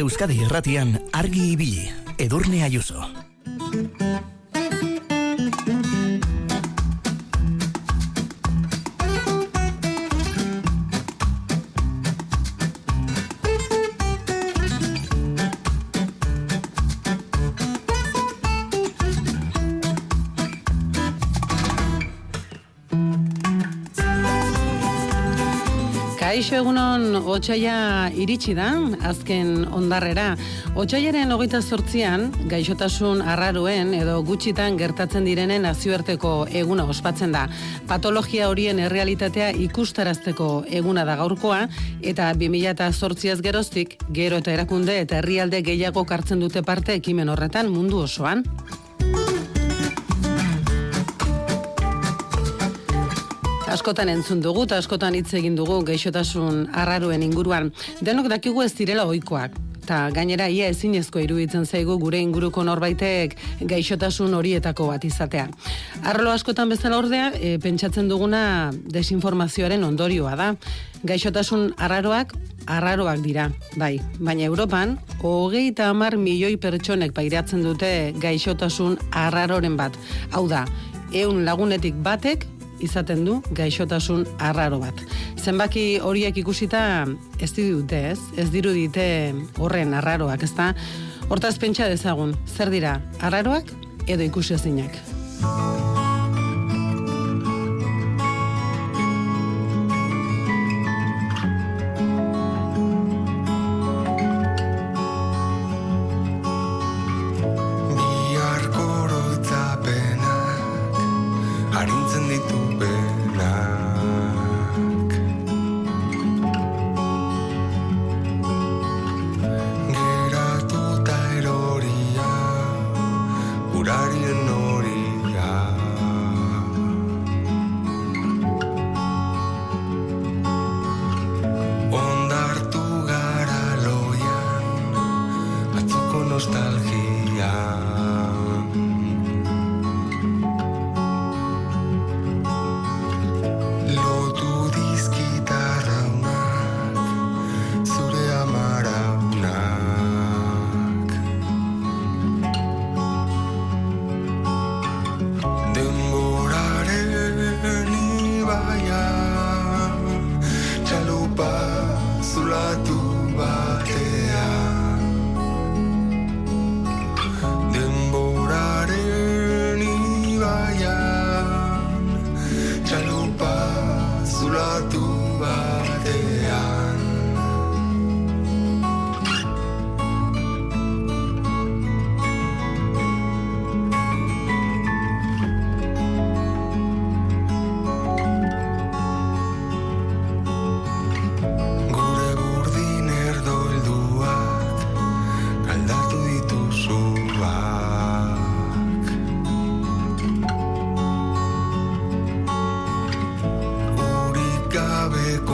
Euskadi Irratian argi ibili. Edurne Ayuso. Otxaia iritsi da, azken ondarrera. Otxaiaren hogeita sortzian, gaixotasun arraruen edo gutxitan gertatzen direnen nazioarteko eguna ospatzen da. Patologia horien errealitatea ikustarazteko eguna da gaurkoa, eta 2000 sortziaz geroztik, gero eta erakunde eta herrialde gehiago kartzen dute parte ekimen horretan mundu osoan. Askotan entzun dugu eta askotan hitz egin dugu gaixotasun arraruen inguruan. Denok dakigu ez direla ohikoak. Eta gainera ia ezinezko iruditzen zaigu gure inguruko norbaitek gaixotasun horietako bat izatea. Arlo askotan bezala ordea, e, pentsatzen duguna desinformazioaren ondorioa da. Gaixotasun arraroak, arraroak dira, bai. Baina Europan, hogei eta hamar milioi pertsonek pairatzen dute gaixotasun arraroren bat. Hau da, eun lagunetik batek izaten du gaixotasun arraro bat. Zenbaki horiek ikusita ez dute, ez? Ez dirudite horren arraroak, ezta? Hortaz pentsa dezagun, zer dira, arraroak edo ikusi ezinak. sabe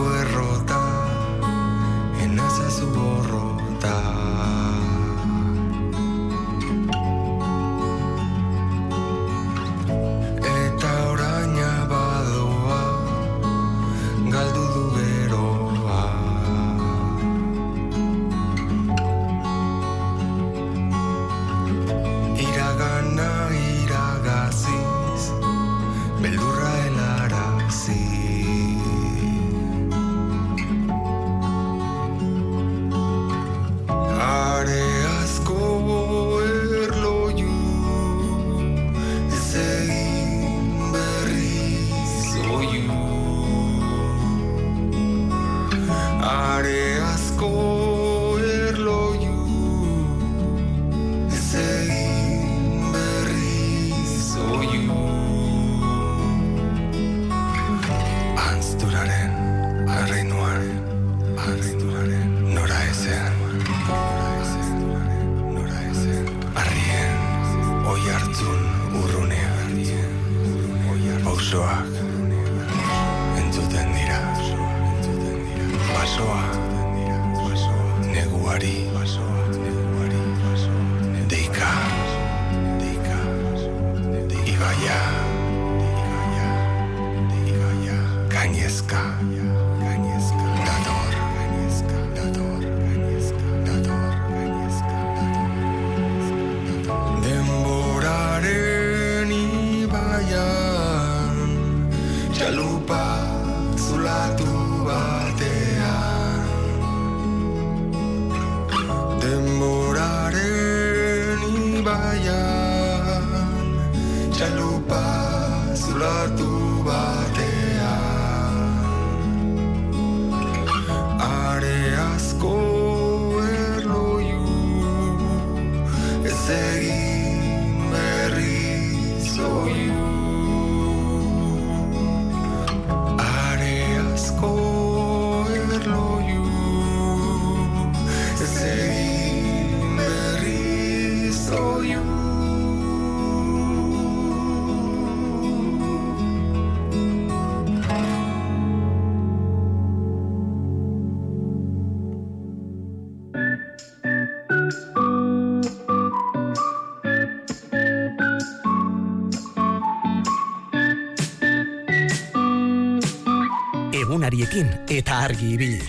eta argi ibili.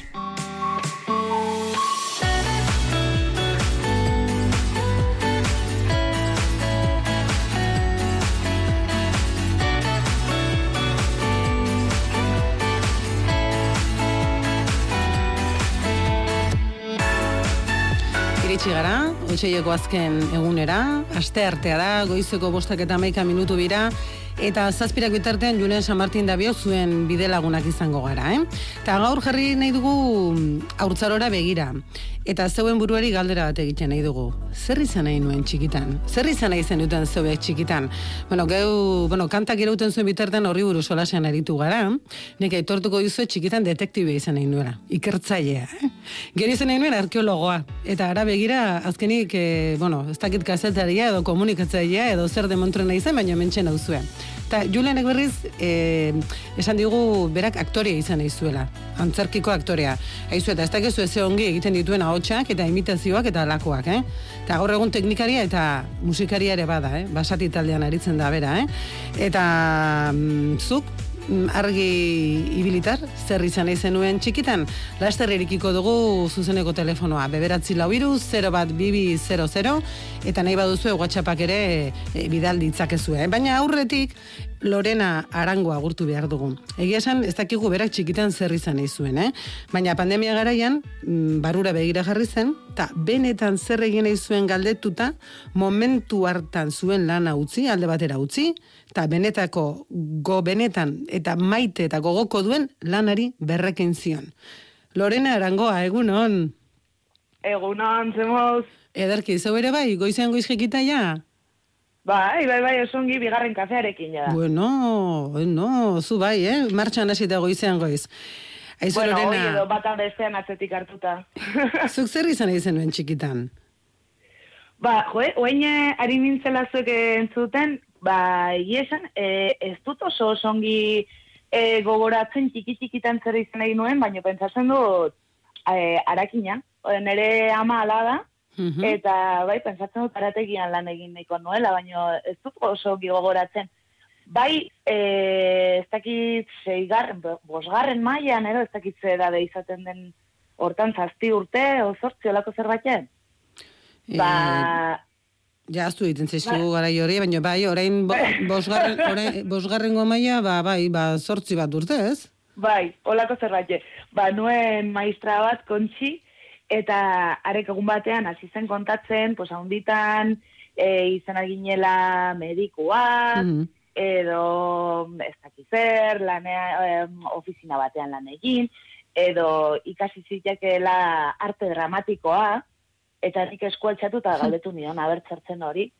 Iritsi gara, otxeieko azken egunera, aste artea da, goizeko bostak eta maika minutu bira, eta zazpirak bitartean Julen San Martin Dabio zuen bidelagunak izango gara, eh? Eta gaur jarri nahi dugu haurtzarora begira, eta zeuen buruari galdera bat egiten nahi dugu. Zer izan nahi nuen txikitan? Zer izan nahi zen duten zeuek txikitan? Bueno, geu, bueno, kantak irauten zuen bitartean horri buruz solasean aritu gara, nik aitortuko dizue txikitan detektibe izan nahi nuela, ikertzailea, eh? Gero izan nahi nuen arkeologoa, eta ara begira, azkenik, e, bueno, ez dakit kazetaria edo komunikatzailea edo zer demontren nahi zen, baina mentxen hau zuen. Eta Julenek berriz, e, esan digu berak aktorea izan nahi zuela, antzerkiko aktorea. Aizu eta ez dakizu ez ongi egiten dituen ahotsak eta imitazioak eta alakoak, eh? Eta gaur egun teknikaria eta musikaria ere bada, eh? Basati taldean aritzen da bera, eh? Eta mm, zuk, argi ibilitar, zer izan nahi zenuen txikitan, laster erikiko dugu zuzeneko telefonoa, beberatzi lau iru, 0 bat bibi 00, eta nahi baduzue WhatsAppak ere e, bidal ditzakezue. Eh? Baina aurretik, Lorena Arango agurtu behar dugu. Egia esan, ez dakigu berak txikitan zer izan nahi zuen, eh? Baina pandemia garaian, mm, barura begira jarri zen, eta benetan zer egin nahi zuen galdetuta, momentu hartan zuen lana utzi, alde batera utzi, eta benetako go benetan eta maite eta gogoko duen lanari berrekin zion. Lorena Arangoa, egunon. Egunon, zemoz. Ederki, zeu ere bai, goizean goiz jekita ja? Bai, bai, bai, osongi bigarren kafearekin ja. Bueno, no, zu bai, eh? Martxan hasita goizean goiz. Aizu bueno, Lorena, edo batan bestean atzetik hartuta. zuk zer izan zenuen txikitan? ba, jo, oain ari nintzela zuek entzuten, ba, esan, e, ez dut oso osongi e, gogoratzen txiki txikitan zer izan nahi nuen, baina pentsatzen dut e, arakina. O, nere ama ala da, Mhm. Eta bai, pentsatzen dut arategian lan egin nahiko nuela, baina ez dut oso gogoratzen. Bai, e, ez dakit zeigarren, bo- bosgarren mailan, edo ez dakit ze edade izaten den hortan zazti urte, o zortzi olako zerbaiten. Ba, Ja, aztu egiten zaizkigu gara hori, baina bai, orain bo, bosgarren, orain, bosgarrengo maila, ba, bai, ba, zortzi bat urte, ez? bai, olako zerbait. Ba, nuen maistra bat kontxi, eta arek egun batean hasi zen kontatzen, pues, haunditan, e, izan ginela medikua, Mhm. edo ez dakit zer, lanea, em, ofizina batean lan egin, edo ikasi zitekeela arte dramatikoa, eta nik eskualtxatu eta galdetu nion abertzertzen hori.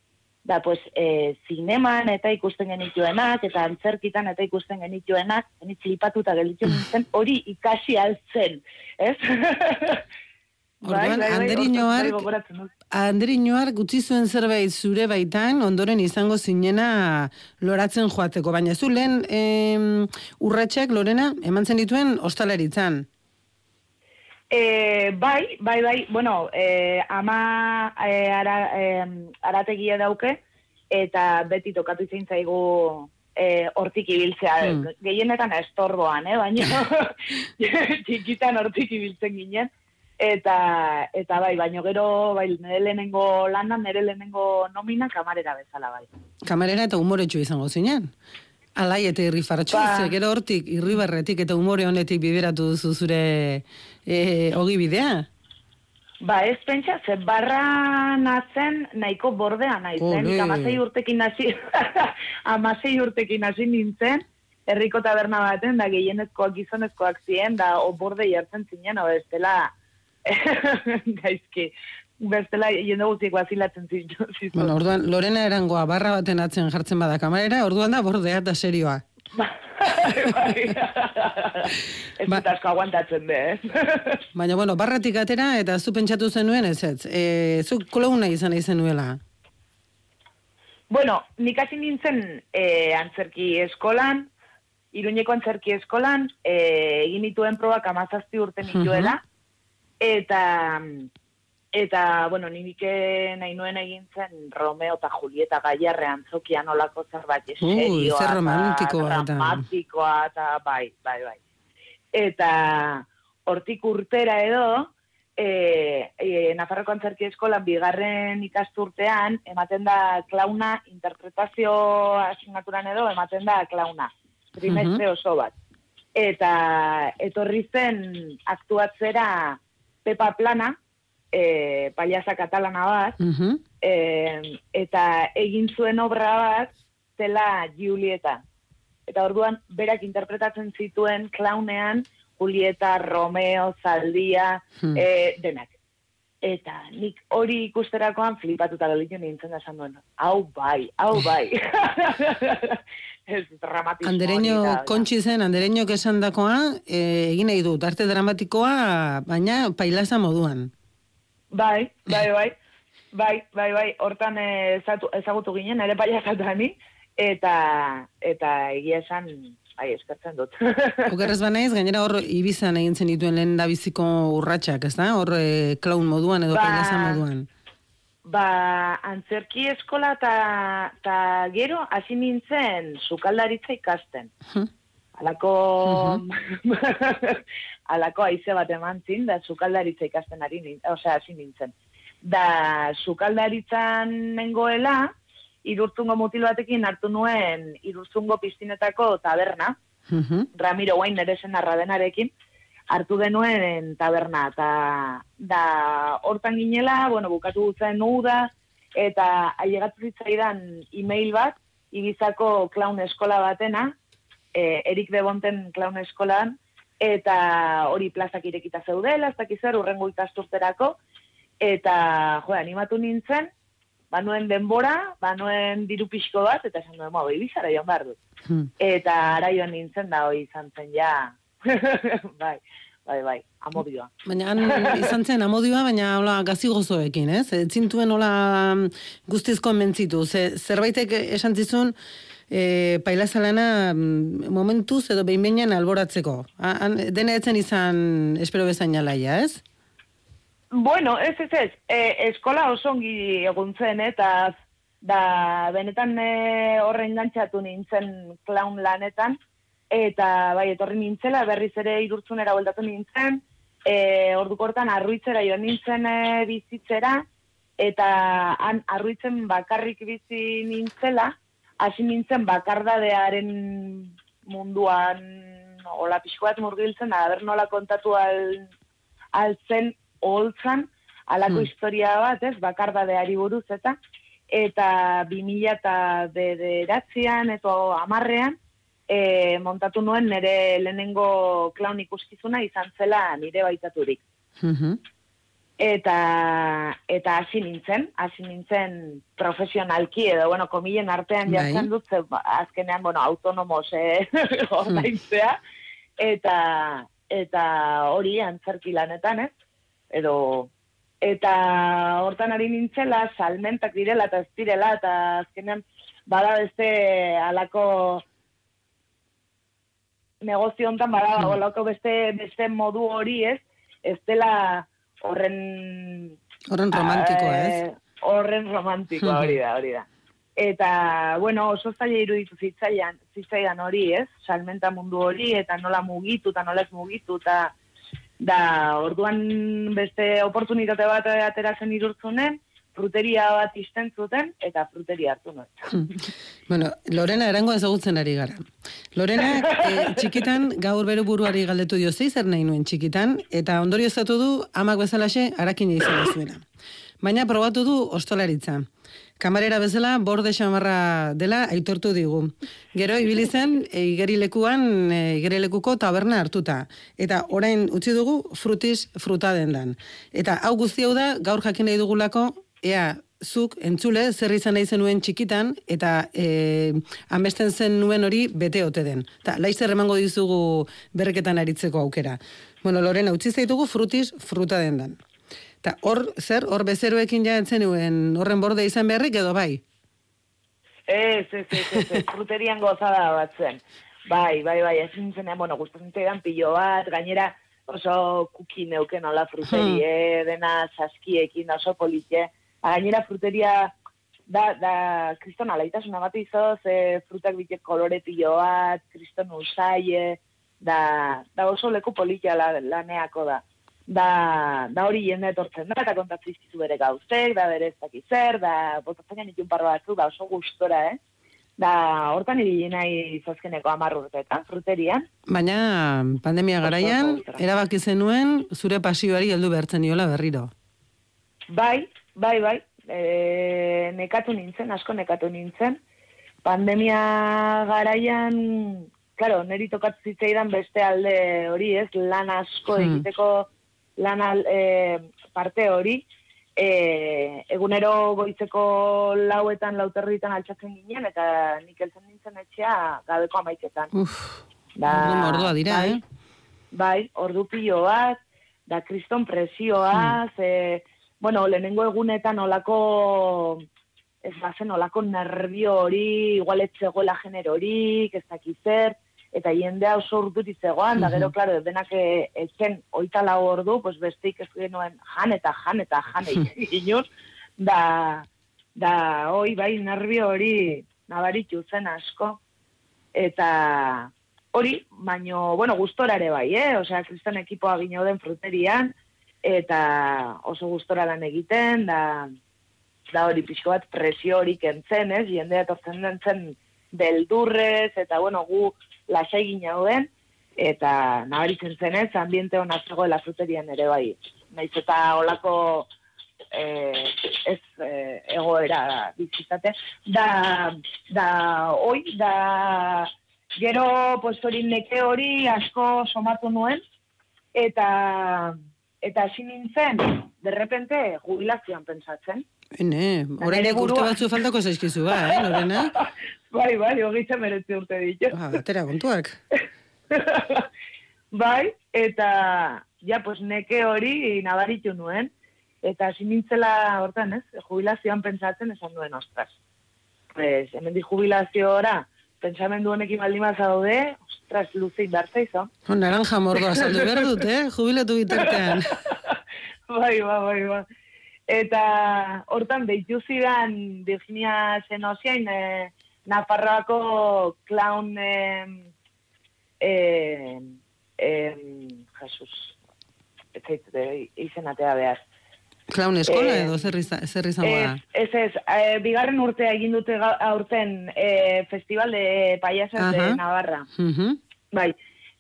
Da, pues, e, zineman eta ikusten genituenak, eta antzerkitan eta ikusten genituenak, nik flipatuta gelditu nintzen, hori ikasi altzen, ez? Orduan, bai hark- gogoratzen dut. Andrinoar gutzi zuen zerbait zure baitan, ondoren izango zinena loratzen joateko, baina zu lehen em, urratsak Lorena eman zen dituen ostalaritzan. E, bai, bai, bai, bueno, e, ama e, ara, e, arategia dauke, eta beti tokatu izin zaigu e, hortik ibiltzea. Hmm. Gehienetan estorboan, eh? baina txikitan hortik ibiltzen ginen. Eta, eta bai, baino gero, bai, nire lehenengo lana, nire lehenengo nomina kamarera bezala, bai. Kamarera eta umoretxu izango zinen. Alai eta irri fartxu, Ba. gero hortik, irribarretik eta umore honetik biberatu duzu zure e, ogi bidea. Ba, ez pentsa, ze barra nazen nahiko bordea naizen. Ole. Amasei urtekin hasi, amasei urtekin hasi nintzen, herriko taberna baten, da gehienezkoak gizonezkoak ziren, da o borde jartzen zinen, o bestela, gaizki, bestela jende guztiek bazilatzen zizu. Bueno, orduan, Lorena erangoa barra baten atzen jartzen bada kamarera, orduan da bordea eta serioa. Bai. ez Ba- dut asko aguantatzen de, eh? Baina, bueno, barratik atera eta zu pentsatu zenuen ez ez. E, zu klouna izan nahi zenuela. Bueno, nik hasi nintzen e, antzerki eskolan, Iruñeko antzerki eskolan, e, egin dituen probak amazazti urte nituela, eta, eta, bueno, nik nahi nuen egin zen Romeo eta Julieta Gaiarrean zokian olako zerbait Ui, serioa, zer eta romantikoa dramatikoa, eta bai, bai, bai. Eta hortik urtera edo, e, e, Nafarroko Antzerki Eskolan bigarren ikasturtean, ematen da klauna interpretazio asignaturan edo, ematen da klauna. Trimestre oso bat. Eta etorri zen aktuatzera Pepa Plana, e, paiasa katalana bat, Mhm. e, eta egin zuen obra bat zela Julieta. Eta orduan berak interpretatzen zituen klaunean Julieta, Romeo, Zaldia, Hmm. e, denak. Eta nik hori ikusterakoan flipatuta gelditu nintzen da esan duen. Hau bai, hau bai. Ez dramatismo Andereño kontxi zen, andereño esan dakoa, e, egin nahi dut, arte dramatikoa, baina pailasa moduan. Bai, bai, bai. Bai, bai, bai, hortan ezatu, ezagutu ginen, ere paiasatani, eta, eta egia esan, bai, eskertzen dut. Okerrez banaiz, gainera hor ibizan egin zen dituen lehen da biziko urratsak, ez da? Hor e, clown moduan edo Ba, moduan. ba, antzerki eskola eta ta gero hasi nintzen sukaldaritza ikasten. Hm. Alako, alako aize bat eman zin, da sukaldaritza ikasten ari osea, hasi nintzen. Da, sukaldaritzan nengoela, irurtzungo mutil batekin hartu nuen irurtzungo piztinetako taberna, Mhm. Ramiro Guain nere senarra denarekin, hartu denuen taberna, eta da hortan ginela, bueno, bukatu zen uda, eta ailegatu zitzaidan e-mail bat, Ibizako clown eskola batena, e, Erik de Bonten clown eskolan, eta hori plazak irekita zeudela, ez dakiz zer, urrengo ikasturterako, eta, jo, animatu nintzen, banuen denbora, banuen diru pixko bat, eta esan duen, mo, ibizara joan behar dut. Hm. Eta araioan nintzen da hori izan zen ja. bai, bai, bai, amodioa. Baina han izan zen amodioa, baina hola gazi gozoekin, ez? Ez zintuen hola mm, guztiz konbentzitu. Ze, zerbaitek esan zizun, e, pailazalana mm, momentuz edo behin alboratzeko. Ha- Han, dena etzen izan espero bezain alaia, ez? Bueno, ez, ez, ez, e, eskola oso ongi egun zen, eh, eta da benetan e, horren gantzatu nintzen clown lanetan, eta bai, etorri nintzela, berriz ere irurtzunera bueltatu nintzen, e, orduko hortan arruitzera joan nintzen e, bizitzera, eta han arruitzen bakarrik bizi nintzela, hasi nintzen bakardadearen munduan hola pixko bat murgiltzen, da, ber nola kontatu al, altzen holtzan, alako Hmm. historia bat, ez, bakardadeari buruz, eta eta 2000 eta bederatzean, eta amarrean, e, montatu nuen nire lehenengo clown ikuskizuna izan zela nire baitaturik. Mhm. Eta eta hasi nintzen, hasi nintzen profesionalki edo, bueno, komilen artean Bai. jartzen dut, ba, azkenean, bueno, autonomos eh, ordaintzea, eta, eta hori antzerki lanetan, ez? Edo, eta hortan ari nintzela, salmentak direla eta ez direla, eta azkenean bada beste alako negozio hontan bada Hmm. olako beste beste modu hori, ez? Ez dela horren Horren romantikoa, ez? Eh, horren romantikoa hori da, hori da. Eta, bueno, oso zaila iruditu zitzaidan, zitzaidan hori, ez? Salmenta mundu hori, eta nola mugitu, eta nola ez mugitu, eta da, orduan beste oportunitate bat ateratzen irurtzunen, fruteria bat izten zuten, eta fruteria hartu nuen. Bueno, Lorena erango ezagutzen ari gara. Lorena e, txikitan gaur bere buruari galdetu dio zer nahi nuen txikitan, eta ondorio ezatu du amak bezalaxe harakin izan zuela. Baina probatu du ostolaritza. Kamarera bezala borde xamarra dela aitortu digu. Gero ibili zen e, igerilekuan e, igerilekuko taberna hartuta. Eta orain utzi dugu frutis fruta dendan. Eta hau guzti hau da gaur jakin nahi dugulako ea zuk entzule zer izan nahi zenuen txikitan eta e, amesten zen nuen hori bete ote den. Ta laizer emango dizugu berreketan aritzeko aukera. Bueno, Lorena, utzi zaitugu frutis fruta dendan. Ta hor zer hor bezeroekin ja zenuen horren borde izan beharrik edo bai. Ez, ez, ez, ez, ez, fruterian gozada bat zen. Bai, bai, bai, ez nintzenean, bueno, gustatzen zaidan pilo bat, gainera oso kuki neuken hola fruterie, dena saskiekin oso politie. Gainera fruteria da, da kriston alaitasuna bat izoz, e, frutak bitek kolore pilo bat, kriston usaie, da, da oso leku politia la, laneako da. Da, da hori jende etortzen da, eta kontatzen izkizu bere gauzek, da bere ez dakiz zer, da botatzen itun parro batzu, da oso gustora, eh? Da, hortan ibili nahi zazkeneko amar urteetan, fruterian. Baina pandemia garaian, erabaki zenuen zure pasioari heldu behartzen diola berriro. Bai, bai, bai. E, nekatu nintzen, asko nekatu nintzen. Pandemia garaian, claro, neri tokatu zitzaidan beste alde hori, ez? Lan asko Hmm. egiteko lan al, e, parte hori. E, egunero goitzeko lauetan, lauterritan altxatzen ginen, eta nik heltzen nintzen etxea gabeko amaiketan. Uf, Da, ordu mordua dira, bai, eh? Bai, ordu pilo bat, da kriston presioa, Hmm. ze, bueno, lehenengo egunetan olako, ez bazen, olako nervio hori, igual ez zegoela generorik, ez dakiz zer, eta jendea oso urduti zegoan, da gero, klaro, denak eh, etzen oita lau ordu, pues besteik ez genuen jan eta jan eta jan egin da, da, oi, bai, nervio hori nabaritu zen asko, eta hori, baino, bueno, gustora ere bai, eh? Osea, kriston ekipoa gino den fruterian, eta oso gustora lan egiten, da, da hori pixko bat presio hori kentzen, ez? Jendea etortzen den zen beldurrez, eta bueno, gu lasai ginauden, eta nabaritzen zen ez, ambiente hona zegoela fruterian ere bai. Naiz eta olako eh, ez eh, egoera bizitate. Da, da, oi, da, gero, pues hori neke hori asko somatu nuen, eta, eta hasi nintzen, derrepente, jubilazioan pentsatzen. Ene, orain urte batzu faltako zaizkizu ba, eh, Lorena? bai, bai, hogeita meretzi urte ditu. Ba, atera kontuak. bai, eta ja, pues neke hori nabaritu nuen, eta hasi nintzela hortan, ez, jubilazioan pentsatzen esan duen, ostras. Pues, hemen di jubilaziora, pentsamendu honekin baldin bazaude, ostras, luzik dartza izan. Naranja mordoa saldu behar dut, eh? Jubilatu bitartean. bai, bai, bai, bai. Eta hortan deitu zidan Virginia Zenosiain, e, Nafarroako clown e, e, e, Jesus, ez zait, e, izenatea behar. Clown eskola Eh, edo zer iza- zer izango da? Ez, ez, e, bigarren urtea egin dute aurten e, Festival de Payasas de Aha. Navarra. Mhm. Bai,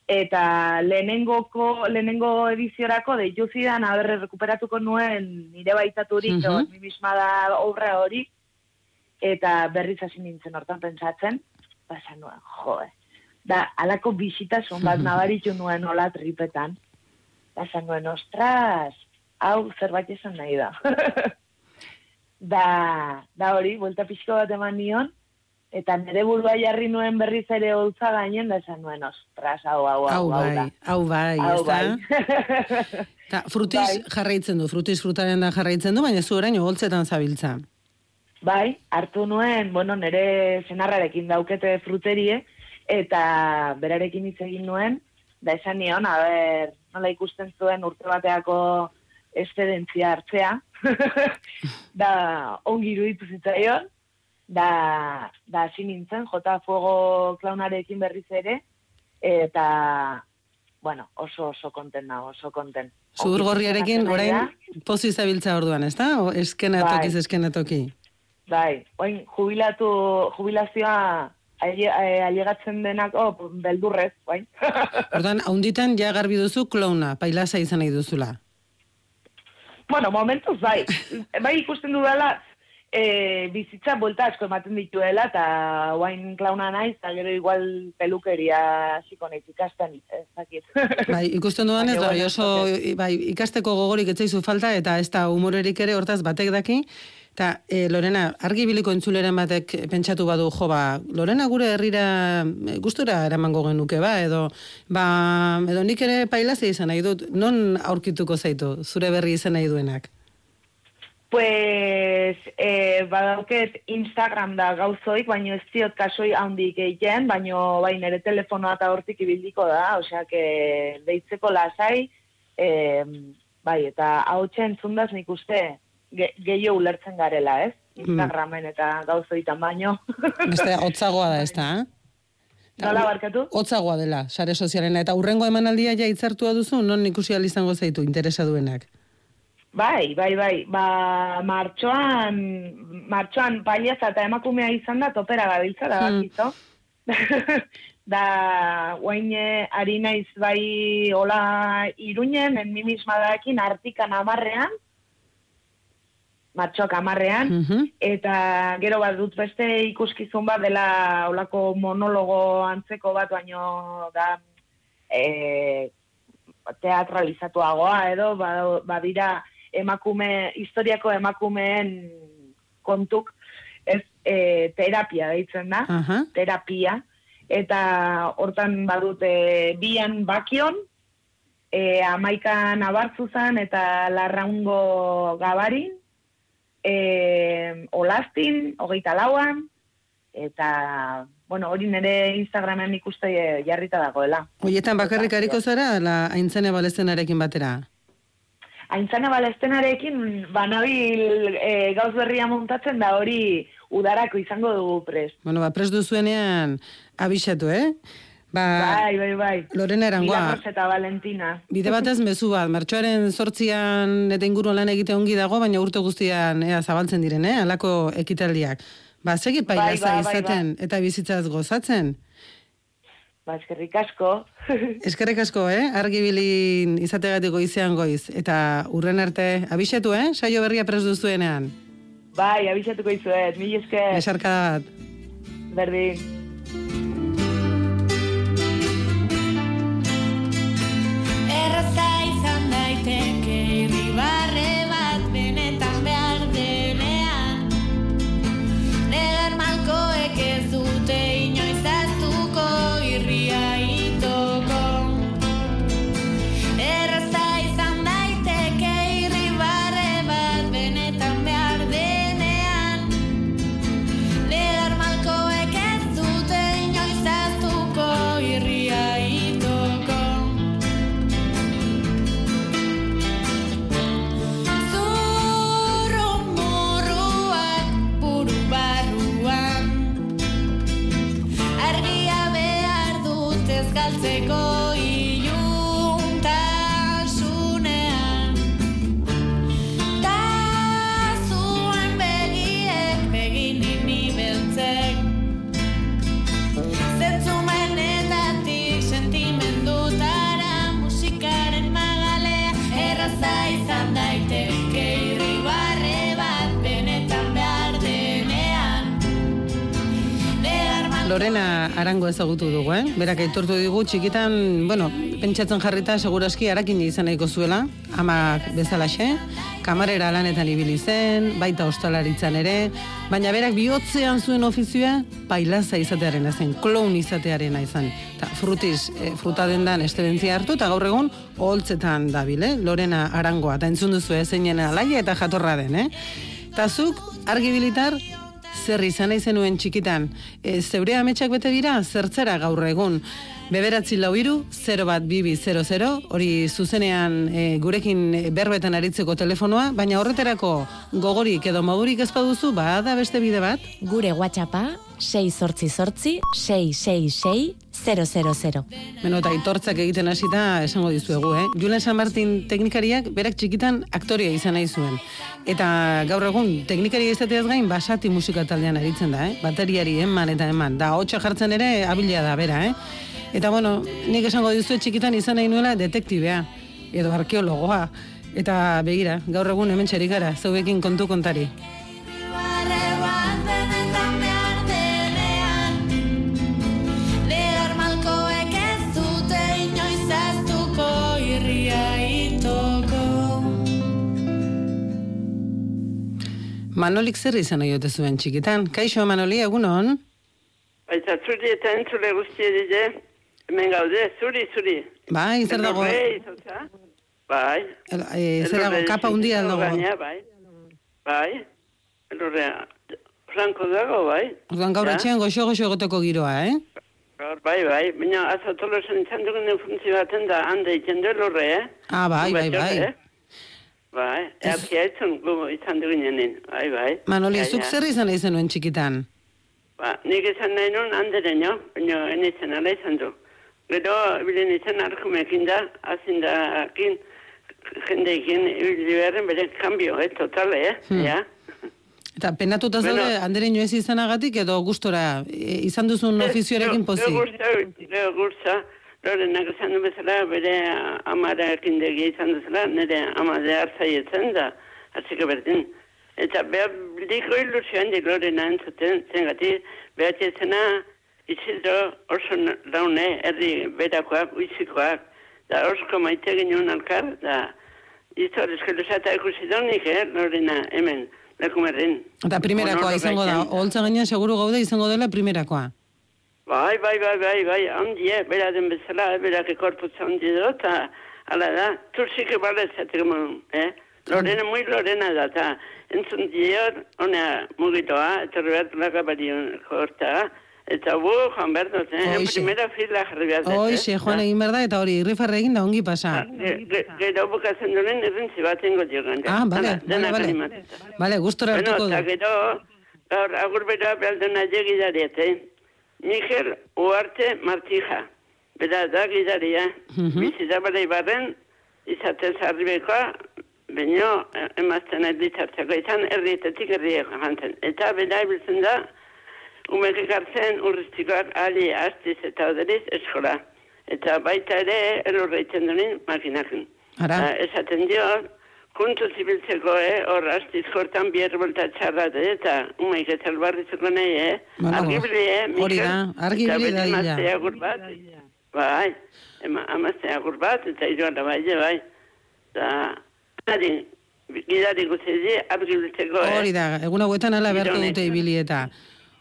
eta lehenengoko, lehenengo ediziorako deitu zidan, haber, rekuperatuko nuen nire baitaturik, uh mi misma da obra hori, eta berriz hasi nintzen hortan pentsatzen, basa nuen, joe. Da, alako bisitasun bat nabaritu nuen hola tripetan. Basa nuen, ostras, hau zerbait esan nahi da. da, da hori, buelta pixko bat eman nion, eta nire burua jarri nuen berriz ere holtza gainen, da esan nuen, ostras, hau, hau, hau, Hau bai, hau bai, Hau bai. Ta, frutis Bai. jarraitzen du, frutis frutaren da jarraitzen du, baina zu orain holtzetan zabiltza. Bai, hartu nuen, bueno, nire senarrarekin daukete fruterie, eta berarekin hitz egin nuen, da esan nion, a ber, nola ikusten zuen urte bateako eszedentzia hartzea, da ongi iruditu zitzaion, da, da hasi nintzen, jota fuego klaunarekin berriz ere, eta, bueno, oso oso konten nago, oso konten. Zugur gorriarekin Ongi funtzionatzen ari orain pozi zabiltza orduan, ez da? O eskenatokiz Bai. eskenatoki. Bai, oin jubilatu, jubilazioa eh, ailegatzen denako beldurrez, bai. Orduan, haunditan ja garbi duzu klona, pailasa izan nahi duzula. Bueno, momentuz bai. bai ikusten dudala, e, bizitza buelta asko ematen dituela, eta guain klauna naiz, eta gero igual pelukeria naiz ikasten, ez. Bai, ikusten dudan ez, bai, oso, bai, ikasteko gogorik etzaizu falta, eta ez da humorerik ere hortaz batek daki, eta e, Lorena, argi biliko entzuleren batek pentsatu badu, jo, ba, Lorena gure herrira e, gustura eramango genuke, ba, edo, ba, edo nik ere pailazi izan nahi dut, non aurkituko zaitu, zure berri izan nahi duenak? Pues, e, badauket Instagram da gauzoik, baino ez ziot kasoi handik egiten, baino bai nire telefonoa eta hortik ibildiko da, osea, que deitzeko lasai, e, bai, eta hau zundaz nik uste ge, gehiago ulertzen garela, ez? Instagramen eta gauzoitan baino. Beste, hotzagoa da, ez da, eh? Nola barkatu? Hotzagoa dela, sare sozialena. Eta urrengo emanaldia ja hitzartua duzu, non ikusi izango zaitu, interesa duenak. Bai, bai, bai. Ba, martxoan, martxoan paliaza eta emakumea izan da, topera gabiltza, da, Hmm. da, guain ari naiz bai hola iruñen, en mi misma daekin, artikan amarrean, martxoak amarrean, Mhm. eta gero bat dut beste ikuskizun bat dela olako monologo antzeko bat, baino da e, teatralizatuagoa edo ba- badira emakume, historiako emakumeen kontuk ez e, terapia deitzen da, Aha. terapia, eta hortan badut bian bakion, e, amaikan abartzuzan eta larraungo gabarin, e, olastin, hogeita lauan, eta, bueno, hori nire Instagramen ikuste e, jarrita dagoela. Hoietan bakarrik hariko zara, la aintzene balezenarekin batera. Aintzana balestenarekin banabil e, gauz berria montatzen da hori udarako izango dugu prest. Bueno, ba, pres duzuenean abixatu, eh? Ba, bai, bai, bai. Lorena Erangoa. Milagros eta Valentina. Bide batez mezu bat, martxoaren sortzian eta inguruan lan egite ongi dago, baina urte guztian ea zabaltzen diren, eh? Alako ekitaldiak. Ba, segit Bai, pailaza ba, bai, izaten eta bizitzaz gozatzen. Ba, eskerrik asko. Eskerrik asko, eh? Argibilin izategatik goizean goiz. Eta urren arte, abixatu, eh? Saio berria pres duzuenean. bai, abisatuko izuet, mil esker, Esarkada bat. berdin. Erraza izan irribarre bat benetan behar denean. Negar malkoek ez dute Lorena Arango ezagutu dugu, eh? Berak aitortu digu txikitan, bueno, pentsatzen jarrita seguraski harakin izan nahiko zuela, amak bezalaxe, kamarera lanetan ibili zen, baita ostalaritzan ere, baina berak bihotzean zuen ofizioa pailaza izatearen zen, kloun izatearen izan. Ta frutiz, e, fruta dendan estebentzia hartu, eta gaur egun holtzetan dabil, eh? Lorena Arangoa, eta entzun duzu zeinen alaia eta jatorra den, eh? Ta zuk, argibilitar, zer izan nahi zenuen txikitan. E, zeure ametsak bete dira, zertzera gaur egun. Beberatzi lau iru, 0 bat bibi 00, hori zuzenean e, gurekin berbetan aritzeko telefonoa, baina horreterako gogorik edo modurik ez baduzu, bada beste bide bat. Gure WhatsAppa 6 sortzi sortzi 666 000. Beno, eta aitortzak egiten hasita esango dizuegu, eh? Julen San Martin teknikariak berak txikitan aktoria izan nahi zuen. Eta gaur egun teknikaria izateaz gain basati musika taldean aritzen da, eh? Bateriari eman eta eman. Da, hotxa jartzen ere abila da, bera, eh? Eta bueno, nik esango dizuet txikitan izan nahi nuela detektibea, edo arkeologoa. Eta begira, gaur egun hemen txerik gara, zeuekin kontu kontari. Manolik zer izan nahi ote zuen txikitan? Kaixo, Manoli, egunon? Baita zuri eta entzule guztie dide, hemen gaude, zuri, zuri. Bai, zer dago? Elorre? Bai. El, e, zer dago, Elorre kapa hundia dago. gaina, bai. bai, lurrea, franko dago, bai. Orduan gaur etxean goxo-goxo egoteko giroa, eh? Gaur, bai, bai, baina azatolo zen izan dugun funtzi baten da, hande itzen du lurre, eh? Ah, bai, bai, bai. Bai, eakia itzen gu izan dugun jenin, bai, bai. Manoli, zuk zer izan nahi zenuen txikitan? Ba, nik izan nahi nun handeren jo, baina enitzen ala izan du. Gero, bilen izan arkumekin da, azin da, akin, jendeekin, ibili beharren bere kambio, eh, totale, eh, Hmm. ja. Eta penatuta Bueno. zaude, anderen ez izanagatik edo gustora, e, izan duzun ofizioarekin pozik? Gero gurtza, Lorenak esan du bezala, bere amarekin degi izan duzela, nire amade hartzaietzen da, hartzeko berdin. Eta behar bildiko ilusio handi Lorena entzuten, zengati, behar txetzena, Isidro oso laune, herri berakoak, uizikoak, da osko maite ginen alkar, da historizko lusata ikusi daunik, eh, Lorena, hemen, lekumerrin. Eta primerakoa izango da, holtza gainean seguru gaude izango dela primerakoa. Bai, bai, bai, bai, bai, handi, eh, bera den bezala, berak ekorputza handi do, eta, ala da, tursik bale zatek mon, eh? Lorena, muy Lorena da, eta entzun dior, honea mugitoa, eta behar lakabari horta, eta bu, joan behar dut, eh? En Hoixe. primera fila jarri behar dut, eh? Hoixe, joan egin behar da, eta hori, irrifarre egin da ongi pasa. Ge- Gero bukatzen duen errentzi bat ingo diogan. Ah, bale, bale, bale. Bale, gustora Bueno, hartuko eta du. gero, gaur, agur bera bealdena jegidariet, eh? Mikel Uarte Martija. Bera da gidaria. Mhm. Bizita bale ibarren, izatez arribekoa, baino, eh, emazten erditzartzeko izan, herrietetik herrieko jantzen. Eta bera ibiltzen da, umek ekartzen urriztikoak ali astiz eta oderiz eskola. Eta baita ere, elurreitzen duen makinakin. Ara. Ah, esaten dio, kuntu zibiltzeko, eh, hor astiz jortan bier bolta txarra da, eta umeik ez albarritzeko nahi, eh? Bueno, argibili, eh, Mikel? hori da, Eta da, agur bat, bai, ema, amazte agur bat, eta iruan bai, bai. Da, gidari, gidari guzti argibiltzeko, eh? Hori da, egun hauetan ala beharko dute ibili eta.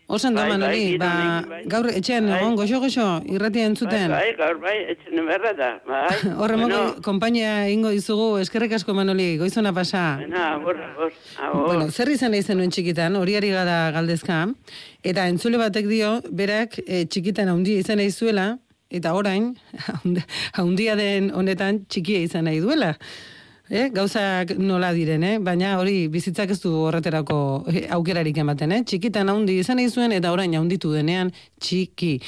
Osan Bai, bai, ba, bai. gaur etxean Bai. egon, goxo-goxo, irratia entzuten. Bai, bai, gaur bai, etxene berra da, bai. Horre Bueno, kompainia ingo dizugu, eskerrek asko Manoli, goizona pasa. Bueno, agur, agur, agur. Bueno, zer izan nahi zenuen txikitan, hori ari gara galdezka, eta entzule batek dio, berak e, txikitan handia izan nahi zuela, eta orain, haund- haundia den honetan txikia izan nahi duela. Eh? Gauzak nola diren, eh? baina hori bizitzak ez du horreterako eh, aukerarik ematen, eh? txikitan haundi izan zuen eta orain haunditu denean txiki.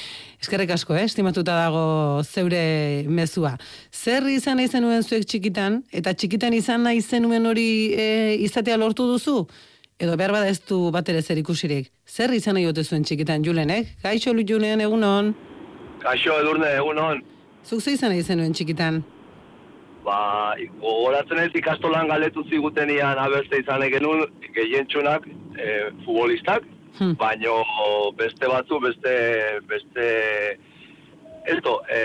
Eskerrek asko, eh? estimatuta dago zeure mezua. Zer izan nahi zenuen zuek txikitan, eta txikitan izan nahi zenuen hori eh, izatea lortu duzu? Edo behar bada ez du bat ere zer ikusirik. Zer izan nahi ote zuen txikitan, Julenek? Gaixo Julen, egunon. Kaixo edurne egun hon. Zuk ze izan nahi zenuen txikitan? Ba, gogoratzen ez ikastolan galetu zigutenian abeste izan genuen gehientsunak e, futbolistak, Hmm. baino beste batzu, beste, beste, esto, e,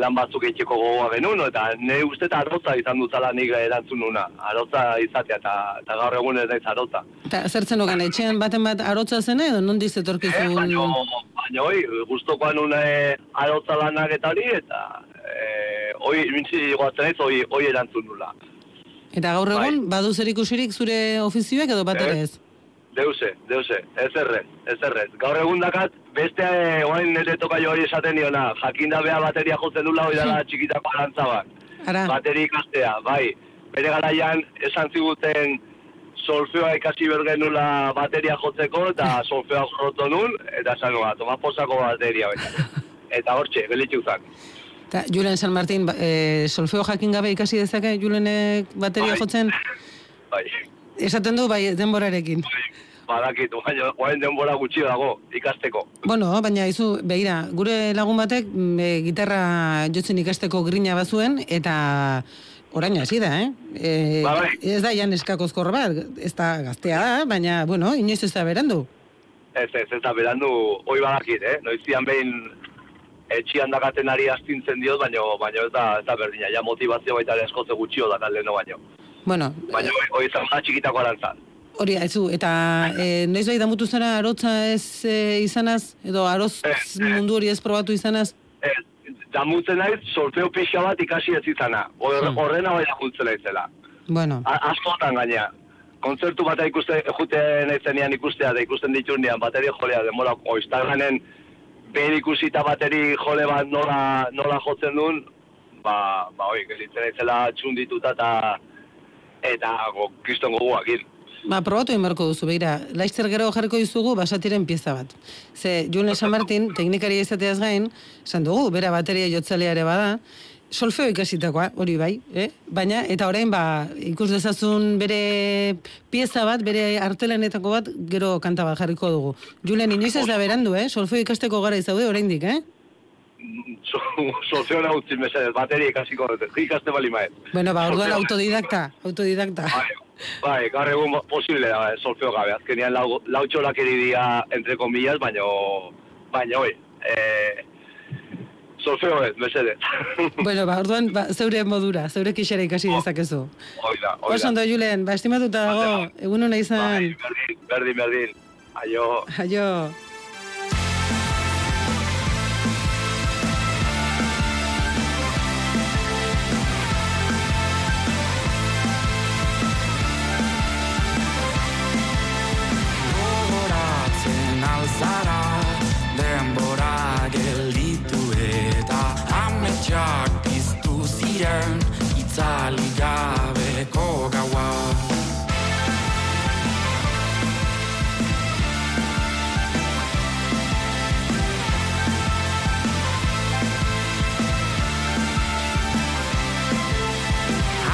lan batzuk eitxeko gogoa genuen, eta ne uste eta arrotza izan dutala nik erantzun nuna. Arrotza izatea, eta, eta gaur egun ez naiz arrotza. Eta zer zen etxean baten bat arotza zena edo nondik Eh, zetorkizun? baino, baino, oi, gustokoan nuna e, arrotza lanak eta hori, eta e, oi, mintzi goatzen ez, oi, oi erantzun nula. Eta gaur egun, badu zer ikusirik zure ofizioak edo bat ere ez? Deuse, deuse, ez errez, ez errez. Gaur egun dakat, beste eh, oain nire toka hori esaten niona, jakinda bea bateria jotzen dula hori dela txikitako arantza bat. Ara, Bateri ikastea, bai. Bere garaian esan ziguten solfeoa ikasi bergenula bateria jotzeko eta solfeoa jorrotu nun, eta esan nua, toma posako bateria baita. Eta hortxe, gelitxu zan. Eta Julen San Martin, eh, solfeo jakin gabe ikasi dezake Julenek bateria Bai. jotzen? Bai, Esaten du, bai, denborarekin. bai, badakit, baina oain denbora gutxi dago ikasteko. Bueno, baina izu, begira, gure lagun batek mm, e, gitarra jotzen ikasteko grina bazuen, eta orain hasi da, eh? E, Ba, bai. Ez da jan eskakozkor bat, ez da gaztea da, baina, bueno, inoiz ez da berandu. Ez, ez, ez da berandu, hoi badakit, eh? Noizian behin etxian dakaten ari astintzen diot, baino, baino ez da, ez da berdina, ja motivazio baita ere eskotze gutxio da leno baino. Bueno, Baina hoi, hoi izan da txikitako arantzan. hori, aizu, eta e, noiz bai damutu zara arotza ez e, izanaz, edo aroz Ez, ez. mundu hori ez probatu izanaz? Ez, damutzen naiz, solfeo pixa bat ikasi ez izana. Hmm. Horrena bai damutzen naizela. Bueno, A- Askotan gaina. kontzertu bat ikuste, juten ezenean ikustea, da ikusten ditunean bateri jolea, demora, Instagramen behin ikusita bateri jole bat nola, nola jotzen duen, ba, ba, oi, gelitzen ezela txundituta eta eta go, kriston gogoak hil. Ba, probatu egin beharko duzu, begira, laizzer gero jarriko dizugu basatiren pieza bat. Ze, Julen San Martin, teknikari izateaz gain, esan dugu, bera bateria jotzalea ere bada, solfeo ikasitakoa, hori bai, eh? baina, eta orain, ba, ikus dezazun bere pieza bat, bere artelanetako bat, gero kanta bat jarriko dugu. Julen, inoiz ez da berandu, eh? solfeo ikasteko gara izaude oraindik, eh? Solfeona utzi mesedez, bateria ikasiko ikaste bali maet. Bueno, ba, orduan autodidakta, autodidakta. Bai, bai, gaur egun posible da, eh, solfeo gabe. Azkenean lau, lau txolak dira, entre comillas, baina, baina, oi, eh, solfeo ez, mesedez. Bueno, ba, orduan, ba, zeure modura, zeure kixera ikasi dezakezu. Hoi da, hoi Oso ondo, Julen, ba, estimatuta dago, egun hona Bai, izan, berdin, berdin, berdin. Aio. aio. Gogoratzen alzara ziren itzali gabeko gaua.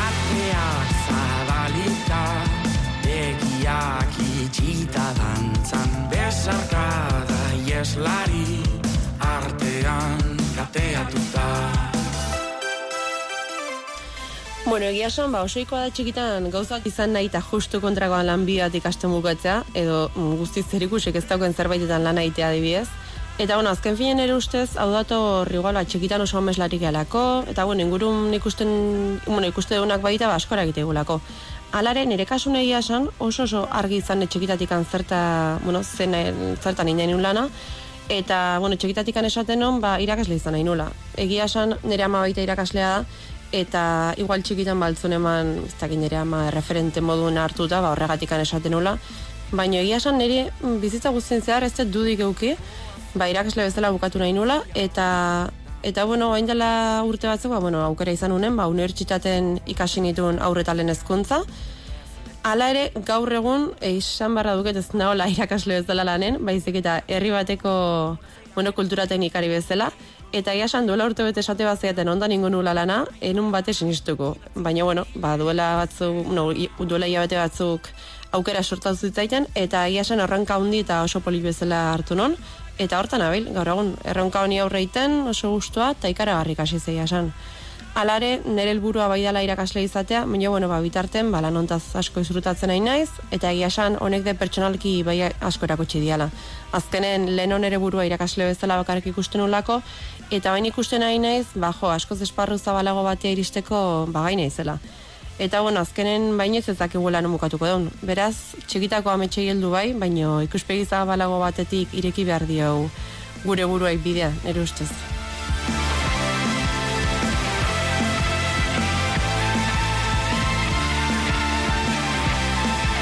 Ateak zabalita, begiak itxita dantzan, besarkada ieslari, Bueno, egia esan, ba, osoikoa da txikitan gauzak izan nahi eta justu kontrakoan lan bi bat ikasten bukatzea, edo mm, guztiz zerikusik ez dauken zerbaitetan lan egitea adibidez. Eta, bueno, azken finen ere ustez, hau dator, igual, ba, txikitan oso ameslarik gelako, eta, bueno, ingurun ikusten, bueno, ikuste dugunak baita, ba, askora egite gulako. Alare, nire kasun egia esan, oso oso argi izan txikitatik zerta, bueno, zen, zertan inen lana, eta, bueno, txikitatik esaten non, ba, irakasle izan nahi nula. Egia esan, nire ama baita irakaslea da, eta igual txikitan baltzun eman, ez dakit nire ama referente moduen hartuta, ba, horregatik esaten nula, baina egia esan nire mm, bizitza guztien zehar ez dut dudik euki, ba, irakasle bezala bukatu nahi nula, eta Eta, bueno, hain dela urte batzuk, ba, bueno, aukera izan unen, ba, unibertsitaten ikasi nituen aurretalen hezkuntza. Hala ere, gaur egun, esan barra duket ez nahola irakasle bezala lanen, baizik eta herri bateko, bueno, kultura teknikari bezala, eta ia esan duela urte bete esate bat zeaten ondan ingo nula lana, enun bate sinistuko. Baina, bueno, ba, duela batzuk, no, duela hilabete batzuk aukera sortatu zitzaiten, eta ia esan erranka handi eta oso polit bezala hartu non, eta hortan abil, gaur egun, erronka honi aurre egiten, oso gustua, eta ikaragarrik hasi zeia esan. Alare, nire helburua bai dela irakasle izatea, baina, bueno, ba, bitarten, ba, lanontaz asko izrutatzen nahi naiz, eta egia esan, honek de pertsonalki bai asko erakutsi diala. Azkenen, lehen nere burua irakasle bezala bakarrik ikusten ulako, eta bain ikusten nahi naiz, ba, jo, askoz esparru zabalago batea iristeko, ba, gai naizela. Eta, bueno, azkenen bainez ez dakigula non bukatuko daun. Beraz, txikitako ametxei heldu bai, baino ikuspegi zabalago batetik ireki behar dio gure buruai bidea, nire ustez.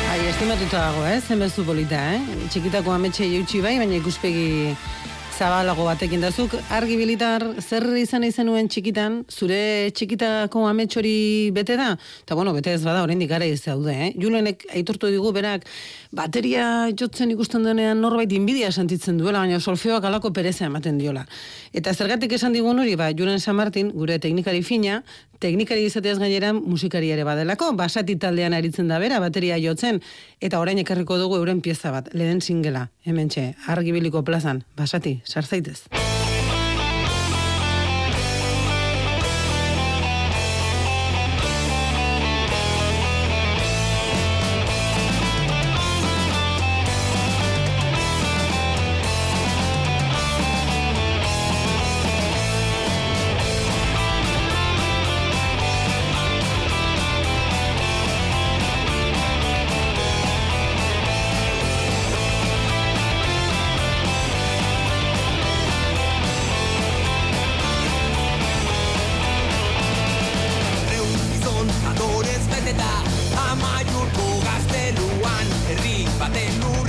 Bai, estimatuta dago, eh? Zenbezu polita, eh? Txikitako ametxe eutxi bai, baina ikuspegi zabalago batekin dazuk. Argi bilitar, zer izan izen nuen txikitan, zure txikitako amets hori bete da? Eta bueno, bete ez bada, oraindik gara ez daude, eh? Julenek aitortu digu berak, bateria jotzen ikusten denean norbait inbidia sentitzen duela, baina solfeoak alako pereza ematen diola. Eta zergatik esan digun hori, ba, Julen San Martin, gure teknikari fina, teknikari izateaz gainera musikari ere badelako, basati taldean aritzen da bera, bateria jotzen, eta orain ekarriko dugu euren pieza bat, lehen singela, hementxe, argibiliko plazan, basati, sartzaitez. en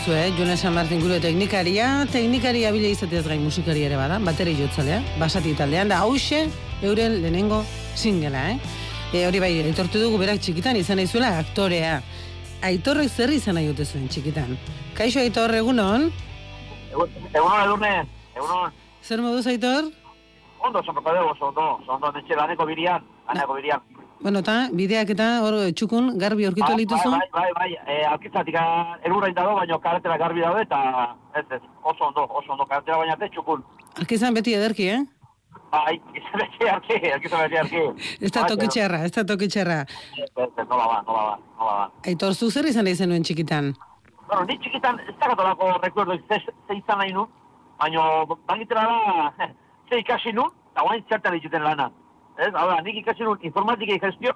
duzu, eh? Jonas San Martin gure teknikaria, teknikaria bile izateaz gain musikari ere bada, bateri jotzalea, basati taldean, da hause euren lehenengo singela, eh? E, hori bai, aitortu dugu berak txikitan izan nahi zuela aktorea. Aitorrek zer izan nahi dute zuen txikitan. Kaixo Aitor, egunon? Egunon, edurne, egunon. Zer moduz Aitor? Ondo, zonroko dugu, oso ondo, oso ondo, netxe laneko birian, laneko birian. Bueno, eta bideak eta hor txukun garbi aurkitu lituzu? Bai, bai, bai, bai, e, alkitzatik elurrain dago, baina karatera garbi daude, eta ez ez, oso ondo, oso ondo, karatera baina ez txukun. Arkizan beti ederki, eh? Bai, izan beti arki, alkizan beti arki. Ez da tokitxerra, ez da tokitxerra. Ez, ez, ez, nola ba, nola ba, nola ba. Aitor, zu zer izan nahi zenuen txikitan? Bueno, ni txikitan, ez da gatolako rekuerdo ze, ze izan nahi nun, baina bangitera da, ze ikasi nun, eta guain zertan dituten lana. Ez, hau da, nik ikasi nun informatika y gestio,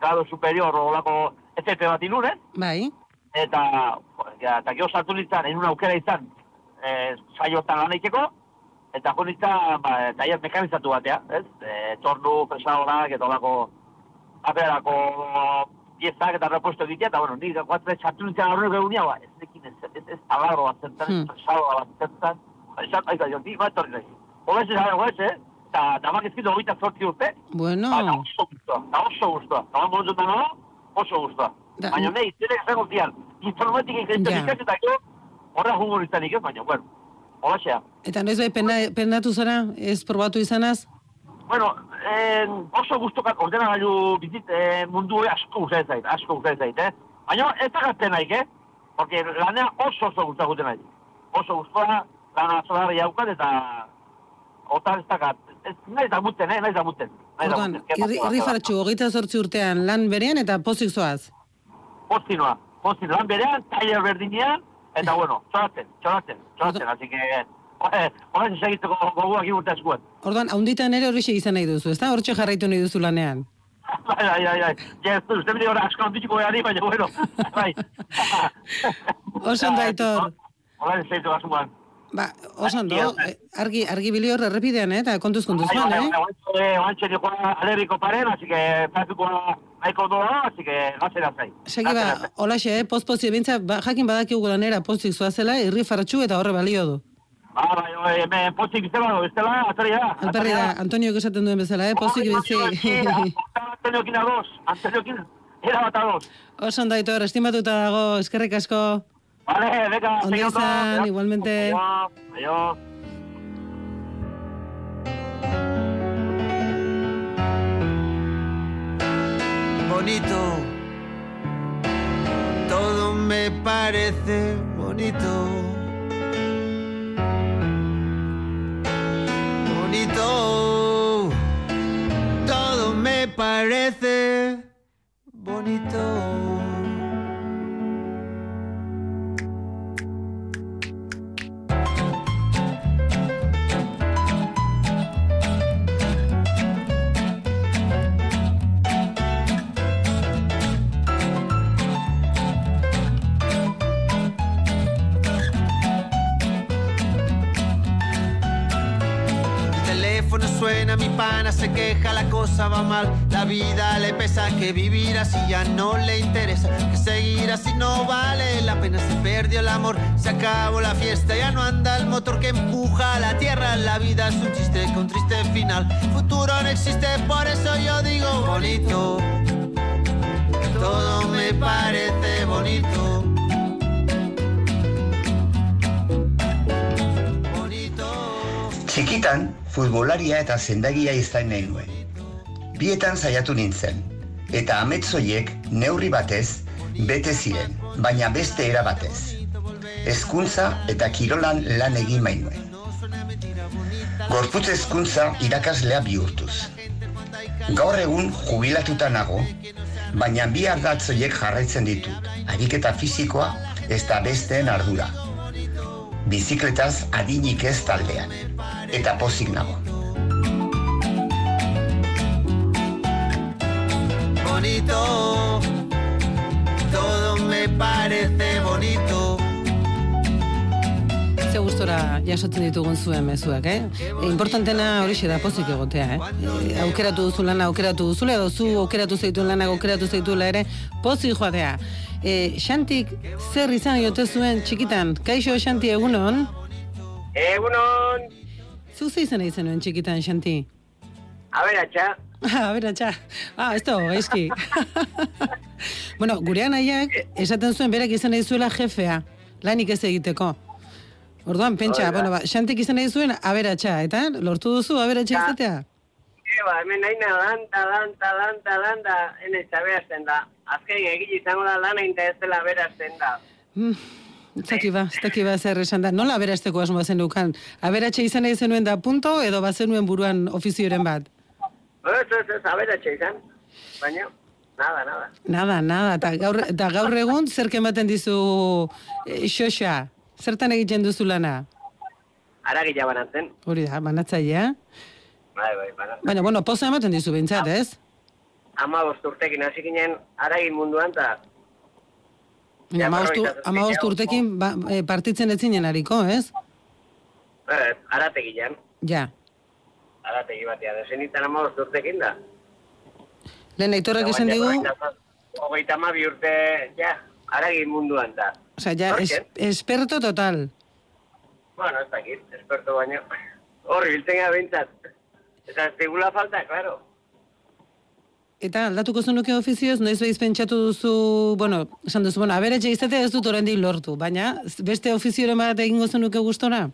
grado superior, olako FP bat inun, eh? Bai. Eta, ja, eta gero sartu nintzen, en una aukera izan, eh, saiotan lan egiteko, eta jo nintzen, ba, taier mekanizatu batea, ez? E, tornu, presadorak, eta olako, aperako piezak eta repuesto egitea, eta bueno, nik guatzen sartu nintzen horrek egunia, ba, ez nekin ez, ez, ez alarro bat zentan, Hmm. presadoa bat zentan, esan, aita, jo, nik bat torri nahi. Hola, ez hola, eh? Eta, damak ezkitu hogeita zortzi urte, Bueno, Ba, oso gustoa, da oso gustoa. Da momentu da nago, oso gustoa. Da- Baina nahi, zire esango zian, informatika ikasten Ja. ikasi eta gero, horra izan ikaz, baina, bueno, hola xea. eta noiz bai pena, penatu zara, ez probatu izanaz? Bueno, eh, oso gustokat ordenagailu bizit eh, mundu hori asko guztia zait, asko guztia zait, eh? Baina ez da gazten naik, eh? Porque lanea oso oso guztia guten nahi. Oso guztua, lana zolarri jaukat eta otan ez da gat. Ez, nahi da muten, eh? Nahi da muten. Nahi da Orduan, irri, fartxu, hogeita zortzi urtean lan berean eta pozik zoaz. postinoa, postinoa, lan berean, tailer berdinean, eta bueno, txoratzen, txoratzen, txoratzen, así que, eh, horren segiteko goguak igurta eskuan. Orduan, haunditan ere horixe izan nahi duzu, ezta? Hortxe jarraitu nahi duzu lanean. Bai, bai, bai, bai, ja, ez du, uste bide hori asko handitxiko behar baina, bueno, bai. Oso ondo, Aitor. Horren segitu gasuan. Ba, oso ondo, eh, argi, argi bili hor errepidean, eh? Eta kontuz kontuz Bai, bai, eh? bai, oantxe nikoa alerriko paren, así que, trafikoa nahiko doa, así que, gazera zai. Segi ba, holaxe, eh? Poz-pozi, bintza, ba, jakin badakigu lanera pozik zoazela, irri fartxu eta horre balio du. Ba, bai, bai, hemen potzik iztela, bestela, atari da. Alperri da, Antonio esaten duen bezala, eh? Pozik bizi. Antonio Kina dos, Antonio Kina, era bat ados. Oso ondo, Aitor, estimatuta dago, eskerrik asko. Vale, venga, izan, igualmente. Aio. bonito. Todo me parece bonito. Bonito. Todo me parece bonito. Suena, mi pana se queja, la cosa va mal. La vida le pesa que vivir así ya no le interesa. Que seguir así no vale la pena. Se perdió el amor, se acabó la fiesta. Ya no anda el motor que empuja a la tierra. La vida es un chiste con triste final. Futuro no existe, por eso yo digo bonito. Todo me parece bonito. Txikitan, futbolaria eta zendagia izan nahi nuen. Bietan saiatu nintzen, eta ametzoiek neurri batez bete ziren, baina beste era batez. Hezkuntza eta kirolan lan egin mainuen. Gorputz hezkuntza irakaslea bihurtuz. Gaur egun jubilatuta nago, baina bi ardatzoiek jarraitzen ditu, ariketa fisikoa ez da besteen ardura. Bizikletaz adinik ez taldean, eta pozik nago. Bonito, todo me parece bonito. Ze gustora jasotzen ditugun zuen mezuak, eh? E, importantena hori da pozik egotea, eh? E, aukeratu duzu lana, aukeratu duzula, edo zu aukeratu zeituen lana, aukeratu zeituela ere, pozik joatea. E, xantik, zer izan jote zuen txikitan? Kaixo, Xanti, egunon? Egunon! Zu ze izan izan nuen txikitan, Xanti? aberatxa, Ah, beratxa. Ah, esto, gaizki. bueno, gure anaiak esaten zuen berak izan nahi zuela jefea, lanik ez egiteko. Orduan, pentsa, da. bueno, ba, xantik izan nahi zuen aberatxa, eta lortu duzu aberatxa izatea? eba, hemen nahi lan, ta lan, ta lan, ta lan, da, ene berazten da. Azken egile izango da lan egin ez dela berazten da. Mm, ez daki ba, ez daki ba zer esan da. Nola aberasteko asmoa zen dukan? Aberatxa izan nahi zenuen da punto, edo bazenuen buruan ofizioren bat? Ez, ez, ez, aberatxa izan. Baina, nada, nada. Nada, nada, eta gaur, eta gaur egun zerk ematen dizu e, xoxa? Zertan egiten duzu lana? Aragila banatzen. Hori da, banatzailea. Bai, bai, banatzen. Baina, bueno, poza ematen dizu bintzat, ez? Ama bost urtekin hasi ginen aragin munduan, eta Amabostu urtekin ba, e, partitzen ez zinen hariko, ez? ez, arategian, Ja. arategi batean. Ezin nintzen ama bost urtekin da. Lehen aitorrak esan digu, Hogeita ama bi urte, ja, aragin munduan da. osea, ja, es, esperto total. Bueno, ez dakit, esperto baino. Horri, biltzen gara bintzat. Eta ez digula falta, claro. Eta aldatuko zenuke ofizioz, noiz behiz pentsatu duzu, bueno, esan duzu, bueno, aberatxe izatea ez dut oraindik lortu, baina beste ofizioren bat egingo zenuke gustora?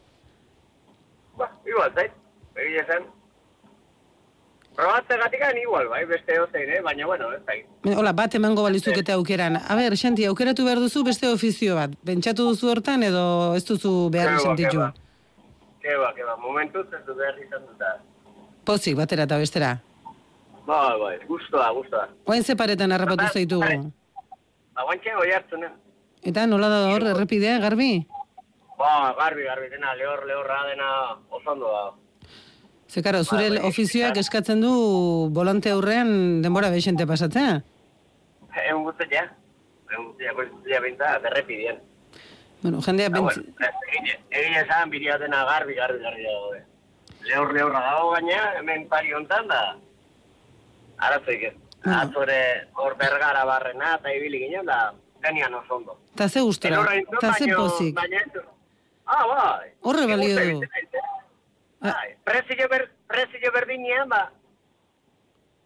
Ba, igual, zait. Egia zen. Probatze gatikan igual, bai, beste ozein, eh? Baina, bueno, ez dakit. Hola, bat emango balizukete aukeran. A ber, Xanti, aukeratu behar duzu beste ofizio bat. Pentsatu duzu hortan edo ez duzu behar sentitu? keba. Keba, keba, momentuz ez du behar izan duta. Pozik, batera eta bestera. Bai, bai, gustoa, gustoa. Oain ze paretan harrapatu zaitugu. bai. Ba, guantxe goi hartzunen. Eta nola da hor, errepidea, garbi? Ba, garbi, garbi, dena, lehor, lehorra dena oso ondo da. Ze karo, zure Bai, bai, ofizioak eskatzen du volante aurrean denbora bexente pasatzea. Egun guztia, egun guztia, guztia binta, derrepidien. Bueno, jendea bueno, egile, egile esan biria dena garbi, garbi, garbi dago. eh. Lehor, lehorra dago gaina, hemen pari hontan da. Aratzoik ez. Atzore, hor bergara barrena, eta ibili ginen, da, genian oso ondo. Ta ze gustora, ta ze pozik. baina Ah, bai. Horre balio du. eh? Bai, prezio, ber, prezio berdinean, ba,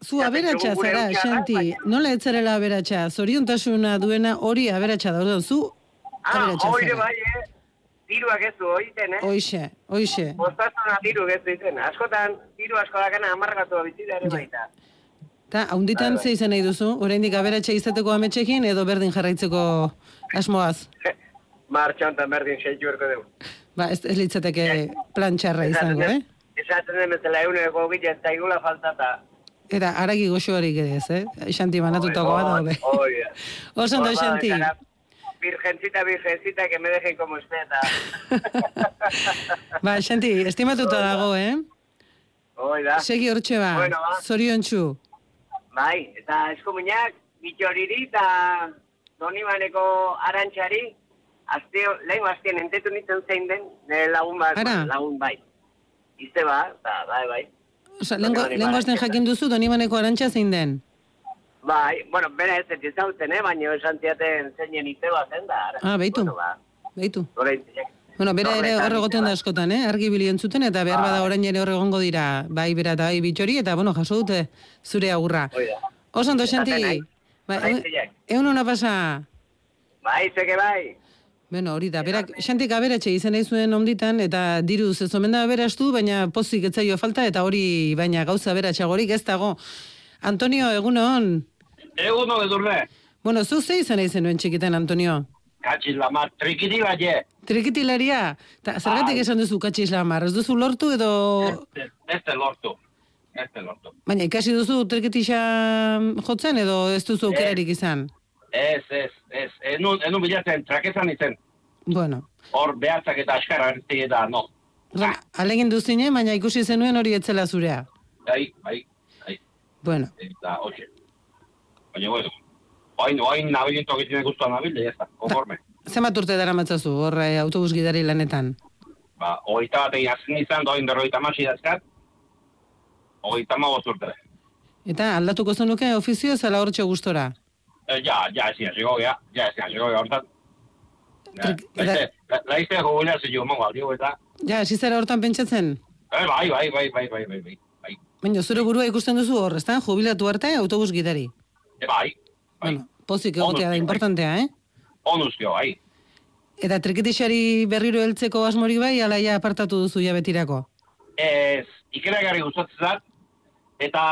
Zu aberatsa gure zara, Xanti, nola etzarela aberatsa? Zoriontasuna duena hori aberatsa da, orduan, zu ah, aberatsa hoire zara. bai, eh? Diruak ez du oiten, eh? Hoixe, hoixe. Bostasuna diru ez du iten. Askotan, diru asko dakana amargatu bizi ere baita. Ta, haunditan ze izan nahi duzu, oraindik aberatsa izateko ametxekin edo berdin jarraitzeko asmoaz. Martxa honetan berdin seitu erko dugu. Ba, ez, ez litzateke plan txarra izango, eh? Esaten den bezala eguneko gila eta igula faltata. Eta aragi goxoarik ere ez, eh? Xanti banatutako bat daude. Oso ondo, Xanti. Virgencita, virgencita, que me dejen como esté, eta... Ba, Xanti, estimatuta dago, eh? Hoi da. Segi hortxe ba, Bueno, ba. zorion txu. Bai, eta eskuminak, bitxoriri eta donibaneko arantxari, azteo, lehen aztien entetu nintzen zein den, nire lagun bat, Ara. lagun bai. Izte ba, eta bai, bai. Osa, lengo azten jakin duzu, donibaneko arantxa zein den. Bai, bueno, bera ez ez eh, baina esan ziaten zeinen izte bat zen da. ara. Ah, beitu. Bueno, ba, Beitu. orain, Bueno, bera ere horre goten da askotan, eh? Argi bili entzuten, eta behar bada orain ere horre egongo dira, bai bera eta bai bitxori, eta bueno, jaso dute zure agurra. Oso ondo, Xanti. Esaten nahi. Ba, Bai, egun- hona pasa. Bai, zeke bai. Bueno, hori da, berak, Xantik aberatxe izan nahi zuen onditan, eta diruz ez omen da aberastu, baina pozik etzaio falta, eta hori, baina gauza aberatxagorik ez dago. Antonio, egun hon. Egun hon edurne. Bueno, zu ze izan nahi zenuen txikitan, Antonio? Katxiz lama, trikiti bat je. Trikitilaria? Ta, zergatik Bai. esan duzu katxiz lamar? Ez duzu lortu edo... Ez te lortu. Ez te lortu. Baina ikasi duzu trikitisa jotzen edo ez duzu aukerarik izan? Ez, ez, ez. Enun, enun bilatzen, trakezan izen. Bueno, Hor behatzak eta askara gerti eta no. orduan, alegin duzine, baina ikusi zenuen hori etzela zurea. Bai, bai, bai. Bueno, Eta, hoxe. Baina, bueno, oain, oain nabilento egiten guztu nabil, ez da, konforme. Ta, zema turte dara matzazu, hor eh, autobus gidari lanetan? Ba, hogeita bat egin azken izan, doain berroita masi dazkat, hogeita ma urte. Eta aldatuko zenuke ofizio zela hor gustora? E, ja, ja, ez ja, zigo, ja, ja, ez ja, eh, zigo, ja, hortat. Ja, laizte, laizte, laizte, laizte, laizte, Ja, ez izara hortan pentsatzen? Eh, bai, bai, bai, bai, bai, bai, bai, bai. Baina, zure burua ikusten duzu hor, horreztan, jubilatu arte, autobus gidari. Eh, bai, Bueno, pozik egotea da importantea, eh? onuzkio, bai. Eta trikitixari berriro heltzeko asmori bai, alaia apartatu duzu ja betirako. Ez, ikeragarri gustatzen zat, eta,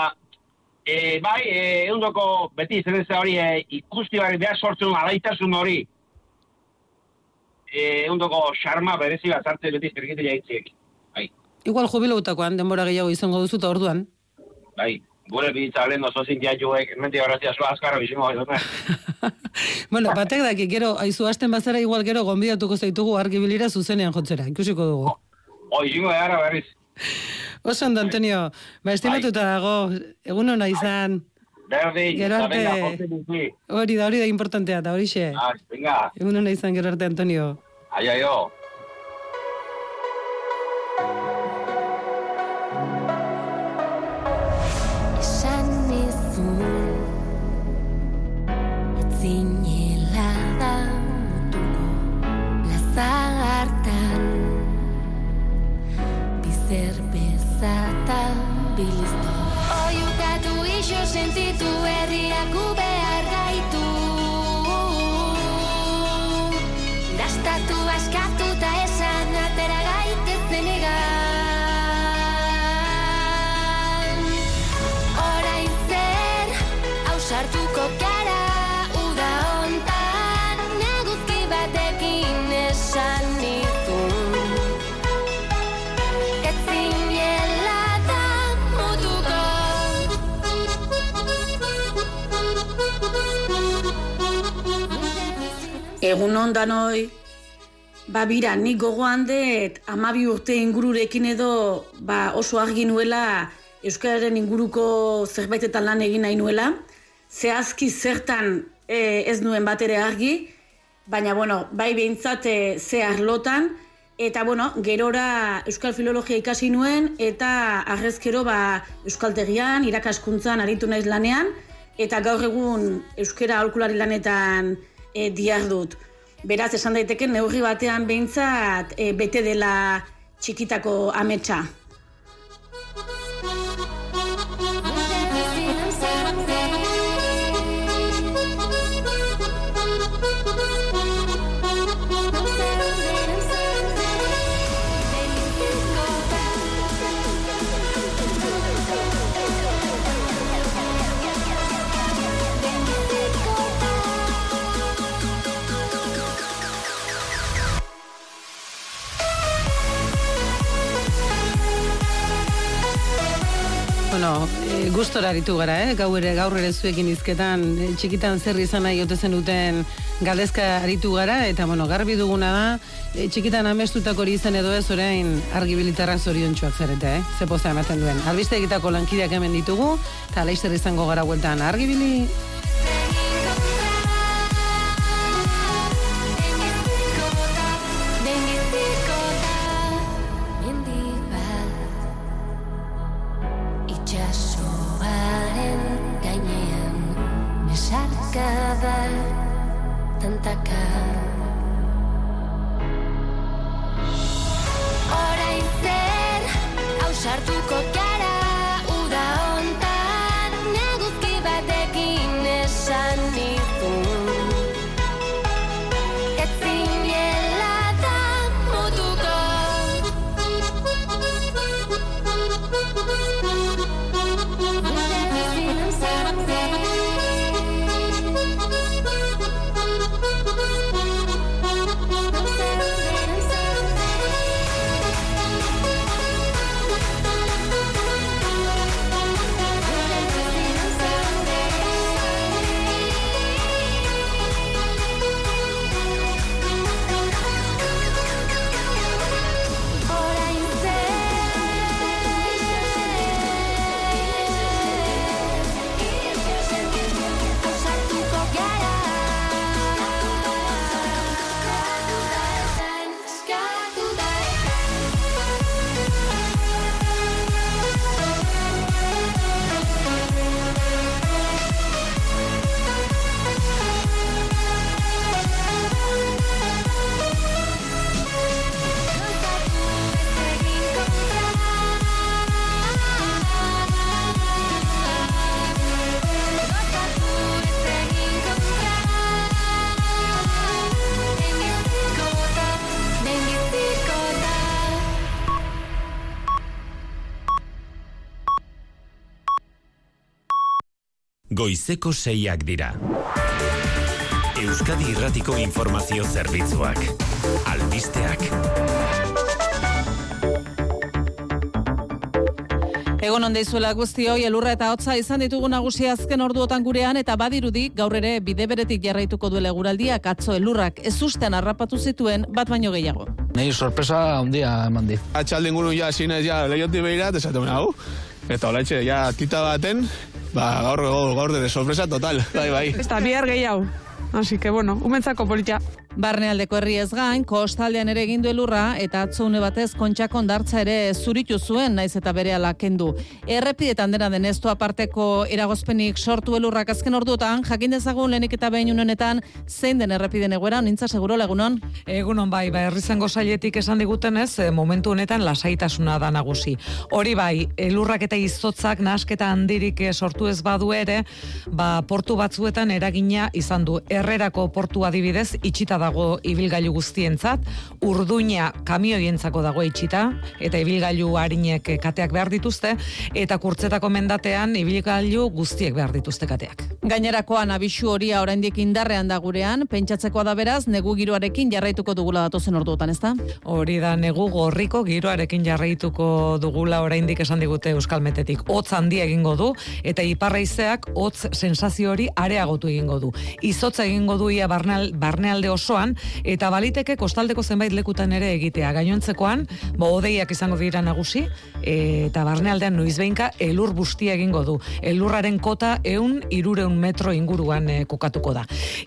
e, bai, e, eundoko beti izan ez hori e, ikusti bari behar sortzen alaitasun hori, e, eundoko xarma berezi bat zartzen beti zirgite jaitziek. Bai, Igual jubilautakoan denbora gehiago izango duzu eta orduan. bai, gure bizitza lehen oso zintia joek, menti horretzia zua azkarra bizimo Bueno, batek daki, gero, aizu hasten bazara igual gero gonbidatuko zaitugu argibilira zuzenean jotzera, ikusiko dugu. Hoi, zingo gara berriz. Oso ondo, Antonio, ba, estimatuta dago, egun hona izan, Berdi, Gero arte. hori da, hori da importantea, eta hori xe. Ah, venga, Egun hona izan gero arte, Antonio. ai, ai, biliztu All you got to is your sentitu herriak ube Egun ondan hoi, ba bira, nik gogoan dut amabi urte ingururekin edo ba, oso argi nuela Euskararen inguruko zerbaitetan lan egin nahi nuela. Zehazki zertan e, ez nuen bat ere argi, baina bueno, bai behintzat e, ze arlotan, eta bueno, gerora Euskal Filologia ikasi nuen, eta arrezkero ba, Euskaltegian, irakaskuntzan aritu naiz lanean, eta gaur egun Euskara aholkulari lanetan e, dihardut. Beraz, esan daiteke neurri batean behintzat e, bete dela txikitako ametsa. Bueno, e, gustora aritu gara, eh? Gau ere, gaur ere zuekin izketan, e, txikitan zer izan nahi ote zenuten galdezka aritu gara, eta bueno, garbi duguna da, e, txikitan amestutako hori izan edo ez orain argibilitarrak zorion txuak zarete, eh? Ze poza ematen duen. Albiste egitako lankideak hemen ditugu, eta laizzer izango gara bueltan argibili, goizeko seiak dira. Euskadi Irratiko Informazio Zerbitzuak. Albisteak. Egon onde izuela guzti hoi, elurra eta hotza izan ditugu nagusi azken orduotan gurean eta badirudi gaur ere bide beretik jarraituko duela eguraldiak atzo elurrak ez ustean harrapatu zituen bat baino gehiago. Nei sorpresa handia eman dit. Atxalde inguru ja zinez ja lehioti behirat, esaten hau. Eta olaitxe, ja tita baten, ba gaur, gaur, gaur de sorpresa total, bai, bai. Eta bihar gehiago. Así que bueno, umentzako politia. Barnealdeko herri ez gain, kostaldean ere egin du elurra eta atzoune batez kontxak ondartza ere zuritu zuen naiz eta bere kendu. Errepidetan dena deneztu aparteko eragozpenik sortu elurrak azken orduotan, jakin dezagun lehenik eta behin honetan zein den errepiden egoera, nintza seguro lagunon? Egunon bai, ba, herrizango sailetik esan diguten ez, eh, momentu honetan lasaitasuna da nagusi. Hori bai, elurrak eta izotzak nasketa handirik eh, sortu ez badu ere, ba, portu batzuetan eragina izan du. Herrerako portu adibidez, itxita dago ibilgailu guztientzat, urduina kamioientzako dago itxita, eta ibilgailu harinek kateak behar dituzte, eta kurtzetako mendatean ibilgailu guztiek behar dituzte kateak. Gainerakoan abisu horia oraindik indarrean da gurean, pentsatzekoa da beraz, negu giroarekin jarraituko dugula datozen orduotan, ezta? Hori da, negu gorriko giroarekin jarraituko dugula oraindik esan digute Euskalmetetik. Hotz handia egingo du, eta iparraizeak hotz sensazio hori areagotu egingo du. Izotza egingo du ia barneal, barnealde osoan, eta baliteke kostaldeko zenbait lekutan ere egitea. Gainontzekoan, bo odeiak izango dira nagusi, eta barnealdean noizbeinka elur bustia egingo du. Elurraren kota eun irureun metro inguruan eh, kokatuko da.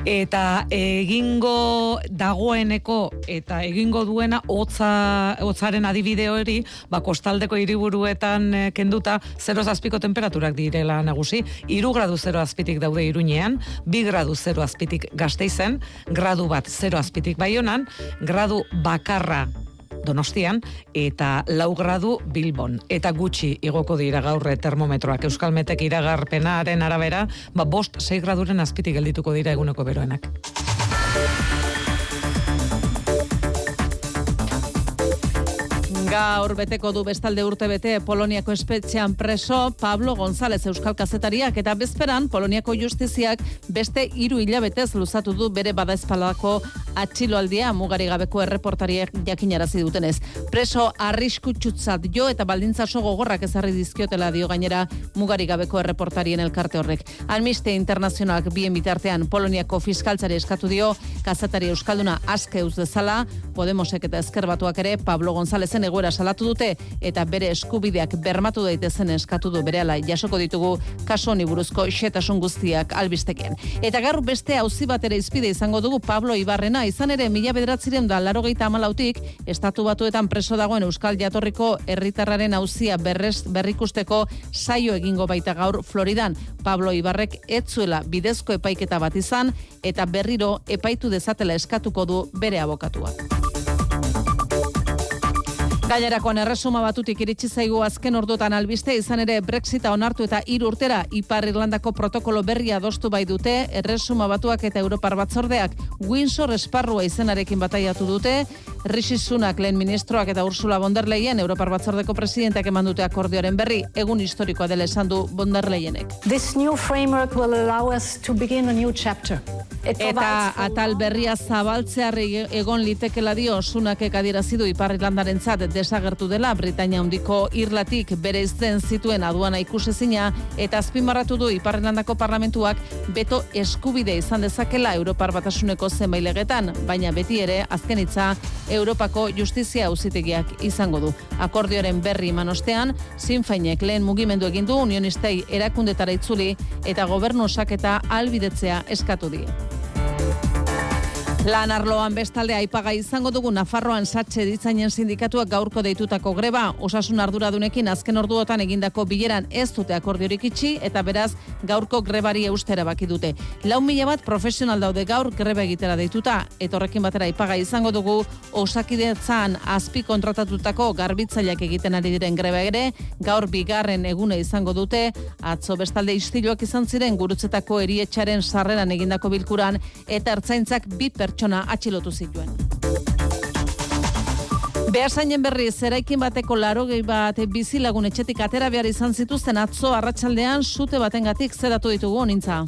Eta egingo dagoeneko eta egingo duena hotza hotzaren adibide hori, ba kostaldeko hiriburuetan eh, kenduta 0 azpiko temperaturak direla nagusi, 3 gradu 0 azpitik daude Iruñean, 2 gradu 0 azpitik Gasteizen, gradu bat 0 azpitik Baionan, gradu bakarra Donostian eta lau gradu Bilbon. Eta gutxi igoko dira gaurre termometroak Euskalmetek iragarpenaren arabera, ba bost 6 graduren azpitik geldituko dira eguneko beroenak. Gaur beteko du bestalde urte bete Poloniako espetxean preso Pablo González Euskal Kazetariak eta bezperan Poloniako justiziak beste hiru hilabetez luzatu du bere badaezpalako atxiloaldia mugari gabeko erreportariek jakinarazi dutenez. Preso arriskutsutzat jo eta baldintza oso gogorrak ezarri dizkiotela dio gainera mugari gabeko erreportarien elkarte horrek. Amnistia Internazionalak bien bitartean Poloniako fiskaltzari eskatu dio kazetari euskalduna aske uz dezala, Podemosek eta Ezker Batuak ere Pablo Gonzálezen egoera salatu dute eta bere eskubideak bermatu daitezen eskatu du berehala jasoko ditugu kaso honi buruzko xetasun guztiak albisteken. Eta gaur beste auzi bat ere izpide izango dugu Pablo Ibarrena izan ere mila bederatziren da larogeita amalautik estatu batuetan preso dagoen Euskal Jatorriko herritarraren auzia berrez berrikusteko saio egingo baita gaur Floridan. Pablo Ibarrek etzuela bidezko epaiketa bat izan eta berriro epaitu dezatela eskatuko du bere abokatuak. Gainerakoan erresuma batutik iritsi zaigu azken orduotan albiste izan ere Brexita onartu eta hiru urtera Ipar Irlandako protokolo berria adostu bai dute erresuma batuak eta Europar batzordeak Windsor esparrua izenarekin bataiatu dute Rishi Sunak lehen ministroak eta Ursula von der Leyen Europar batzordeko presidenteak eman dute akordioaren berri egun historikoa dela esan du von der Leyenek. This new framework will allow us to begin a new chapter. Eta atal berria zabaltzearri egon litekela dio Sunakek adierazi du Ipar Irlandarentzat desagertu dela Britania handiko irlatik bere izten zituen aduana ikusezina eta azpimarratu du Iparrendako parlamentuak beto eskubide izan dezakela Europar batasuneko zenbailegetan, baina beti ere azken hitza Europako justizia auzitegiak izango du. Akordioaren berri manostean, Sinfainek lehen mugimendu egin du unionistei erakundetara itzuli eta gobernu osaketa albidetzea eskatu die. Lan arloan bestalde aipaga izango dugu Nafarroan satxe ditzainen sindikatuak gaurko deitutako greba, osasun arduradunekin azken orduotan egindako bileran ez dute akordiorik itxi eta beraz gaurko grebari eustera baki dute. Lau mila bat profesional daude gaur greba egitera deituta, eta horrekin batera aipaga izango dugu osakidetzan azpi kontratatutako garbitzaileak egiten ari diren greba ere, gaur bigarren egune izango dute, atzo bestalde istiloak izan ziren gurutzetako erietxaren sarreran egindako bilkuran eta ertzaintzak bi pertsona atxilotu zituen. Behasainen berri, zeraikin bateko laro gehi bat bizilagun etxetik atera behar izan zituzten atzo arratsaldean sute batengatik zedatu ditugu onintza.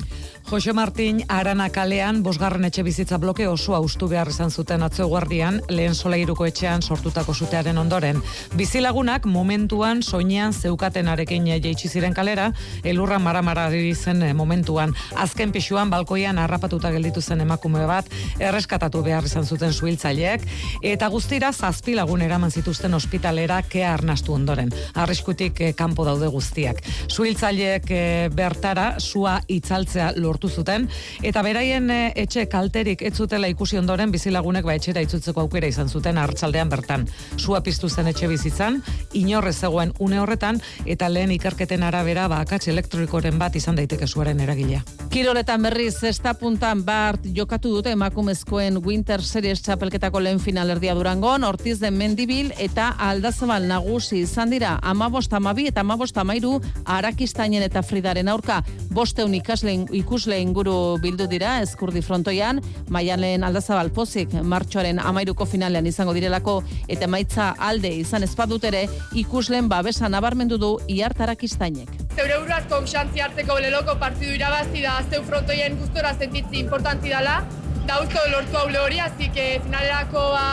Jose Martin Arana kalean bosgarren etxe bizitza bloke oso austu behar izan zuten atzo guardian lehen solairuko etxean sortutako sutearen ondoren. Bizilagunak momentuan soinean zeukatenarekin jaitsi ziren kalera, elurra maramara zen eh, momentuan. Azken pixuan balkoian harrapatuta gelditu zen emakume bat, erreskatatu behar izan zuten suhiltzaileek, eta guztira zazpi lagun eraman zituzten ospitalera kea arnastu ondoren. Arriskutik eh, kanpo daude guztiak. Suhiltzaileek eh, bertara sua itzaltzea lortu zuten eta beraien eh, etxe kalterik ez zutela ikusi ondoren bizilagunek ba etxera itzutzeko aukera izan zuten hartzaldean bertan. Sua piztu zen etxe bizitzan, inorrez zegoen une horretan eta lehen ikerketen arabera ba akats elektrikoren bat izan daiteke suaren eragilea. Kiroletan berriz, zesta puntan bart jokatu dute emakumezkoen Winter Series txapelketako lehen final erdia durangon, ortiz den mendibil eta aldazabal nagusi izan dira amabost amabi eta amabost amairu arakistainen eta fridaren aurka bosteun ikasleen ikusle inguru bildu dira eskurdi frontoian, maialen aldazabal pozik martxoaren amairuko finalean izango direlako eta maitza alde izan espadutere ikusleen babesa nabarmendu du iartarakistainek. Zeure buruaz konxantzi hartzeko leloko partidu irabazi da azteu frontoien gustora sentitzi importantzi dela, da usto lortu haule hori, así que finalerako ba,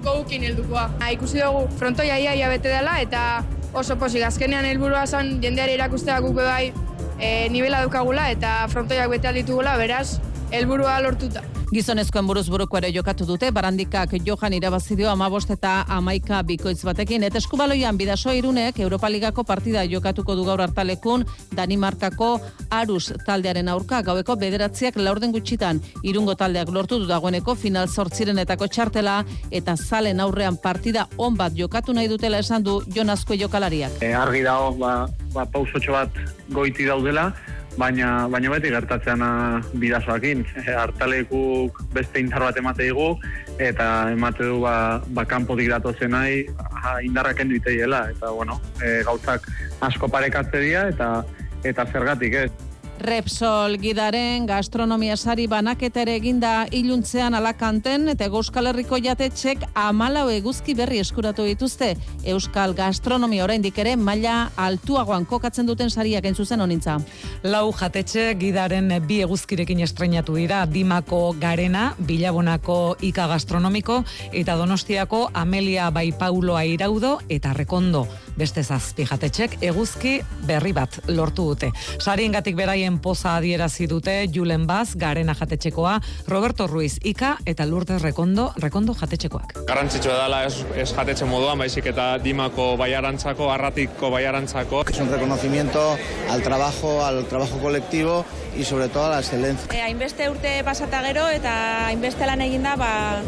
gogukin heldukoa. Ha, ikusi dugu frontoia ia ia bete dela eta oso posik azkenean helburua zen jendeari erakustea guk bai e, nivela daukagula eta frontoiak bete ditugula, beraz, helburua lortuta. Gizonezkoen buruz buruko ere jokatu dute, barandikak johan irabazi dio amabost eta amaika bikoitz batekin. Eta eskubaloian bidaso irunek Europa Ligako partida jokatuko du gaur hartalekun Danimarkako Arus taldearen aurka gaueko bederatziak laurden gutxitan irungo taldeak lortu du dagoeneko final sortzirenetako txartela eta zalen aurrean partida on bat jokatu nahi dutela esan du Jonazko jokalariak. E, argi dago, ba, ba, pausotxo bat goiti daudela, baina baina beti gertatzean ah, bidasoakin. E, hartalekuk beste indar bat emate digu, eta emate du ba, ba kanpotik datozen nahi ah, indarrak kendu iteiela. Eta bueno, e, gauzak asko parekatze dira, eta eta zergatik ez. Repsol gidaren gastronomia sari banaketere eginda iluntzean alakanten eta Euskal Herriko jatetxek amalau eguzki berri eskuratu dituzte. Euskal gastronomia oraindik ere maila altuagoan kokatzen duten sariak entzuzen honintza. Lau jatetxe gidaren bi eguzkirekin estrenatu dira Dimako Garena, Bilabonako Ika Gastronomiko eta Donostiako Amelia Bai Paulo Airaudo eta Rekondo. Beste zazpi jatetxek eguzki berri bat lortu dute. Sariengatik beraien poza adierazi dute Julen Baz, Garena jatetxekoa, Roberto Ruiz Ika eta Lourdes Rekondo, Rekondo jatetxekoak. Garrantzitsua dela ez, ez jatetxe moduan, baizik eta Dimako baiarantzako, Arratiko baiarantzako. Es un reconocimiento al trabajo, al trabajo colectivo y sobre todo a la excelencia. E, hainbeste urte pasata gero eta hainbeste lan eginda, ba,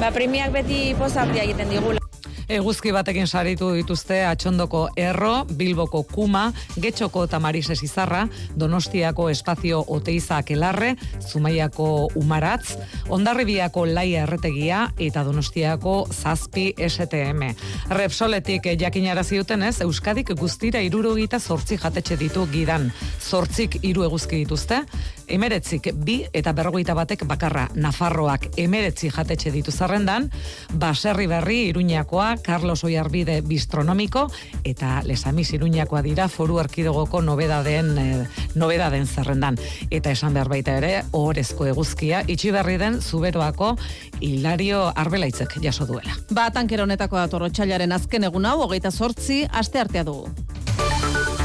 ba premiak beti poza egiten digula. Eguzki batekin saritu dituzte Atxondoko Erro, Bilboko Kuma, Getxoko eta Marises Izarra, Donostiako Espazio Oteiza Akelarre, Zumaiako Umaratz, Ondarribiako Laia Erretegia eta Donostiako Zazpi STM. Repsoletik jakinarazi dutenez, Euskadik guztira irurogita zortzi jatetxe ditu gidan. Zortzik hiru eguzki dituzte, emeretzik bi eta berrogeita batek bakarra Nafarroak emeretzi jatetxe ditu zerrendan, baserri berri Iruñakoa, Carlos Oiarbide bistronomiko eta Lesamis Iruñakoa dira foru erkidegoko nobedaden eh, nobedaden zerrendan. Eta esan behar baita ere, ohorezko eguzkia, itxi berri den zuberoako Hilario Arbelaitzek jaso duela. Ba, tankero honetako dator otxailaren azken egun hau, hogeita sortzi, aste artea dugu.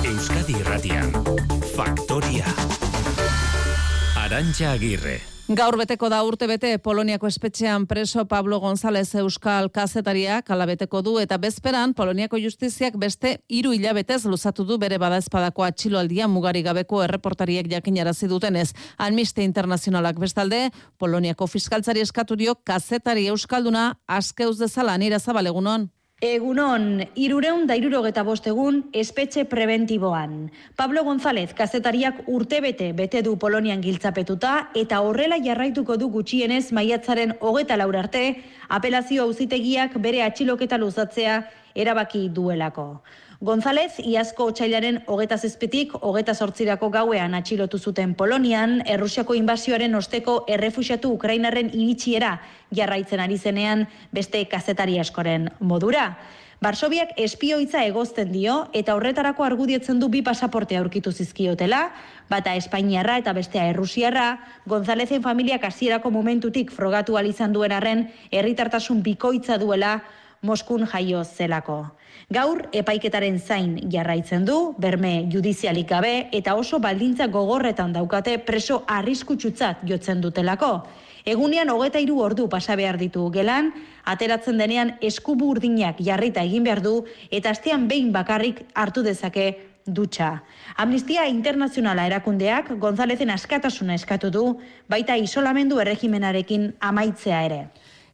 Euskadi Irratian, Faktoria. Arantxa Agirre. Gaur beteko da urte bete Poloniako espetxean preso Pablo González Euskal kazetariak alabeteko du eta bezperan Poloniako justiziak beste hiru hilabetez luzatu du bere badaezpadako atxiloaldia mugari gabeko erreportariek jakinarazi dutenez. Amnistia Internazionalak bestalde, Poloniako fiskaltzari eskatu dio kazetari Euskalduna askeuz dezala nira zabalegunon. Egunon, irureun da irurogeta bostegun espetxe preventiboan. Pablo González kazetariak urtebete bete du Polonian giltzapetuta eta horrela jarraituko du gutxienez maiatzaren hogeta laur arte, apelazio auzitegiak bere atxiloketa luzatzea erabaki duelako. González, iazko otxailaren hogeta zezpetik, hogeta sortzirako gauean atxilotu zuten Polonian, Errusiako inbazioaren osteko errefusiatu Ukrainarren iritsiera jarraitzen ari zenean beste kazetari askoren modura. Barsobiak espioitza egozten dio eta horretarako argudiotzen du bi pasaporte aurkitu zizkiotela, bata Espainiarra eta bestea Errusiarra, Gonzalezen familiak hasierako momentutik frogatu izan duen arren herritartasun bikoitza duela Moskun jaio zelako. Gaur epaiketaren zain jarraitzen du, berme judizialik gabe eta oso baldintza gogorretan daukate preso arriskutsutzat jotzen dutelako. Egunean hogeta hiru ordu pasa behar ditu gelan, ateratzen denean eskubu urdinak jarrita egin behar du eta astean behin bakarrik hartu dezake dutxa. Amnistia Internazionala erakundeak Gonzalezen askatasuna eskatu du, baita isolamendu erregimenarekin amaitzea ere.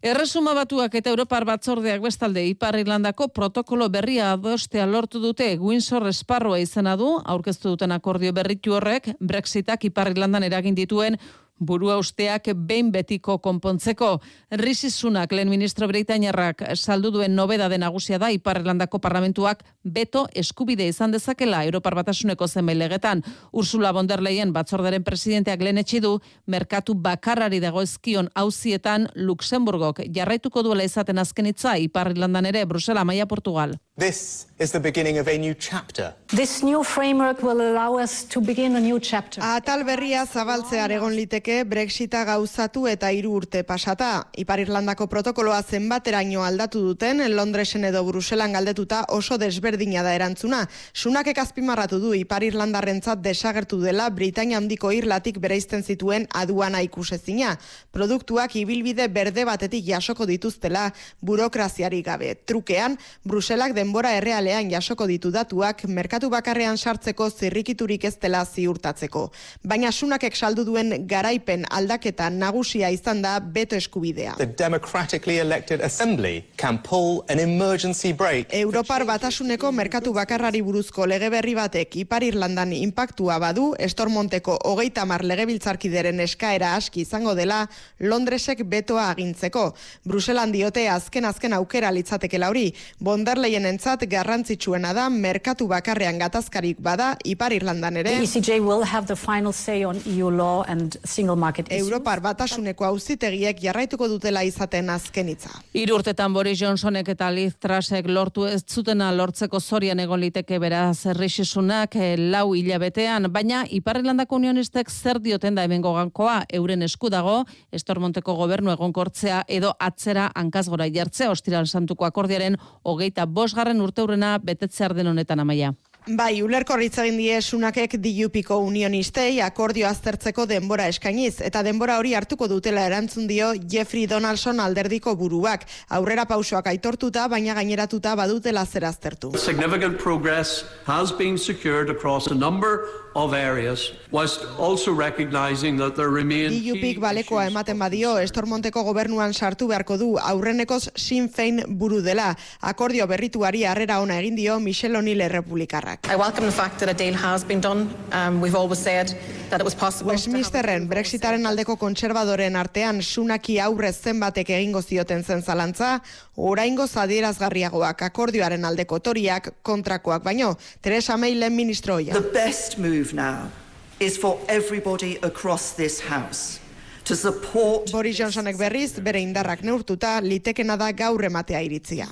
Erresuma batuak eta Europar batzordeak bestalde Ipar Irlandako protokolo berria adostea lortu dute Windsor esparroa izena du, aurkeztu duten akordio berritu horrek, Brexitak Ipar Irlandan eragin dituen burua usteak behin betiko konpontzeko. Rishi Sunak, lehen ministro Britainiarrak, saldu duen nobeda de nagusia da Ipar Irlandako parlamentuak beto eskubide izan dezakela Europar Batasuneko zenbait legetan. Ursula von der Leyen batzordaren presidenteak lehen du, merkatu bakarrari dago ezkion hauzietan Luxemburgok jarraituko duela izaten azkenitza Ipar Irlandan ere Brusela, Maia, Portugal. This is the beginning of a new chapter. This new framework will allow us to begin a new chapter. Atal berria zabaltzear egon liteke Brexita gauzatu eta hiru urte pasata. Ipar Irlandako protokoloa zenbateraino aldatu duten Londresen edo Bruselan galdetuta oso desberdina da erantzuna. Sunak azpimarratu du Ipar Irlandarrentzat desagertu dela Britania handiko irlatik bereizten zituen aduana ikusezina. Produktuak ibilbide berde batetik jasoko dituztela burokraziari gabe. Trukean, Bruselak denbora errealean jasoko ditu datuak merkatu bakarrean sartzeko zirrikiturik ez dela ziurtatzeko. Baina sunakek saldu duen garaipen aldaketa nagusia izan da beto eskubidea. The democratically elected assembly can pull an emergency break. Europar batasuneko merkatu bakarrari buruzko lege berri batek Ipar Irlandan impactua badu, Estormonteko hogeita mar legebiltzarkideren eskaera aski izango dela Londresek betoa agintzeko. Bruselan diote azken azken aukera litzateke lauri, bonderleien entzat garrantzitsuena da merkatu bakarrean gatazkarik bada Ipar Irlandan ere. The ECJ will have the final say on EU law and single market issues. Europar batasuneko auzitegiek jarraituko dutela izaten azken hitza. Hiru urtetan Boris Johnsonek eta Liz Trasek lortu ez zutena lortzeko zorian egon liteke beraz errixisunak eh, lau hilabetean, baina Ipar Irlandako unionistek zer dioten da hemengo gankoa euren esku dago, Estormonteko gobernu egonkortzea edo atzera hankazgora jartzea ostiral santuko akordiaren hogeita bosgarren urteurrena betetzear den honetan amaia. Bai, ulerko egin die sunakek DUPiko unionistei akordio aztertzeko denbora eskainiz, eta denbora hori hartuko dutela erantzun dio Jeffrey Donaldson alderdiko buruak. Aurrera pausoak aitortuta, baina gaineratuta badutela zer aztertu. Significant progress has been secured across a number of areas, whilst also recognizing that there remain DUPik balekoa ematen badio, Estormonteko gobernuan sartu beharko du aurrenekoz Sinn Fein buru dela. Akordio berrituari harrera ona egin dio Michel O'Neill Republikarrak. I welcome the fact that a deal has been done. Um, we've always said that it was possible. Westminsterren Brexitaren aldeko kontserbadoren artean sunaki aurrez zenbatek egingo zioten zen zalantza, oraingo zadierazgarriagoak akordioaren aldeko toriak kontrakoak baino. Teresa May lehen ministroia. The best move now is for everybody across this house to support Boris Johnsonek berriz bere indarrak neurtuta litekena da gaur ematea iritzia.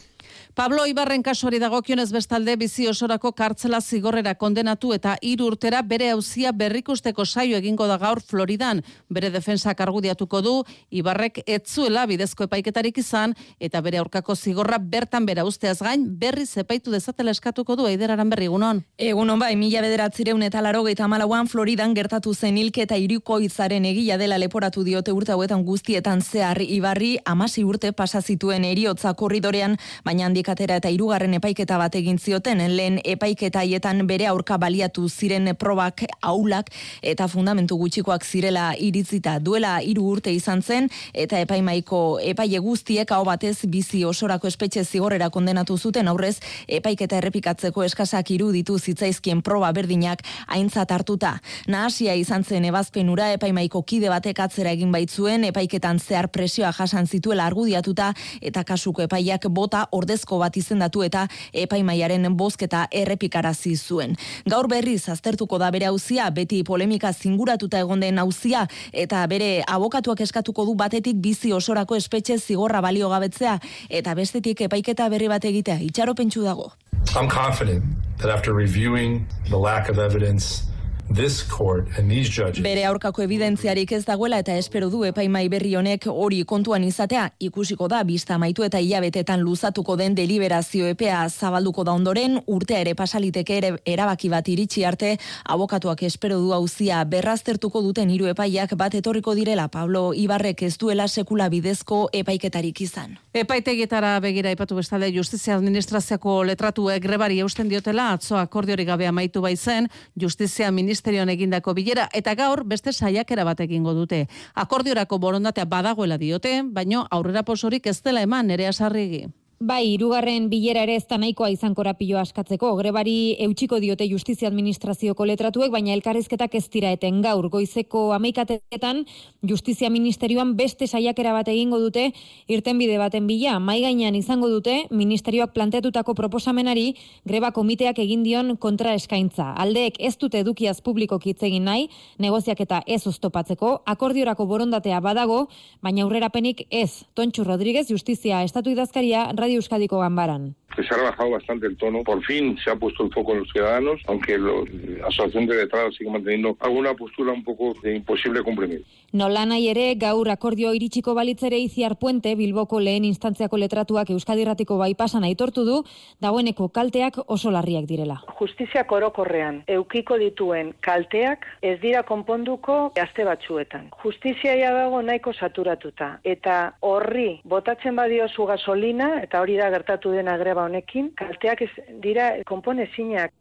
Pablo Ibarren kasuari dagokionez bestalde bizi osorako kartzela zigorrera kondenatu eta hiru urtera bere auzia berrikusteko saio egingo da gaur Floridan. Bere defensak argudiatuko du Ibarrek etzuela bidezko epaiketarik izan eta bere aurkako zigorra bertan bera usteaz gain berri zepaitu dezatela eskatuko du Aideraran berri egunon. Egunon bai, mila bederatzireun eta laro malauan Floridan gertatu zen hilke eta iruko izaren egila dela leporatu diote urte hauetan guztietan zehar Ibarri amasi urte pasazituen eriotza korridorean, baina handik atera eta hirugarren epaiketa bat egin zioten. Lehen epaiketa haietan bere aurka baliatu ziren probak aulak eta fundamentu gutxikoak zirela iritzita. Duela hiru urte izan zen eta epaimaiko epaile guztiek hau batez bizi osorako espetxe zigorrera kondenatu zuten. Aurrez epaiketa errepikatzeko eskasak iruditu zitzaizkien proba berdinak aintzat hartuta. Nahasia izan zen ebazpenura epaimaiko kide batek atzera egin baitzuen epaiketan zehar presioa jasan zituela argudiatuta eta kasuko epaiak bota orde bidezko bat izendatu eta epaimaiaren bozketa errepikarazi zuen. Gaur berriz aztertuko da bere auzia beti polemika zinguratuta egon den auzia eta bere abokatuak eskatuko du batetik bizi osorako espetxe zigorra balio gabetzea eta bestetik epaiketa berri bat egitea itxaropentsu dago. I'm confident that after reviewing the lack of evidence this court and these judges Bere aurkako evidentziarik ez dagoela eta espero du epaimai berri honek hori kontuan izatea ikusiko da bista maitu eta hilabetetan luzatuko den deliberazio epea zabalduko da ondoren urtea ere pasaliteke ere erabaki bat iritsi arte abokatuak espero du auzia berraztertuko duten hiru epaiak bat etorriko direla Pablo Ibarrek ez duela sekula bidezko epaiketarik izan. Epaitegietara begira aipatu bestalde Justizia Administraziako letratuek grebari eusten diotela atzo akordiori gabe amaitu baizen Justizia Ministerioan egindako bilera eta gaur beste saiakera bat egingo dute. Akordiorako borondatea badagoela diote, baino aurrera posorik ez dela eman nerea sarrigi. Bai, irugarren bilera ere ez da nahikoa izan korapilo askatzeko. Grebari eutxiko diote justizia administrazioko letratuek, baina elkarrizketak ez dira eten gaur. Goizeko ameikatetan justizia ministerioan beste saiakera bat egingo dute irtenbide baten bila. Mai gainean izango dute ministerioak planteatutako proposamenari greba komiteak egin dion kontra eskaintza. Aldeek ez dute edukiaz publiko egin nahi, negoziak eta ez oztopatzeko, akordiorako borondatea badago, baina aurrerapenik ez. Tontxu Rodríguez, justizia estatu idazkaria, Radio Euskadiko Gambaran. Que se ha rebajado bastante el tono. Por fin se ha puesto el foco en los ciudadanos, aunque lo- la Asociación de Letrados sigue manteniendo alguna postura un poco de imposible cumplir. Nola nahi ere, gaur akordio iritsiko balitzere iziar puente, Bilboko lehen instantziako letratuak Euskadirratiko baipasan aitortu du, dagoeneko kalteak oso larriak direla. Justiziak orokorrean eukiko dituen kalteak ez dira konponduko aste batzuetan. Justiziaia dago nahiko saturatuta eta horri botatzen badiozu gasolina eta hori da gertatu dena greba honekin, kalteak ez dira konponezinak.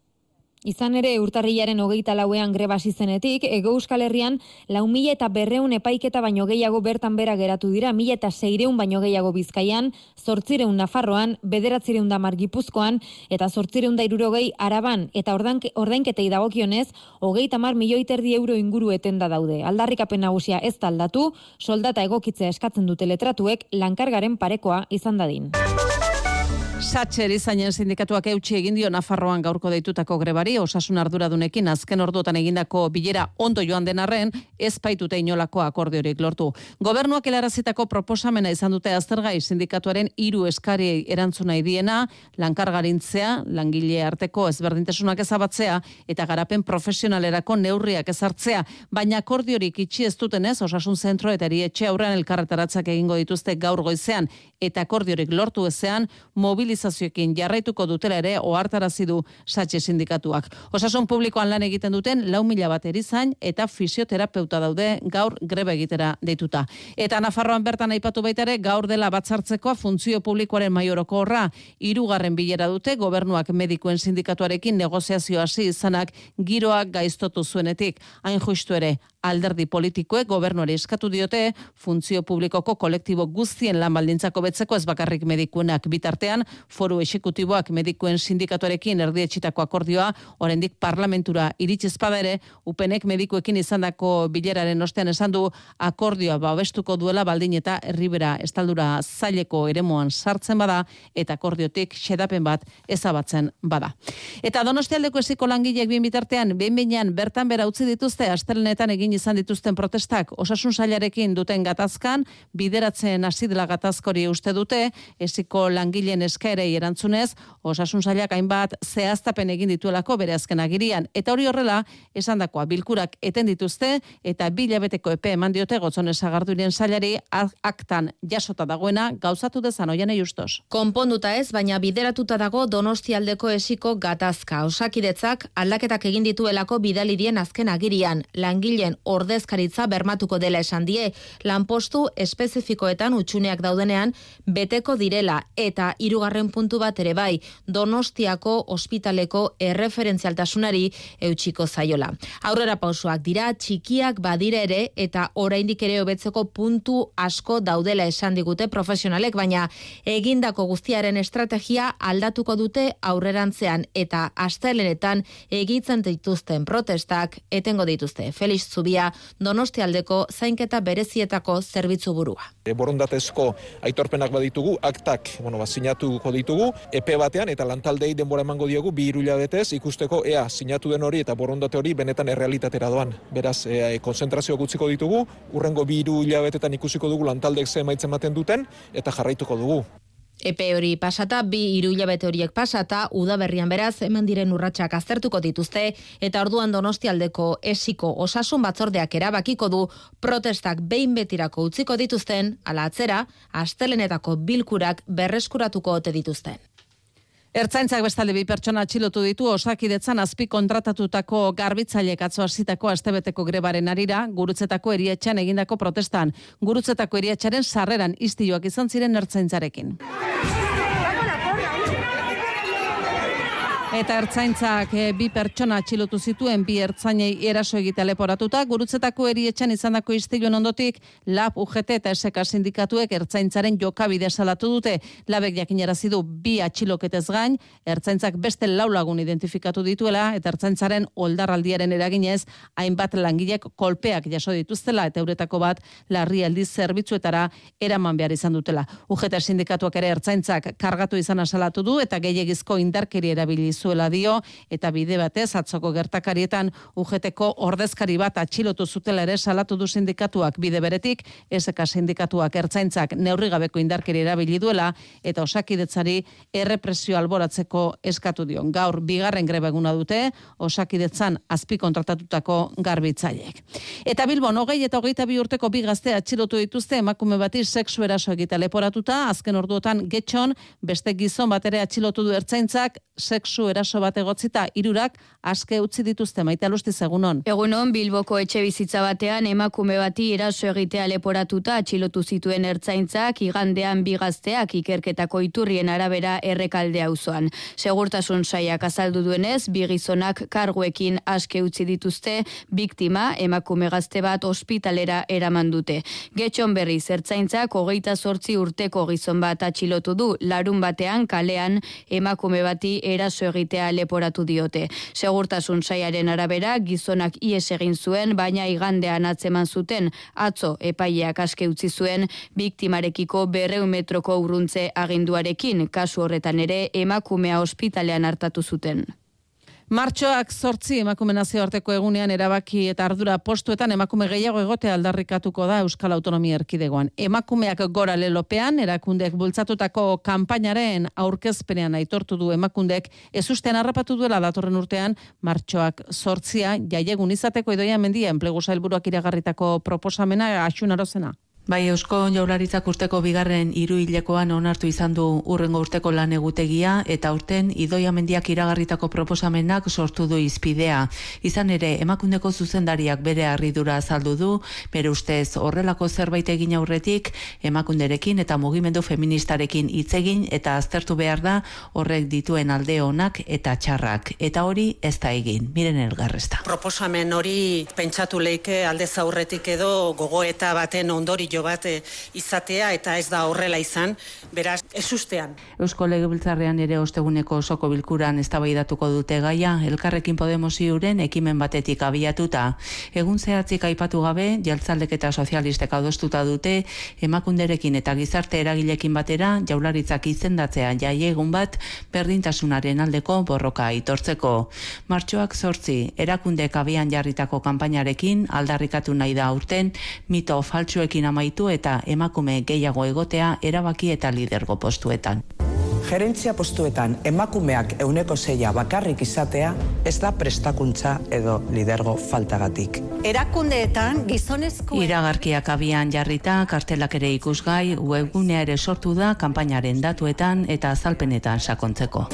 Izan ere, urtarrilaren hogeita lauean greba hasi zenetik, Ego Euskal Herrian, lau mila eta berreun epaiketa baino gehiago bertan bera geratu dira, mila eta seireun baino gehiago bizkaian, zortzireun Nafarroan, bederatzireun da Margipuzkoan, eta zortzireun da irurogei Araban, eta ordainketei dagokionez, hogeita mar milioi terdi euro inguru etenda daude. Aldarrikapen nagusia ez da aldatu, soldata egokitzea eskatzen dute letratuek, lankargaren parekoa izan dadin. Satcher izanen sindikatuak eutxi egin dio Nafarroan gaurko deitutako grebari, osasun arduradunekin azken orduotan egindako bilera ondo joan den arren, ez baitute inolako akordiorik lortu. Gobernuak helarazitako proposamena izan dute aztergai sindikatuaren hiru eskari erantzuna idiena, lankargarintzea, langile arteko ezberdintasunak ezabatzea eta garapen profesionalerako neurriak ezartzea, baina akordiorik itxi ez dutenez osasun zentro eta erietxe aurrean elkarretaratzak egingo dituzte gaur goizean eta akordiorik lortu ezean mobilizazioekin jarraituko dutela ere ohartarazi du Satxe sindikatuak. Osasun publikoan lan egiten duten lau mila bat erizain eta fisioterapeuta daude gaur greba egitera deituta. Eta Nafarroan bertan aipatu baita ere gaur dela batzartzekoa funtzio publikoaren maioroko horra hirugarren bilera dute gobernuak medikuen sindikatuarekin negoziazio hasi izanak giroak gaiztotu zuenetik. Hain justu ere alderdi politikoek gobernuari eskatu diote funtzio publikoko kolektibo guztien lan baldintzako betzeko ez bakarrik medikuenak bitartean foru esekutiboak medikuen sindikatuarekin erdietxitako akordioa oraindik parlamentura iritsi ezpada ere upenek medikuekin izandako bileraren ostean esan du akordioa babestuko duela baldin eta herribera estaldura zaileko eremuan sartzen bada eta akordiotik xedapen bat ezabatzen bada. Eta Donostialdeko esiko langileek bien bitartean behin bertan bera utzi dituzte astelenetan egin izan dituzten protestak osasun sailarekin duten gatazkan bideratzen hasi dela gatazkori uste dute esiko langileen eskaerei erantzunez osasun sailak hainbat zehaztapen egin dituelako bere azken agirian eta hori horrela esandakoa bilkurak eten dituzte eta bilabeteko epe eman diote gotzone sagarduren sailari ak- aktan jasota dagoena gauzatu dezan oianei justos. Konponduta ez, baina bideratuta dago Donostialdeko esiko gatazka. Osakidetzak aldaketak egin dituelako bidalirien azken agirian. Langileen ordezkaritza bermatuko dela esan die. Lanpostu espezifikoetan utxuneak daudenean beteko direla eta hirugarren puntu bat ere bai Donostiako ospitaleko erreferentzialtasunari eutxiko zaiola. Aurrera pausoak dira txikiak badire ere eta oraindik ere hobetzeko puntu asko daudela esan digute profesionalek, baina egindako guztiaren estrategia aldatuko dute aurrerantzean eta astelenetan egitzen dituzten protestak etengo dituzte. Felix Zubia, Donostialdeko zainketa berezietako zerbitzu burua. E, borondatezko aitorpenak baditugu, aktak bueno, ba, sinatu aztertuko ditugu, epe batean eta lantaldei denbora emango diogu bi hiru hilabetez ikusteko ea sinatu den hori eta borondate hori benetan errealitatera doan. Beraz, e, konzentrazio gutziko ditugu, urrengo bi hiru hilabetetan ikusiko dugu lantaldek ze emaitzen ematen duten eta jarraituko dugu. Epe hori pasata, bi hiru hilabete horiek pasata, udaberrian beraz, eman diren urratsak aztertuko dituzte, eta orduan donostialdeko esiko osasun batzordeak erabakiko du protestak behin betirako utziko dituzten, ala atzera, astelenetako bilkurak berreskuratuko ote dituzten. Ertzaintzak bestalde bi pertsona atxilotu ditu osakidetzan azpi kontratatutako garbitzailek atzo hasitako astebeteko grebaren arira, gurutzetako erietxean egindako protestan. Gurutzetako erietxaren sarreran istioak izan ziren ertzaintzarekin. Eta ertzaintzak e, bi pertsona atxilotu zituen bi ertzainei eraso egite leporatuta, gurutzetako erietxan izandako istiluen ondotik, LAB, UGT eta SK sindikatuek ertzaintzaren jokabide salatu dute. Labek jakinarazi du bi atxiloketez gain, ertzaintzak beste laulagun identifikatu dituela, eta ertzaintzaren oldarraldiaren eraginez, hainbat langilek kolpeak jaso dituztela, eta euretako bat larri aldiz zerbitzuetara eraman behar izan dutela. UGT sindikatuak ere ertzaintzak kargatu izan salatu du, eta gehiagizko indarkeri erabiliz zuela dio eta bide batez atzoko gertakarietan ujeteko ordezkari bat atxilotu zutela ere salatu du sindikatuak bide beretik SK sindikatuak ertzaintzak neurri gabeko indarkeri erabili duela eta osakidetzari errepresio alboratzeko eskatu dion. Gaur bigarren greba eguna dute osakidetzan azpi kontratatutako garbitzaileek. Eta Bilbon hogei eta hogeita bi urteko bi gazte atxilotu dituzte emakume bati sexu eraso egita leporatuta azken orduotan getxon beste gizon bat ere atxilotu du ertzaintzak sexu eraso bat egotzita irurak aske utzi dituzte maite alusti egunon. Egunon Bilboko etxe bizitza batean emakume bati eraso egitea leporatuta atxilotu zituen ertzaintzak igandean bigazteak ikerketako iturrien arabera errekalde auzoan. Segurtasun saiak azaldu duenez, bi gizonak karguekin aske utzi dituzte, biktima emakume gazte bat ospitalera eraman dute. Getxon berri zertzaintzak hogeita sortzi urteko gizon bat atxilotu du larun batean kalean emakume bati eraso egitea leporatu diote. Segurtasun saiaren arabera, gizonak ies egin zuen, baina igandean atzeman zuten, atzo epaileak aske utzi zuen, biktimarekiko berreun metroko urruntze aginduarekin, kasu horretan ere, emakumea ospitalean hartatu zuten. Martxoak sortzi emakume nazioarteko egunean erabaki eta ardura postuetan emakume gehiago egote aldarrikatuko da Euskal Autonomia Erkidegoan. Emakumeak gora lelopean, erakundek bultzatutako kanpainaren aurkezpenean aitortu du emakundek, ez ustean harrapatu duela datorren urtean, martxoak sortzia, jaiegun izateko idoia mendia, enplegu zailburuak iragarritako proposamena, asunarozena. Bai, Eusko Jaurlaritzak urteko bigarren hiru hilekoan onartu izan du urrengo urteko lan egutegia eta urten Idoia Mendiak iragarritako proposamenak sortu du izpidea. Izan ere, emakundeko zuzendariak bere harridura azaldu du, bere ustez horrelako zerbait egin aurretik emakunderekin eta mugimendu feministarekin hitz egin eta aztertu behar da horrek dituen alde onak eta txarrak. Eta hori ez da egin. Miren elgarresta. Proposamen hori pentsatu leike alde zaurretik edo gogoeta baten ondori bat eh, izatea eta ez da horrela izan, beraz, ez ustean. Eusko Legebiltzarrean ere osteguneko osoko bilkuran eztabaidatuko dute gaia, elkarrekin Podemos iuren ekimen batetik abiatuta. Egun zehatzik aipatu gabe, jaltzalek eta sozialistek adostuta dute, emakunderekin eta gizarte eragilekin batera, jaularitzak izendatzea jai egun bat, berdintasunaren aldeko borroka aitortzeko. Martxoak sortzi, erakundek abian jarritako kanpainarekin, aldarrikatu nahi da urten, mito faltsuekin ama amaitu eta emakume gehiago egotea erabaki eta lidergo postuetan. Gerentzia postuetan emakumeak euneko zeia bakarrik izatea ez da prestakuntza edo lidergo faltagatik. Erakundeetan gizonezko... Iragarkiak abian jarrita, kartelak ere ikusgai, webgunea ere sortu da kanpainaren datuetan eta azalpenetan sakontzeko.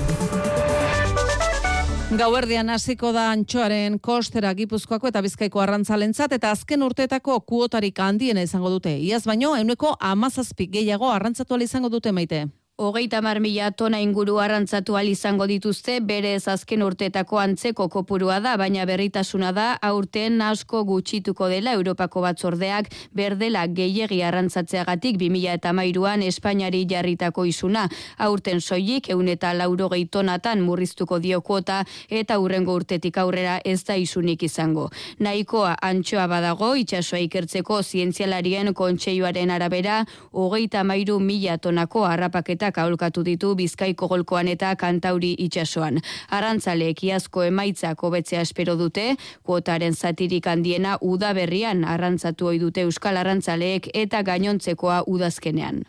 Gauerdian hasiko da antxoaren kostera gipuzkoako eta bizkaiko arrantzalentzat eta azken urteetako kuotarik handiena izango dute. Iaz baino, euneko amazazpik gehiago arrantzatu izango dute maite. Hogeita mar mila tona inguru arrantzatu izango dituzte, bere azken urteetako antzeko kopurua da, baina berritasuna da, aurten asko gutxituko dela Europako batzordeak berdela gehiegi arrantzatzeagatik 2000 eta mairuan Espainiari jarritako izuna. Aurten soilik, eun eta lauro tonatan murriztuko dio kuota eta hurrengo urtetik aurrera ez da isunik izango. Nahikoa antxoa badago, itxasoa ikertzeko zientzialarien kontseioaren arabera, hogeita mairu mila tonako harrapaketa arrakastaak aholkatu ditu Bizkaiko golkoan eta Kantauri itsasoan. Arrantzaleek iazko emaitzak hobetzea espero dute, kuotaren zatirik handiena udaberrian arrantzatu ohi dute Euskal Arrantzaleek eta gainontzekoa udazkenean.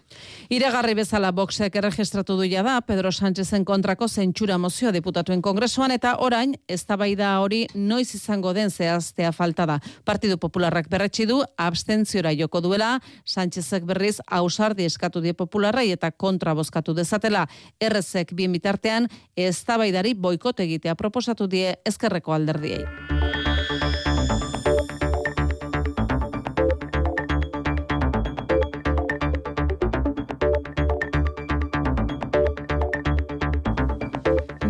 Iragarri bezala boxek erregistratu du da Pedro Sánchezen kontrako zentsura mozioa diputatuen kongresuan eta orain eztabaida hori noiz izango den zehaztea falta da. Partidu Popularrak berretsi du abstentziora joko duela, Sánchezek berriz ausardi eskatu die Popularrai eta kontra bozkatu dezatela. Errezek bien bitartean eztabaidari boikot egitea proposatu die ezkerreko alderdiei.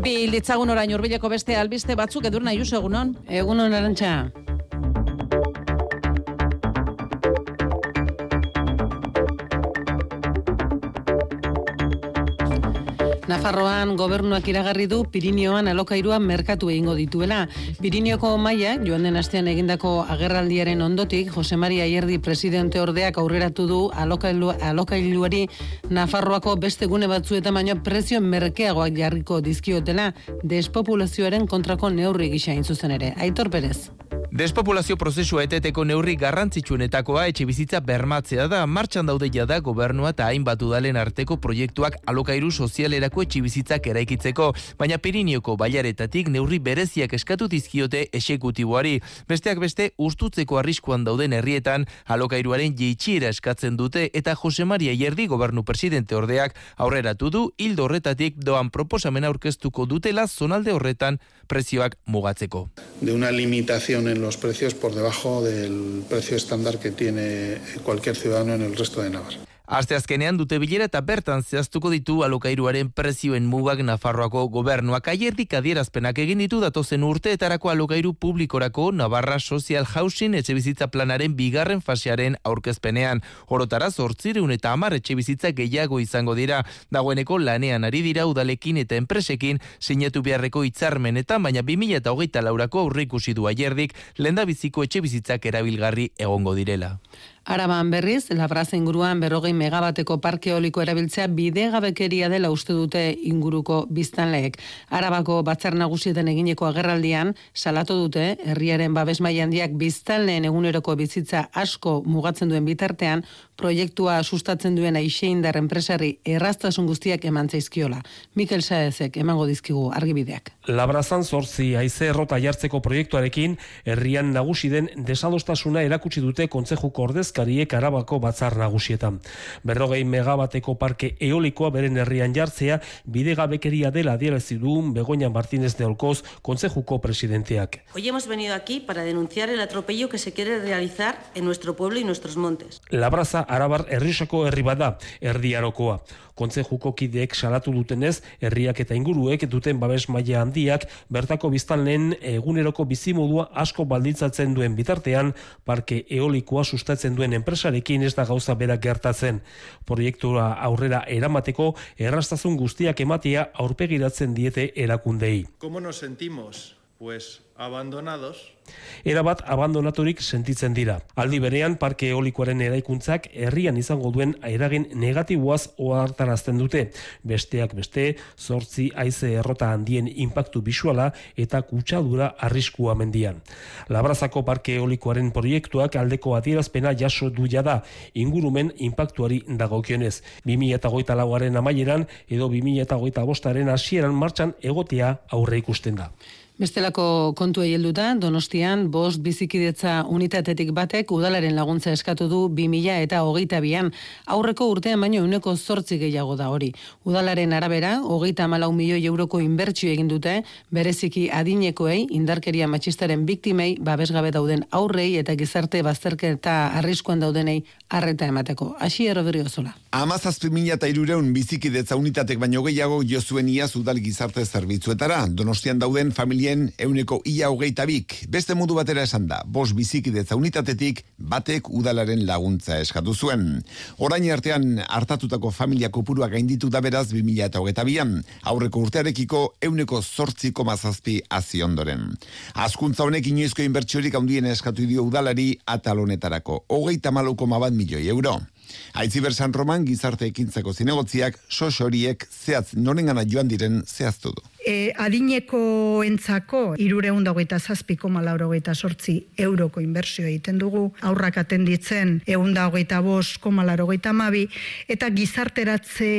Bi litzagun orain urbileko beste albiste batzuk edur nahi egunon. Egunon arantxa. Nafarroan gobernuak iragarri du Pirinioan alokairua merkatu egingo dituela. Pirineoko maila joan den astean egindako agerraldiaren ondotik Jose Maria Ierdi presidente ordeak aurreratu du alokailu, alokailuari Nafarroako beste gune batzuetan baino prezio merkeagoak jarriko dizkiotela despopulazioaren kontrako neurri gisa zuzen ere. Aitor Perez. Despopulazio prozesua eteteko neurri garrantzitsuenetakoa etxe bizitza bermatzea da martxan daude jada gobernua eta hainbat udalen arteko proiektuak alokairu sozialerako etxe bizitzak eraikitzeko, baina Pirinioko baiaretatik neurri bereziak eskatu dizkiote esekutiboari. Besteak beste ustutzeko arriskuan dauden herrietan alokairuaren jeitxiera eskatzen dute eta Jose Maria Ierdi gobernu presidente ordeak aurreratu du hildo horretatik doan proposamena aurkeztuko dutela zonalde horretan prezioak mugatzeko. De una limitación en los precios por debajo del precio estándar que tiene cualquier ciudadano en el resto de Navarra. Aste azkenean dute bilera eta bertan zehaztuko ditu alokairuaren prezioen mugak Nafarroako gobernuak aierdik adierazpenak egin ditu datozen urteetarako alokairu publikorako Navarra Social Housing etxe planaren bigarren fasearen aurkezpenean. Horotara zortzireun eta amar etxe bizitza gehiago izango dira. Dagoeneko lanean ari dira udalekin eta enpresekin sinatu beharreko hitzarmenetan baina 2000 eta hogeita laurako aurrikusi du aierdik lenda biziko etxe bizitzak erabilgarri egongo direla. Araban berriz, labraza inguruan berrogei megabateko parke eoliko erabiltzea bidegabekeria dela uste dute inguruko biztanleek. Arabako batzar nagusietan egineko agerraldian, salatu dute, herriaren babes handiak biztanleen eguneroko bizitza asko mugatzen duen bitartean, proiektua sustatzen duen aixeindar enpresari erraztasun guztiak eman zaizkiola. Mikel Saezek emango dizkigu argibideak. Labrazan zorzi aize errota jartzeko proiektuarekin, herrian nagusi den desadostasuna erakutsi dute kontzejuko ordezkariek arabako batzar nagusietan. Berrogei megabateko parke eolikoa beren herrian jartzea, bide gabekeria dela adierazi du Begoña Martínez de Olcoz, kontzejuko presidenteak. Hoy hemos venido aquí para denunciar el atropello que se quiere realizar en nuestro pueblo y nuestros montes. Labraza arabar herrisako herri bada, erdiarokoa. Kontzejuko kideek salatu dutenez, herriak eta inguruek duten babes maila handiak, bertako biztanleen eguneroko bizimodua asko baldintzatzen duen bitartean, parke eolikoa sustatzen duen enpresarekin ez da gauza berak gertatzen. Proiektura aurrera eramateko errastazun guztiak ematea aurpegiratzen diete erakundei. ¿Cómo nos sentimos? Pues abandonados. Erabat abandonaturik sentitzen dira. Aldi berean parke eolikoaren eraikuntzak herrian izango duen eragin negatiboaz ohartarazten dute. Besteak beste, zortzi haize errota handien inpaktu bisuala eta kutsadura arriskua mendian. Labrazako parke eolikoaren proiektuak aldeko adierazpena jaso du da ingurumen inpaktuari dagokionez. 2008 lauaren amaieran edo 2008 bostaren hasieran martxan egotea aurre ikusten da. Bestelako kontu helduta, Donostian bost bizikidetza unitatetik batek udalaren laguntza eskatu du 2000 eta hogeita bian. Aurreko urtean baino uneko zortzi gehiago da hori. Udalaren arabera, hogeita malau milioi euroko inbertsio egin dute, bereziki adinekoei, indarkeria matxistaren biktimei, babesgabe dauden aurrei eta gizarte bazterketa arriskuan daudenei arreta emateko. Asi erroberi osola. Amazazpi mila eta irureun bizikidetza unitatek baino gehiago jozuen iaz udal gizarte zerbitzuetara. Donostian dauden familia horien euneko ia hogeita bik. Beste modu batera esan da, bos bizikidetza unitatetik batek udalaren laguntza eskatu zuen. Orain artean hartatutako familia kopurua gainditu da beraz 2000 eta hogeita bian, aurreko urtearekiko euneko zortziko mazazpi azi ondoren. Azkuntza honek inoizko inbertsiorik handien eskatu dio udalari atalonetarako, hogeita maluko mabat milioi euro. Aitziber San Roman gizarte ekintzako zinegotziak sos horiek zehatz norengana joan diren zehaztu du. E, adineko entzako irureun dagoita zazpiko malaurogeita sortzi euroko inbertsio egiten dugu, aurrak atenditzen egun dagoita bos komalarogeita mabi, eta gizarteratze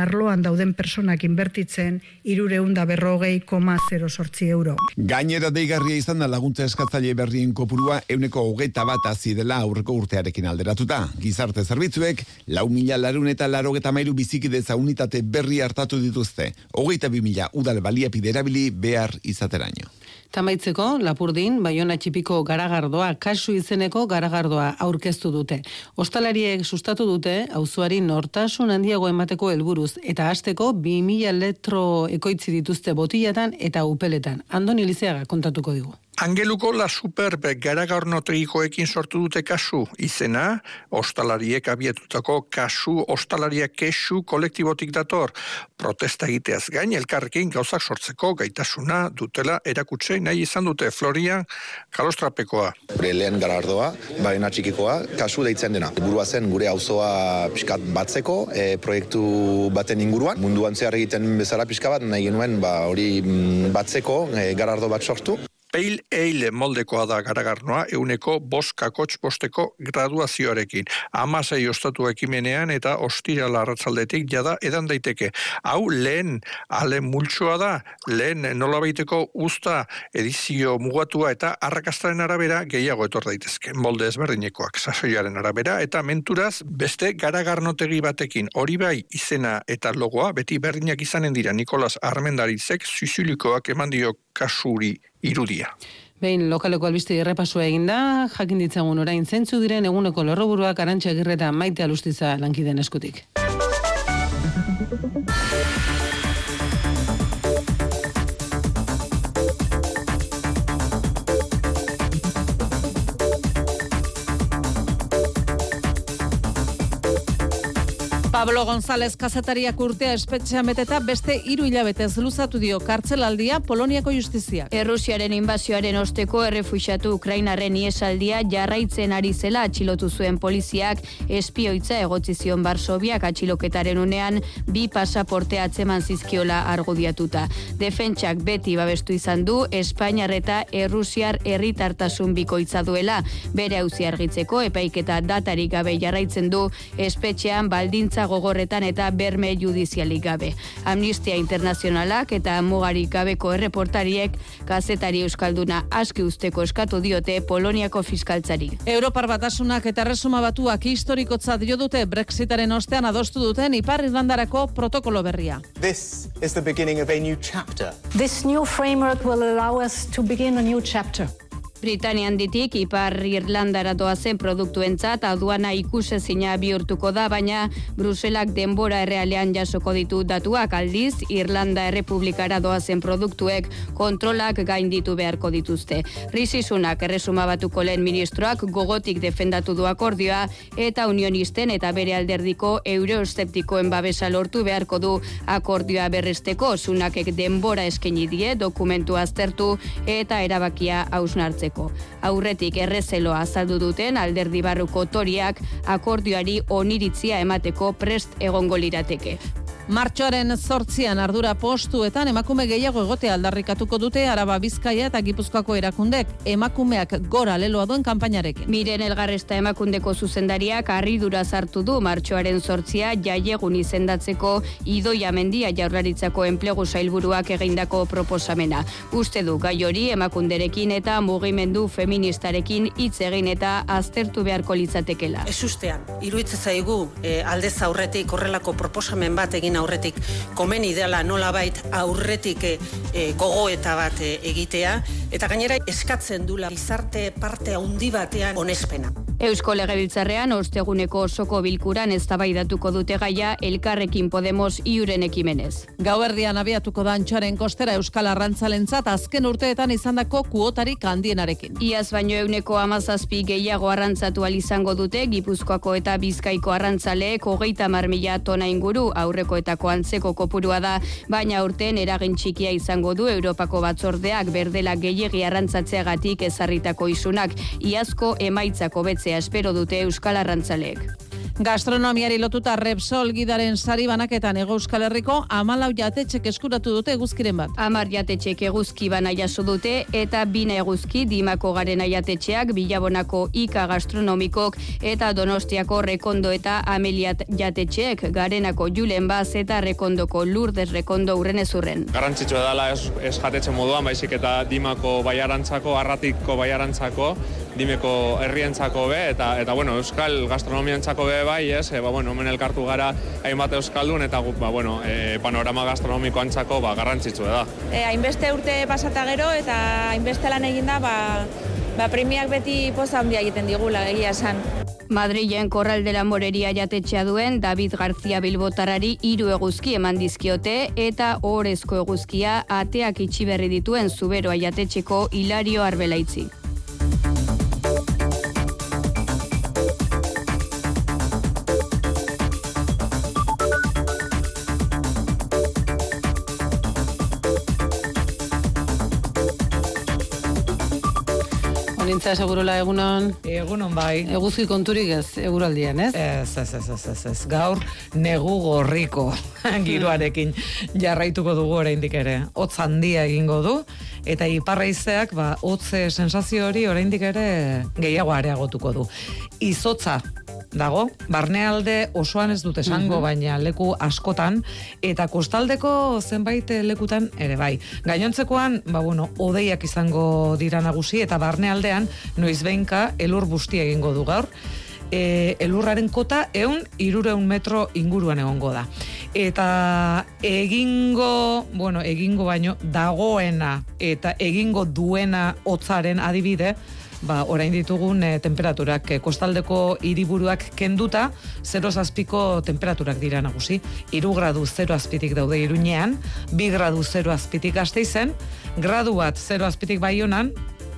arloan dauden personak inbertitzen irureun da berrogei koma zero sortzi euro. Gainera deigarria izan da laguntza eskatzaile berrien kopurua euneko hogeita bat hazi dela aurreko urtearekin alderatuta. Gizarte zerbitzuek, lau mila larun eta larogeta mairu bizikideza unitate berri hartatu dituzte. Hogeita bi mila udal baliapide erabili behar izateraino. Tamaitzeko, Lapurdin, Baiona txipiko garagardoa, kasu izeneko garagardoa aurkeztu dute. Ostalariek sustatu dute, auzoari nortasun handiago emateko helburuz eta hasteko 2000 letro ekoitzi dituzte botilatan eta upeletan. Andoni Lizeaga kontatuko digu. Angeluko la superbe garagarnotegikoekin sortu dute kasu izena, ostalariek abietutako kasu ostalaria kesu kolektibotik dator. Protesta egiteaz gain, elkarrekin gauzak sortzeko gaitasuna dutela erakutse nahi izan dute Florian kalostrapekoa. Gure lehen garardoa, baina txikikoa, kasu deitzen dena. Burua zen gure auzoa pixkat batzeko, e, proiektu baten inguruan. Munduan zehar egiten bezala pixka bat, nahi genuen ba, hori mm, batzeko e, garardo bat sortu. Peil eile moldekoa da garagarnoa euneko boskakotx bosteko graduazioarekin. Amasei ostatu ekimenean eta ostira larratzaldetik jada edan daiteke. Hau lehen ale multsoa da, lehen nolabaiteko usta edizio mugatua eta arrakastaren arabera gehiago etor daitezke. Molde ezberdinekoak sasoiaren arabera eta menturaz beste garagarnotegi batekin hori bai izena eta logoa beti berdinak izanen dira Nikolas Armendarizek zuzulikoak eman dio kasuri irudia. Behin lokaleko albiste errepasua eginda, jakin ditzagun orain zentzu diren eguneko lorroburuak arantxa egirreta maite alustiza lankiden eskutik. Pablo González kazetariak urtea espetxean beteta beste hiru hilabetez luzatu dio kartzelaldia Poloniako justiziak. Errusiaren inbazioaren osteko errefuxatu Ukrainarren iesaldia jarraitzen ari zela atxilotu zuen poliziak espioitza egotzi zion Barsobiak atxiloketaren unean bi pasaporte atzeman zizkiola argudiatuta. Defentsak beti babestu izan du Espainiar eta Errusiar herritartasun bikoitza duela bere auzi argitzeko epaiketa datarik gabe jarraitzen du espetxean baldintza gogorretan eta berme judizialik gabe. Amnistia Internazionalak eta mugarik gabeko erreportariek kazetari euskalduna aski usteko eskatu diote Poloniako fiskaltzari. Europar batasunak eta resuma batuak historikotzat jo dute Brexitaren ostean adostu duten Ipar Irlandarako protokolo berria. This is the beginning of a new chapter. This new framework will allow us to begin a new chapter. Britanian ditik Ipar Irlandara doazen produktuentzat aduana ikusezina bihurtuko da, baina Bruselak denbora errealean jasoko ditu datuak aldiz, Irlanda Errepublikara doazen produktuek kontrolak gainditu beharko dituzte. Rizisunak erresuma batuko lehen ministroak gogotik defendatu du akordioa eta unionisten eta bere alderdiko euroesteptikoen babesa lortu beharko du akordioa berresteko sunakek denbora eskeni die dokumentu aztertu eta erabakia hausnartzeko. Aurretik errezeloa azaldu duten alderdi barruko toriak akordioari oniritzia emateko prest egongo lirateke. Martxoaren zortzian ardura postuetan emakume gehiago egote aldarrikatuko dute Araba Bizkaia eta Gipuzkoako erakundek emakumeak gora leloa duen kanpainarekin. Miren elgarresta emakundeko zuzendariak harridura sartu du martxoaren zortzia jaiegun izendatzeko idoia mendia jaurlaritzako enplegu sailburuak egindako proposamena. Uste du gai hori emakunderekin eta mugimendu feministarekin hitz egin eta aztertu beharko litzatekela. Ez ustean, iruitze zaigu e, aldez aurretik horrelako proposamen bat egin aurretik komen ideala nolabait aurretik e, gogo eta bat e, egitea eta gainera eskatzen dula gizarte parte handi batean onespena. Eusko Legebiltzarrean osteguneko osoko bilkuran eztabaidatuko dute gaia elkarrekin Podemos iuren ekimenez. Gauerdian abiatuko da antxoaren kostera Euskal Arrantzalentzat azken urteetan izandako kuotarik handienarekin. Iaz baino euneko amazazpi gehiago arrantzatu izango dute Gipuzkoako eta Bizkaiko arrantzaleek hogeita marmila tona inguru aurrekoetako antzeko kopurua da, baina urten eragin txikia izango du Europako batzordeak berdela gehiegi arrantzatzeagatik ezarritako isunak iazko emaitzako betzea espero dute Euskal Arrantzaleek. Gastronomiari lotuta Repsol gidaren sari banaketan ego Euskal Herriko amalau jatetxek eskuratu dute eguzkiren bat. Amar jatetxek eguzki bana jaso dute eta bina eguzki dimako garen jatetxeak bilabonako ika gastronomikok eta donostiako rekondo eta ameliat jatetxeek garenako julen baz eta rekondoko lurdez rekondo urren ezurren. Garrantzitsua dela ez, ez jatetxe moduan, baizik eta dimako baiarantzako, arratiko baiarantzako, dimeko herrientzako be, eta, eta bueno, euskal gastronomiantzako be bai, ez, e, ba, bueno, hemen elkartu gara hainbat euskaldun, eta ba, bueno, e, panorama gastronomiko antzako ba, garrantzitsu da. E, hainbeste urte pasata gero, eta hainbeste lan eginda, ba, ba, premiak beti poza handia egiten digula, egia esan. Madrilen korral dela moreria jatetxea duen David García Bilbotarari hiru eguzki eman dizkiote eta orezko eguzkia ateak itxi berri dituen zuberoa jatetxeko Hilario Arbelaitzi. Olintza segurola egunon. Egunon bai. Eguzki konturik ez, eguraldian, ez? Ez, ez, ez, ez, ez, ez. Gaur negu gorriko giroarekin jarraituko dugu oraindik ere. Hotz handia egingo du eta iparraizeak ba hotze sensazio hori oraindik ere gehiago areagotuko du. Izotza dago, barnealde osoan ez dute esango, Mhm. baina leku askotan, eta kostaldeko zenbait lekutan ere bai. Gainontzekoan, ba bueno, odeiak izango dira nagusi, eta barnealdean, noiz behinka, elur busti egingo du gaur, e, elurraren kota eun irureun metro inguruan egongo da. Eta egingo, bueno, egingo baino, dagoena eta egingo duena hotzaren adibide, ba, orain ditugun e, temperaturak e, kostaldeko hiriburuak kenduta, 0 azpiko temperaturak dira nagusi. 3 gradu 0 azpitik daude iruñean, 2 gradu 0 azpitik gazteizen, gradu bat 0 azpitik baionan,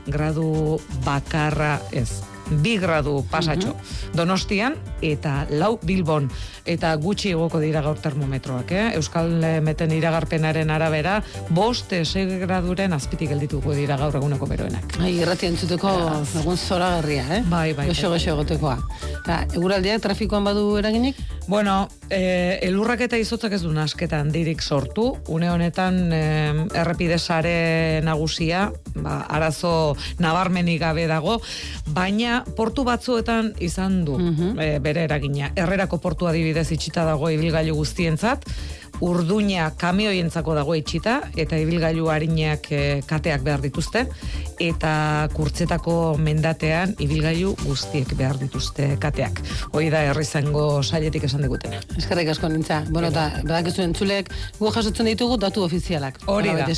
gradu bakarra ez. Bi gradu pasatxo. Donostian eta lau Bilbon. Eta gutxi egoko dira gaur termometroak, eh? Euskal Meten iragarpenaren arabera, bost sei graduren azpitik geldituko dira gaur eguneko beroenak. Ai, irrati entzuteko egun zoragarria, eh? Bai, bai. Goxo, bai, goxo egotekoa. Eta, eguraldiak trafikoan badu eraginik? Bueno, e, elurrak eta izotzak ez du nasketa handirik sortu. Une honetan e, errepide sare nagusia, ba, arazo nabarmenik gabe dago, baina portu batzuetan izan du e, bere eragina. Herrerako portua adibidez itxita dago ibilgailu guztientzat, urduña kamioientzako dago itxita, eta ibilgailu harinak e, kateak behar dituzte, eta kurtzetako mendatean ibilgailu guztiek behar dituzte kateak. Hoi da herrizango sailetik esan digutena. Eskerrik asko nintza. Bueno, eta badakizu entzulek gu jasotzen ditugu datu ofizialak. Hori da,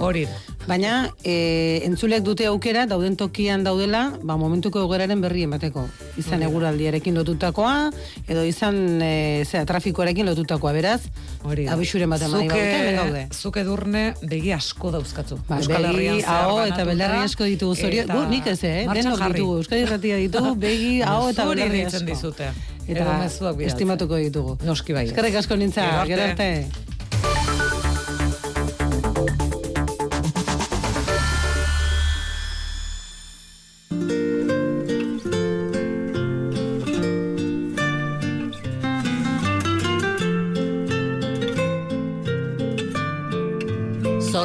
hori da. Baina, e, entzulek dute aukera, dauden tokian daudela, ba, momentuko egoeraren berri emateko. Izan eguraldiarekin lotutakoa, edo izan e, zera, trafikoarekin lotutakoa, beraz, Hori da. abixuren bat eman hemen gaude. Zuke edurne begi asko dauzkatzu. Ba, Euskal begi, Herrian aho eta belarri asko ditugu zorio. eta Gu, nik ez, eh? Denok jarri. ditugu. Euskadi Irratia ditugu, begi, aho eta belarri asko. dizute. Eta estimatuko ditugu. Noski bai. Eskerrik asko nintza, Gero arte. gero arte.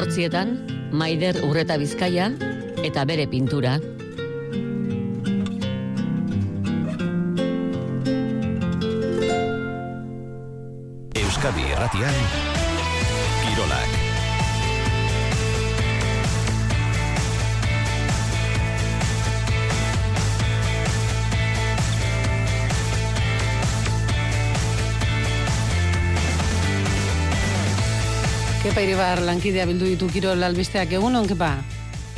Zortzietan, Maider Urreta Bizkaia eta bere pintura. Euskadi Erratian Kirolak Kepa iribar lankidea bildu ditu kirol albisteak egunon, kepa?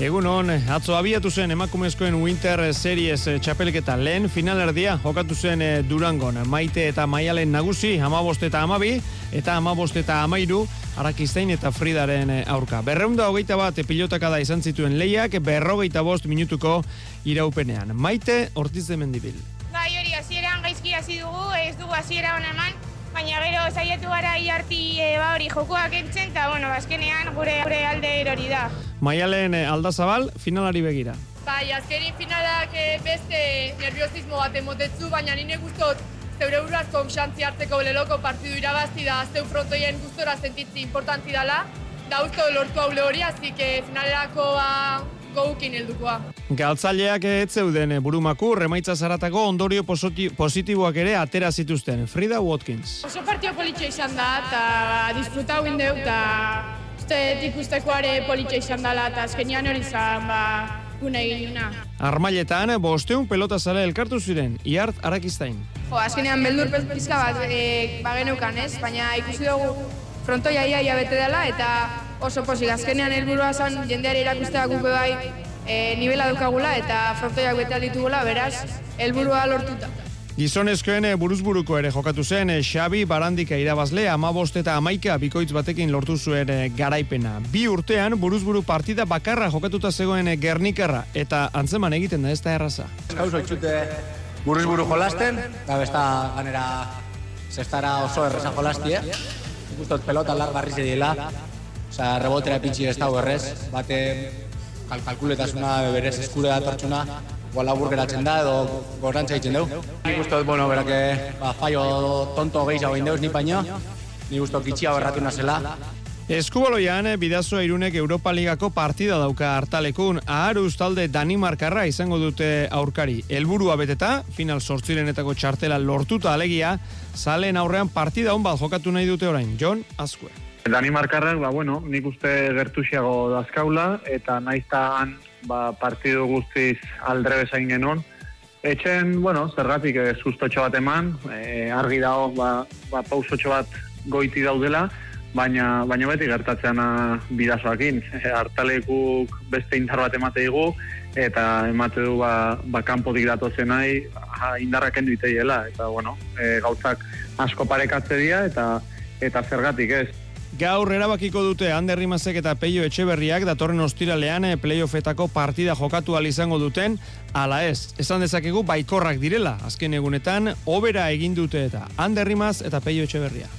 Egun hon, atzo abiatu zen emakumezkoen Winter Series eh, txapelketa lehen finalerdia jokatu zen eh, Durangon. Maite eta Maialen nagusi, amabost eta amabi, eta amabost eta amairu, Arakistein eta Fridaren eh, aurka. Berreunda hogeita bat pilotaka da izan zituen lehiak, berrogeita bost minutuko iraupenean. Maite Ortiz de Mendibil. Bai, hori, hasieran gaizki hasi dugu, ez dugu hasiera hona eman, baina gero saiatu gara iarti e, ba hori jokoak entzen, eta bueno, azkenean gure, gure alde erori da. Maialen eh, aldazabal, finalari begira. Bai, azkenin finalak eh, beste nerviosismo bat emotetzu, baina nire gustot zeure buruaz konxantzi hartzeko leloko partidu irabazti da zeu frontoien gustora sentitzi importantzi dala, da usto lortu hau hori, así que finalerako ba, goukin heldukoa. Galtzaileak ez zeuden burumaku, remaitza zaratako ondorio positi- positiboak ere atera zituzten. Frida Watkins. Oso partio politxe izan da, eta disfrutau indeu, eta uste ikustekoare politxe izan dela, eta azkenian hori izan, ba, gune eginuna. Armailetan, bosteun pelota zale elkartu ziren, iart arakiztain. Jo, azkenean beldur pizka bat e, bageneukan, ez? Baina ikusi dugu frontoia ia ia bete dela eta oso posik. Azkenean helburua zen jendeari erakustea gupe bai e, nivela dukagula eta frontoiak bete ditugula, beraz, helburua lortuta. Gizonezkoen eh, buruzburuko ere jokatu zen eh, Xabi Barandika irabazle amabost eta amaika bikoitz batekin lortu zuen eh, garaipena. Bi urtean buruzburu partida bakarra jokatuta zegoen eh, Gernikarra eta antzeman egiten da ez da erraza. Kauzo itxute buruz buru jolasten, da besta ganera zestara oso erreza jolastie. Ikustot pelota largarri zediela, Osa, rebotera pitxi ez dago errez, bate kal kalkuletasuna berez eskure datortzuna, igual labur geratzen da edo gorantza egiten dugu. Nik uste dut, bueno, berake, ba, fallo tonto gehiago egin deuz ni baino, nik uste dut itxia berratu nazela. Eskubaloian, eh, bidazo irunek Europa Ligako partida dauka hartalekun, aharuz talde Danimarkarra izango dute aurkari. Helburua beteta, final sortzirenetako txartela lortuta alegia, salen aurrean partida hon bat jokatu nahi dute orain, John Azkue. Danimarkarrak, ba, bueno, nik uste gertuxiago dazkaula, eta naizta han ba, partidu guztiz aldrebes egin genuen. Etxen, bueno, zergatik e, sustotxo bat eman, e, argi dago, ba, ba, pausotxo bat goiti daudela, baina, baina beti gertatzeana bidazoakin. E, hartalekuk beste indar bat emate digu, eta emate du ba, ba kanpotik datozen nahi indarrak iteiela, eta bueno, e, gauzak asko parekatze dira, eta eta zergatik ez. Gaur erabakiko dute Ander Rimazek eta Peio Etxeberriak datorren ostiralean eh, playoffetako partida jokatu al izango duten ala ez. Esan dezakegu baikorrak direla azken egunetan obera egin dute eta Ander Rimaz eta Peio Etxeberria.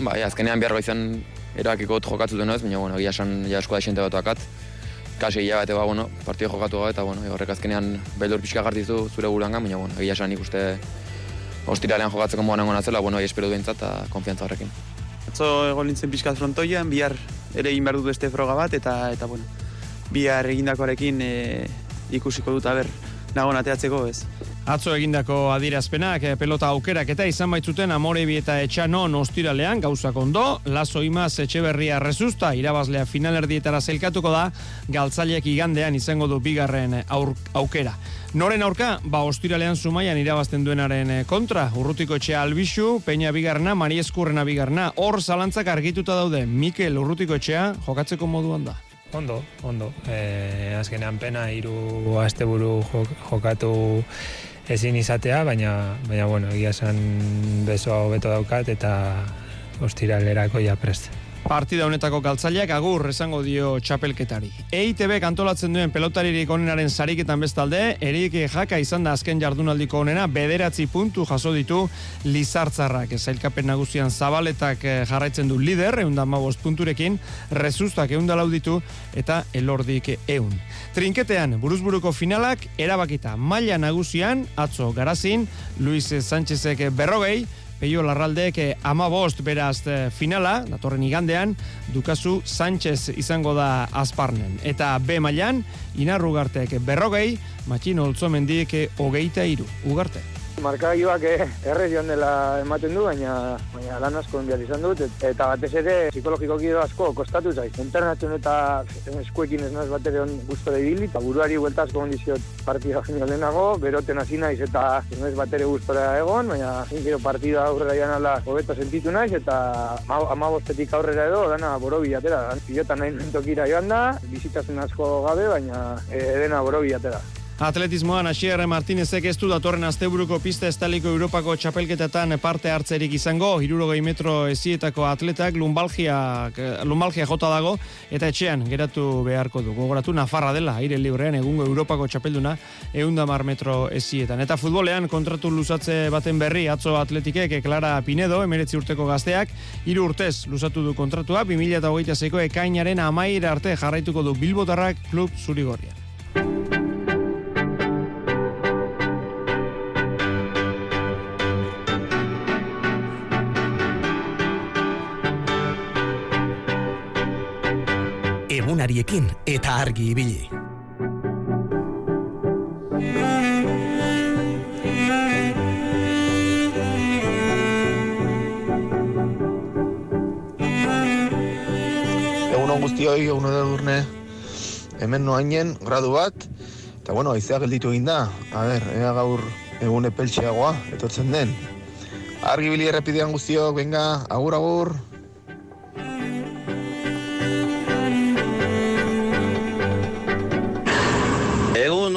Bai, azkenean behar izan erabakiko dut jokatzu duen ez, baina bueno, egia esan ja asko da xente bat akat. Kasi ia bate ba, bueno, partido jokatu gabe eta bueno, horrek azkenean beldur pixka gartizu zure buruan baina bueno, egia esan ikuste ostiralean jokatzeko moan nengo natzela, bueno, espero duentzat eta konfiantza horrekin. Atzo egon nintzen pixkat frontoian, bihar ere egin behar dut beste froga bat, eta, eta bueno, bihar egindakoarekin e, ikusiko dut, aber, nagon ateatzeko ez. Atzo egindako adirazpenak, eh, pelota aukerak eta izan baitzuten Amorebi eta Etxanon ostiralean gauzak ondo, Lazo Imaz Etxeberria rezusta, irabazlea finalerdietara zelkatuko da, galtzaileak igandean izango du bigarren aur, aukera. Noren aurka, ba ostiralean zumaian irabazten duenaren eh, kontra, urrutiko etxea albixu, peña bigarna, mari eskurrena bigarna, hor zalantzak argituta daude, Mikel urrutiko etxea jokatzeko moduan da. Ondo, ondo. E, azkenean pena hiru asteburu jok, jokatu ezin izatea, baina baina bueno, egia esan besoa hobeto daukat eta ostiralerako ja prest. Partida honetako galtzaileak agur esango dio txapelketari. EITB kantolatzen duen pelotaririk onenaren sariketan bestalde, erik jaka izan da azken jardunaldiko onena, bederatzi puntu jaso ditu Lizartzarrak. Zailkapen nagusian zabaletak eh, jarraitzen du lider, eunda mabost punturekin, rezustak eunda lauditu eta elordik eun. Trinketean, buruzburuko finalak, erabakita maila nagusian, atzo garazin, Luis Sánchezek berrogei, Peio Larraldek ama bost beraz eh, finala, datorren igandean, Dukazu Sánchez izango da azparnen. Eta B mailan Inarrugartek berrogei, Matxino Oltzomendik hogeita iru. Ugarte. Markagailuak eh, errez joan dela ematen du, baina, baina lan asko enbial izan dut, et- eta batez ere psikologikoki asko kostatu zait. Internatzen eta eskuekin ez naz bat ere on gustora ibili, eta buruari buelta asko ondiziot partida genio lehenago, beroten hasi naiz eta ez naiz bat ere egon, baina gero partida aurrera joan ala hobeto sentitu naiz, eta ama- amabostetik aurrera edo, dana borobi atera. Pilota nahi nuen tokira joan da, bizitasun asko gabe, baina e, dena borobi atera. Atletismoan Asier Martinezek ez du datorren asteburuko pista estaliko Europako txapelketetan parte hartzerik izango, hirurogei metro ezietako atletak lumbalgia, lumbalgia jota dago, eta etxean geratu beharko du. Gogoratu Nafarra dela, aire librean egungo Europako txapelduna, eundamar metro ezietan. Eta futbolean kontratu luzatze baten berri, atzo atletikek, Clara Pinedo, emeretzi urteko gazteak, hiru urtez luzatu du kontratua, 2008 zeiko ekainaren amair arte jarraituko du Bilbotarrak klub zurigorria. Egunariekin eta argi ibili. Egun on guztioi, egun on edurne, hemen noainen, gradu bat, eta bueno, aizea gelditu egin da, a ber, ea gaur egun epeltxeagoa, etortzen den. Argi bili errepidean guztiok, venga, agur, agur.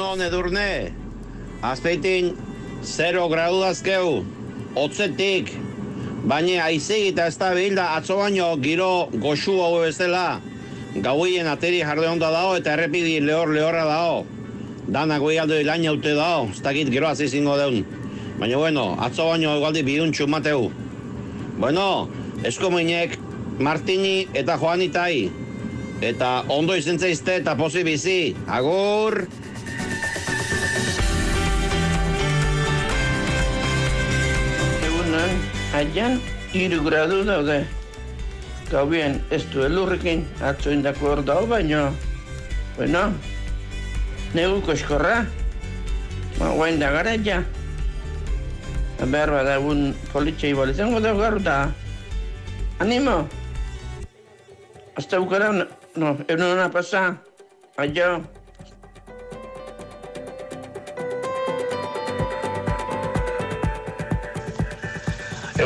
Hon edurne, azpeitin 0 gradu dazkeu, otzetik, baina aizegi eta ez da bilda atzo baino giro goxu hau bezala, gauien ateri jarde onda dao eta errepidi lehor lehorra dao. Dana goi aldo ilain haute dao, ez dakit gero azizingo deun. Baina bueno, atzo baino egualdi bidun txumateu. Bueno, eskominek Martini eta Joanitai. Eta ondo izen zaizte eta posi bizi. Agur! Egunan, aian, iru gradu daude. Gaubien, ez du elurrekin, atzo indako hor dao, baino, bueno, neguko eskorra, ba, guain da gara ja. Behar bada egun politxei bolizengo da gaur da. Animo! Hasta bukara, no, egun hona pasa. Aio.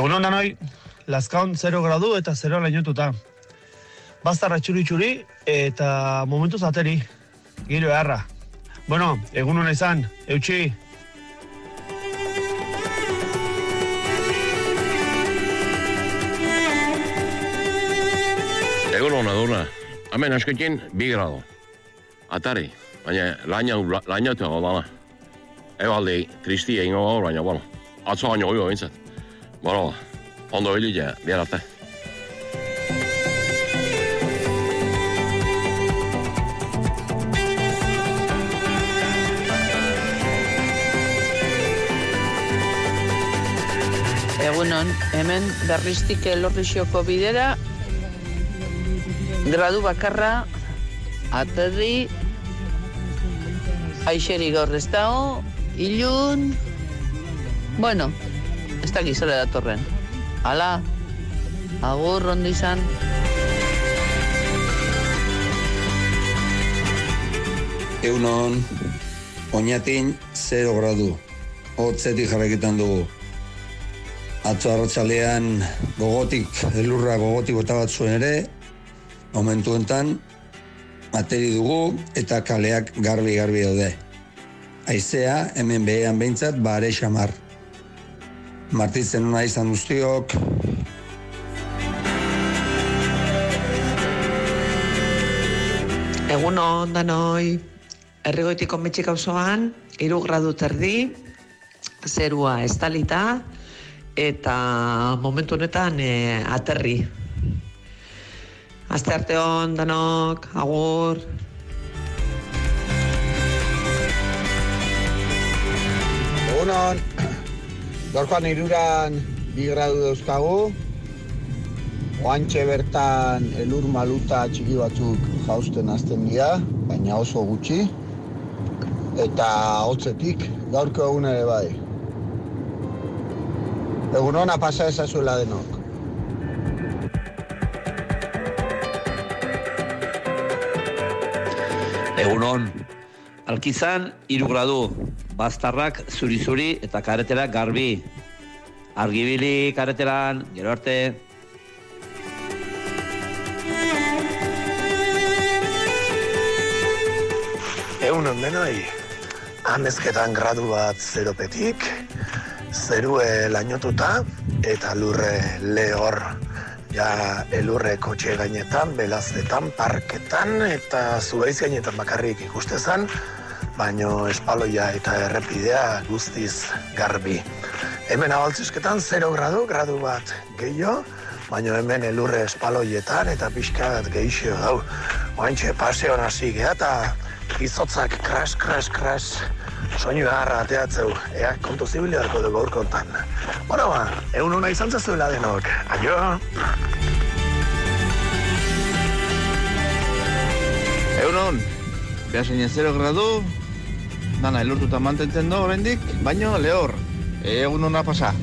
Egun hona noi, Lazkaon 0 gradu eta 0 lainotuta. Bastarra txuri txuri eta momentu zateri, giro eharra. Bueno, egun hona izan, eutxi. Egun hona duna, hemen askekin bi grado. Atari, baina laina, laina eta dana. Ebaldi, tristi egin gaur, baina, bueno, atzo baino oio bintzat. Bueno, ondo hili ja, bihar arte. Egunon, hemen berriztik elorrixioko bidera, gradu bakarra, aterri, aixeri gaur ez dago, ilun, bueno, ez da gizara datorren. Hala, agur ondo izan. Egunon, oinatin 0 gradu, hotzetik jarraketan dugu. Atzo arratzalean gogotik, elurra gogotik bota bat zuen ere, momentu enten, materi dugu eta kaleak garbi-garbi daude. Aizea, hemen behean behintzat, bare xamar. Martitzen una izan guztiok, Egun danoi, errigoitiko metxik auzoan, iru gradu terdi, zerua estalita, eta momentu honetan e, aterri. Aste arte hon, danok, agur. Egunon, gaurkoan iruran bi gradu dauzkagu, Oantxe bertan elur maluta txiki batzuk jausten azten dira, baina oso gutxi. Eta hotzetik, gaurko egun ere bai. Egun hona pasa ezazuela denok. Egunon, alkizan iru gradu, bastarrak zuri-zuri eta karetera garbi. Argibili kareteran, gero arte. Egun denoi, amezketan gradu bat zeropetik, zerue lainotuta eta lurre lehor. Ja, elurre kotxe gainetan, belaztetan, parketan eta zuaiz gainetan bakarrik ikustezan, baino espaloia eta errepidea guztiz garbi. Hemen abaltzizketan 0 gradu, gradu bat gehiago, baino hemen elurre espaloietan eta pixkat gehixio dau. Oantxe paseon hasi geha eta izotzak kras, kras, kras, soinu harra ateatzeu, ea kontu zibili darko dugu gaurkontan. Bora ba, egun hona izan zazuela denok. Aio! Egun hon, behasen zero gradu, dana elurtuta mantentzen do, oraindik, baino lehor, egun hona pasa.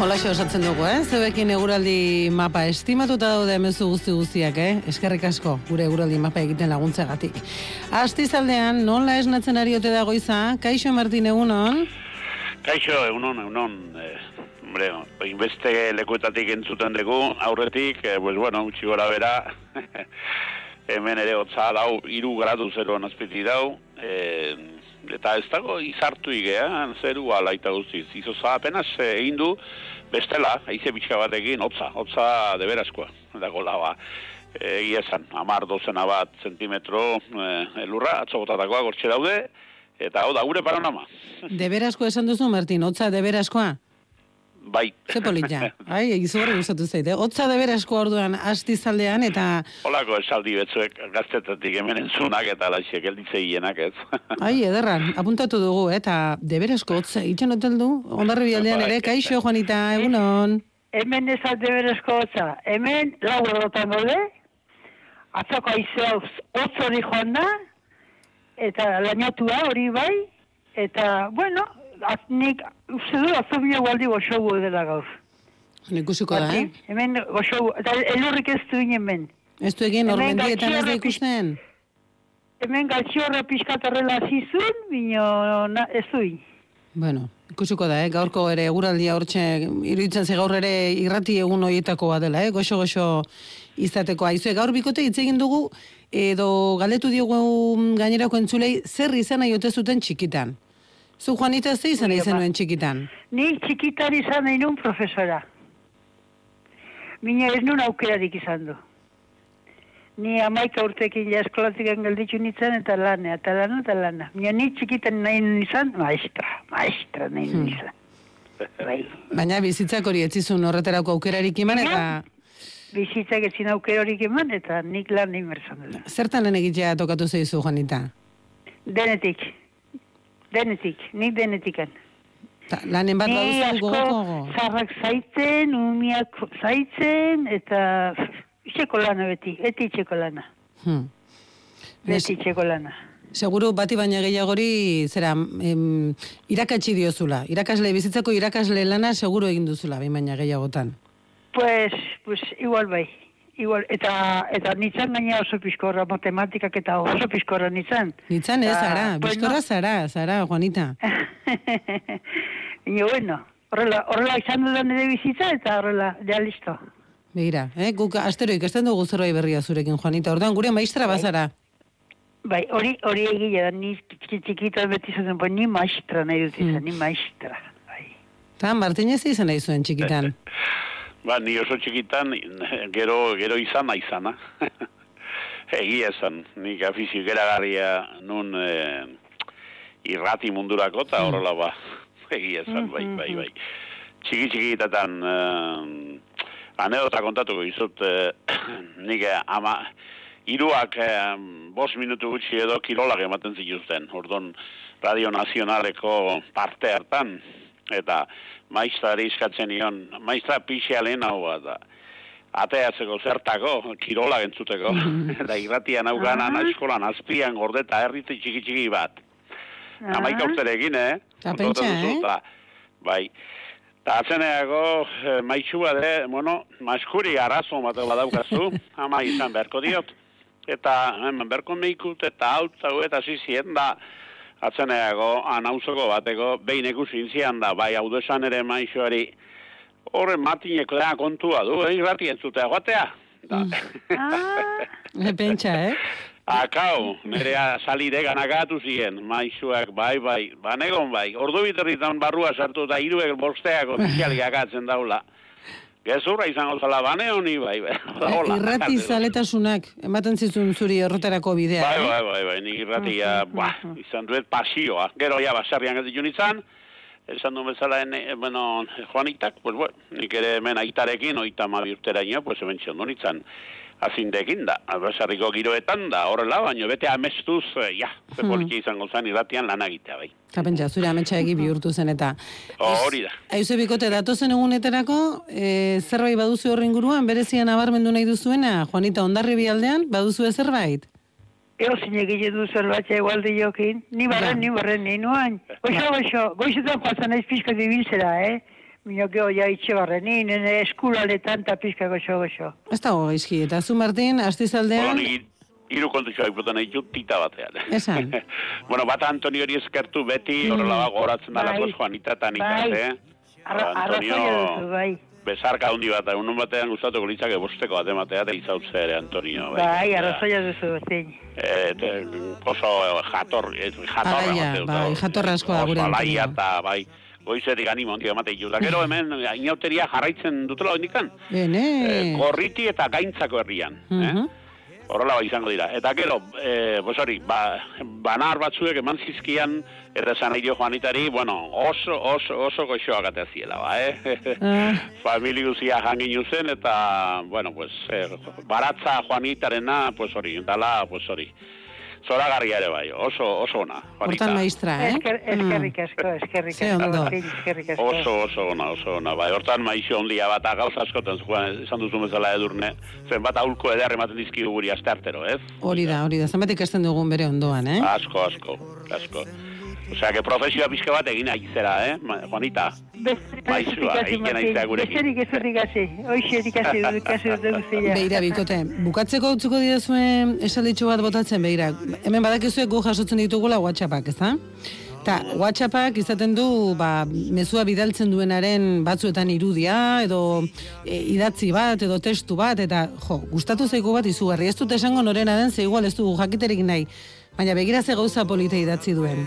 Holaxe osatzen dugu, eh? Zeuekin eguraldi mapa estimatuta daude emezu guzti guztiak, eh? Eskerrik asko, gure eguraldi mapa egiten laguntzegatik. Astizaldean, nola esnatzen ari ote dago iza? Kaixo Martin egunon? Kaixo, egunon, egunon. Eh, hombre, inbeste lekuetatik entzuten dugu, aurretik, eh, pues bueno, utxi gora bera, hemen ere hotza dau, iru gradu zeroan azpiti dau, eh, eta ez dago izartu igea, zeru alaita guztiz. Izoza apenas eh, egin du, bestela, haize bitxa batekin, hotza, hotza deberazkoa, dago laba. Egia esan, amar dozena bat zentimetro eh, elurra, atzo botatakoa gortxe daude, eta hau da, gure paranama. Deberazko esan duzu, Martin, hotza deberazkoa? Bai. Ze polita. Ai, izugarri gustatu zaite. Hotza deberazko orduan astizaldean eta Holako esaldi betzuek gaztetatik hemen entzunak eta laixek gelditzei hienak ez. ai, ederran, apuntatu dugu, eh, eta deberazko hotza itxen hotel du, ondarri bialdean ere, kaixo, Juanita, egunon. Hemen ez alde berezko hotza. Hemen lau ordotan gaude, atzoko aizea hotz hori joan da, eta lainatua hori bai, eta, bueno, az, nik, uste du, azobia gualdi goxogu dela gaur. Ikusiko da, eh? Hemen goxogu, eta elurrik ez du hemen. Ez du egin, ormendietan ez da ikusten. Hemen galtxiorra pixkatarrela zizun, bino ez du. Bueno, ikusiko da, eh? gaurko ere eguraldia hortxe, iruditzen ze gaur ere irrati egun horietakoa dela, eh? goxo-goxo izateko. Aizue, gaur bikote hitz egin dugu, edo galdetu diogu gainerako entzulei, zer izan nahi zuten txikitan. Zu, Juanita, ze izan ama. zenuen txikitan? Ni txikitan izan nahi nun profesora. Mina ez nun aukerarik izan du. Ni amaika urtekin ja eskolatik gelditzu nintzen eta lana, eta lana, eta lana. Mina ni txikitan nahi nun izan, maestra, maestra nahi nun Hmm. izan. Bai. Baina bizitzak hori etzizun horretarako aukerarik eman eta Bizitzak ezin aukerarik eman eta nik lan nahi merzan dela. zertan lan egitea tokatu zeizu, Juanita? Denetik. Denetik, nik denetikan. Ta, lanen bat baduzu gogoko. zarrak zaitzen, umiak zaitzen, eta itxeko lana beti, beti itxeko lana. Hmm. Beti itxeko lana. Seguru bati baina gehiagori zera em, irakatsi diozula. Irakasle bizitzako irakasle lana seguru egin duzula behin baina gehiagotan. Pues, pues igual bai. Igual, eta, eta nitzan gaina oso pizkorra, matematikak eta oso pizkorra nitzan. Nitzan ez, Ta, zara, pues bizkorra zara, zara, Juanita. Baina, bueno, horrela, horrela izan dudan nire bizitza eta horrela, ja listo. Begira, eh? guk astero ikasten dugu zerbait berria zurekin, Juanita. Orduan gure maistra bazara. Bai, hori hori egia da, ni txiki- txikito beti zuten, pues, ni maestra nahi dut izan, ni maestra. Eta Martinez izan nahi zuen txikitan. Ba, ni oso txikitan, gero, gero izana izana. Egia esan, nik afizio geragarria nun eh, irrati mundurako eta horrela ba. Egia esan, bai, bai, bai. Txiki txikitatan, eh, anedota kontatuko izut, eh, nik ama, iruak eh, bos minutu gutxi edo kirolak ematen zituzten. Ordon Radio Nazionaleko parte hartan, eta maiztari eskatzen nion, maizta pixea lehen hau bat da. Ateatzeko zertako, kirolak entzuteko, eta irratian hau ganan, eskolan azpian gordeta herrite txiki txiki bat. Amaika urterekin, eh? Ta pentsa, eh? ta, bai. Ta atzeneago, eh, maitxua de, bueno, maskuri arazo bat badaukazu, ama izan beharko diot. Eta hemen berko meikut eta hau eta zizien da atzeneago anauzoko bateko behin ikusi intzian da bai hau desan ere maixoari horren matinek lea kontua du, eh, irrati entzutea guatea. Da. E, pentsa, eh? Akau, nerea salire ganagatu ziren, maixuak, bai, bai, banegon bai, ordu biterritan barrua sartu eta hiruek bosteak ofizialik akatzen daula. Gezurra izango zala, bane honi, bai, bai, hola. Irrati zaletasunak, ematen zizun zuri erroterako bidea. Bai, eh? bai, bai, bai, nik irratia, ba, izan duet pasioa. Gero ja, baserrian ez ditu nintzen, esan du bezala, ene, bueno, Juanitak, pues, bueno, nik ere hemen aitarekin, oita ma urtera ino, pues, hemen txondo nintzen. Azindekin da, abesarriko giroetan da, horrela, baino bete amestuz, eh, ja, ze Hmm. politia izango zen irratian lan egitea, bai. Eta pentsa, zure ametsa egi bihurtu zen eta. Hori da. Aizu bikote, datozen eguneterako, e, zerbait baduzu horren inguruan, berezian nabarmendu nahi duzuena, Juanita, ondarri bialdean, baduzu zerbait? Eo zinegile du zerbait egualdi jokin. Ni barren, ni barren, ni nuan. Goixo, goixo, goixotan joatzen naiz pixka dibiltzera, eh? Mino geo ja itxe barren, ni nene eskuraletan eta pixka goixo, goixo. Ez dago gaizki, eta zu Martin, Bueno, astizaldean, ni hiru kontuzioa iputen nahi tita batean. Esan. bueno, bata Antonio hori eskertu beti, horrela ba, goratzen dala, Bai. pues, Juanita eta Nika, Bai. eh? Arra- Antonio, Arrazoia duzu, bai. besarka handi bat, unun batean gustatuko litzake bosteko bat ematea, eta izautze ere, Antonio. Bai, arrazoia duzu, zein. Et, eh, oso jator, jatorra dut, bai, jatorra askoa gure Oso alaia Antonio. eta, bai, goizetik animo ondio emate. Da, gero hemen, inauteria jarraitzen dutela indikan. Bene. Eh, gorriti eta gaintzako herrian. eh? Mhm. Horrela ba izango dira. Eta gero, eh, pues hori, ba, banar batzuek eman zizkian, eta esan nahi dio Juanitari, bueno, oso, oso, oso goxoak ziela, ba, eh? Ah. Famili guzia jangin zen, eta, bueno, pues, eh, baratza Juanitarena, pues hori, dala, pues hori. Zoragarria ere bai, oso, oso ona. Hortan maistra, eh? Esker, eskerrik asko, eskerrik asko. ondo. Eskerrik asko. Oso, oso ona, oso ona, bai, hortan maixo ondia bat, gauza askotan zuan, esan duzu bezala edurne, zenbat aulko eder ematen dizkigu guri asteartero, ez? Hori da, hori da, zenbat ikasten dugun bere ondoan, eh? Asko, asko, asko. Osea, que profesioa pixka bat egin nahi zera, eh, Juanita? Maizua, egin nahi zera gurekin. Besterik ez dut ikasi, hoxe ikasi dut, ikasi dut guztia. Beira, bikote, bukatzeko utzuko didazue esalditxo bat botatzen, beira. Hemen badakizuek gu jasotzen ditugula WhatsAppak, ez da? Ta, WhatsAppak izaten du, ba, mezua bidaltzen duenaren batzuetan irudia, edo e, idatzi bat, edo testu bat, eta, jo, gustatu zaigu bat izugarri. Ez dut esango norena den, ze igual ez dugu jakiterik nahi. Baina begira ze gauza polita idatzi duen.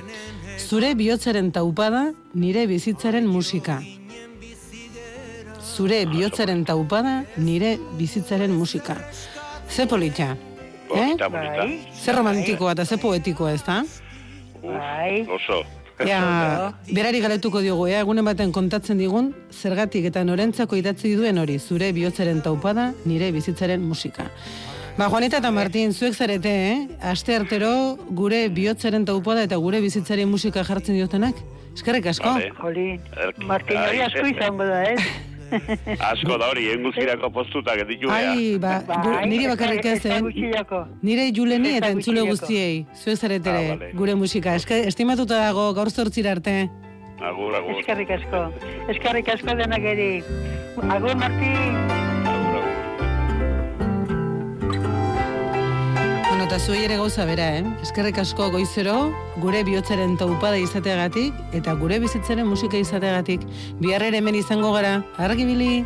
Zure bihotzaren taupada, nire bizitzaren musika. Zure bihotzaren taupada, nire bizitzaren musika. Ze polita. Eh? Bonita, bonita. Ze romantikoa eta ze poetikoa, ez da? Bai. Oso. Ja, berari galetuko diogu, ea, egunen baten kontatzen digun, zergatik eta norentzako idatzi duen hori, zure bihotzaren taupada, nire bizitzaren musika. Ba, Juanita eta Martin, zuek zarete, eh? Aste artero, gure bihotzaren taupada eta gure bizitzaren musika jartzen diotenak? Eskerrik asko. Vale. Jolin. Martin hori asko izango da, ez? Asko da hori, enguzirako postutak ditu Ai, ba, gu, Bai, nire bakarrik ez, eh? Nire juleni eta entzule guztiei, zuek zaretere, Ah, vale. gure musika. Eske, estimatuta dago, gaur zortzira arte. Agur, agur. Eskerrik asko. Eskerrik asko denak eri. Agur, Martin. Bueno, eta zuei ere gauza bera, eh? Eskerrik asko goizero, gure bihotzaren taupada izateagatik, eta gure bizitzaren musika izateagatik. Bihar ere hemen izango gara, argibili!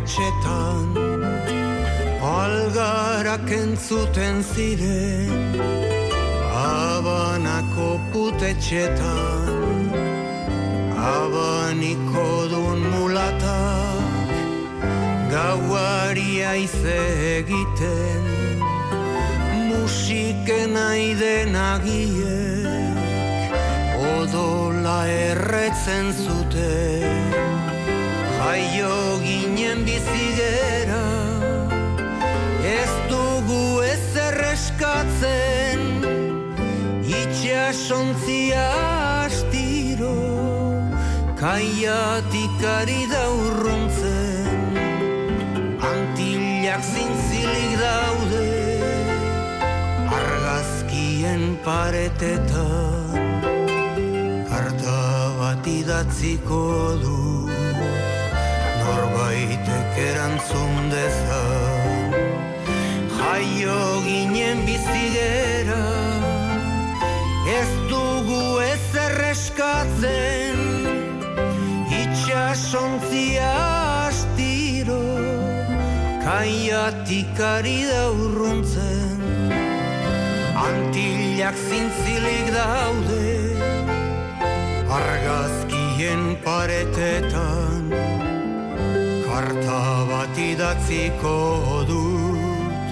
Ametxetan Algarak entzuten ziren Abanako putetxetan Abaniko dun mulatak Gauari aize egiten Musiken aiden agiek Odola erretzen zuten Jaio ginen bizigera Ez dugu ez erreskatzen Itxasontzia astiro Kaiatik ari da urruntzen. Antillak zintzilik daude Argazkien paretetan Karta bat idatziko du Norbaitek erantzun dezan. Jaio ginen bizigera Ez dugu ez erreskatzen Itxasontzia astiro Maiatik ari da urruntzen. Antillak zintzilik daude Argazkien paretetan Karta bat idatziko dut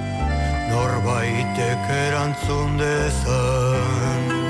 Norbaitek erantzun dezan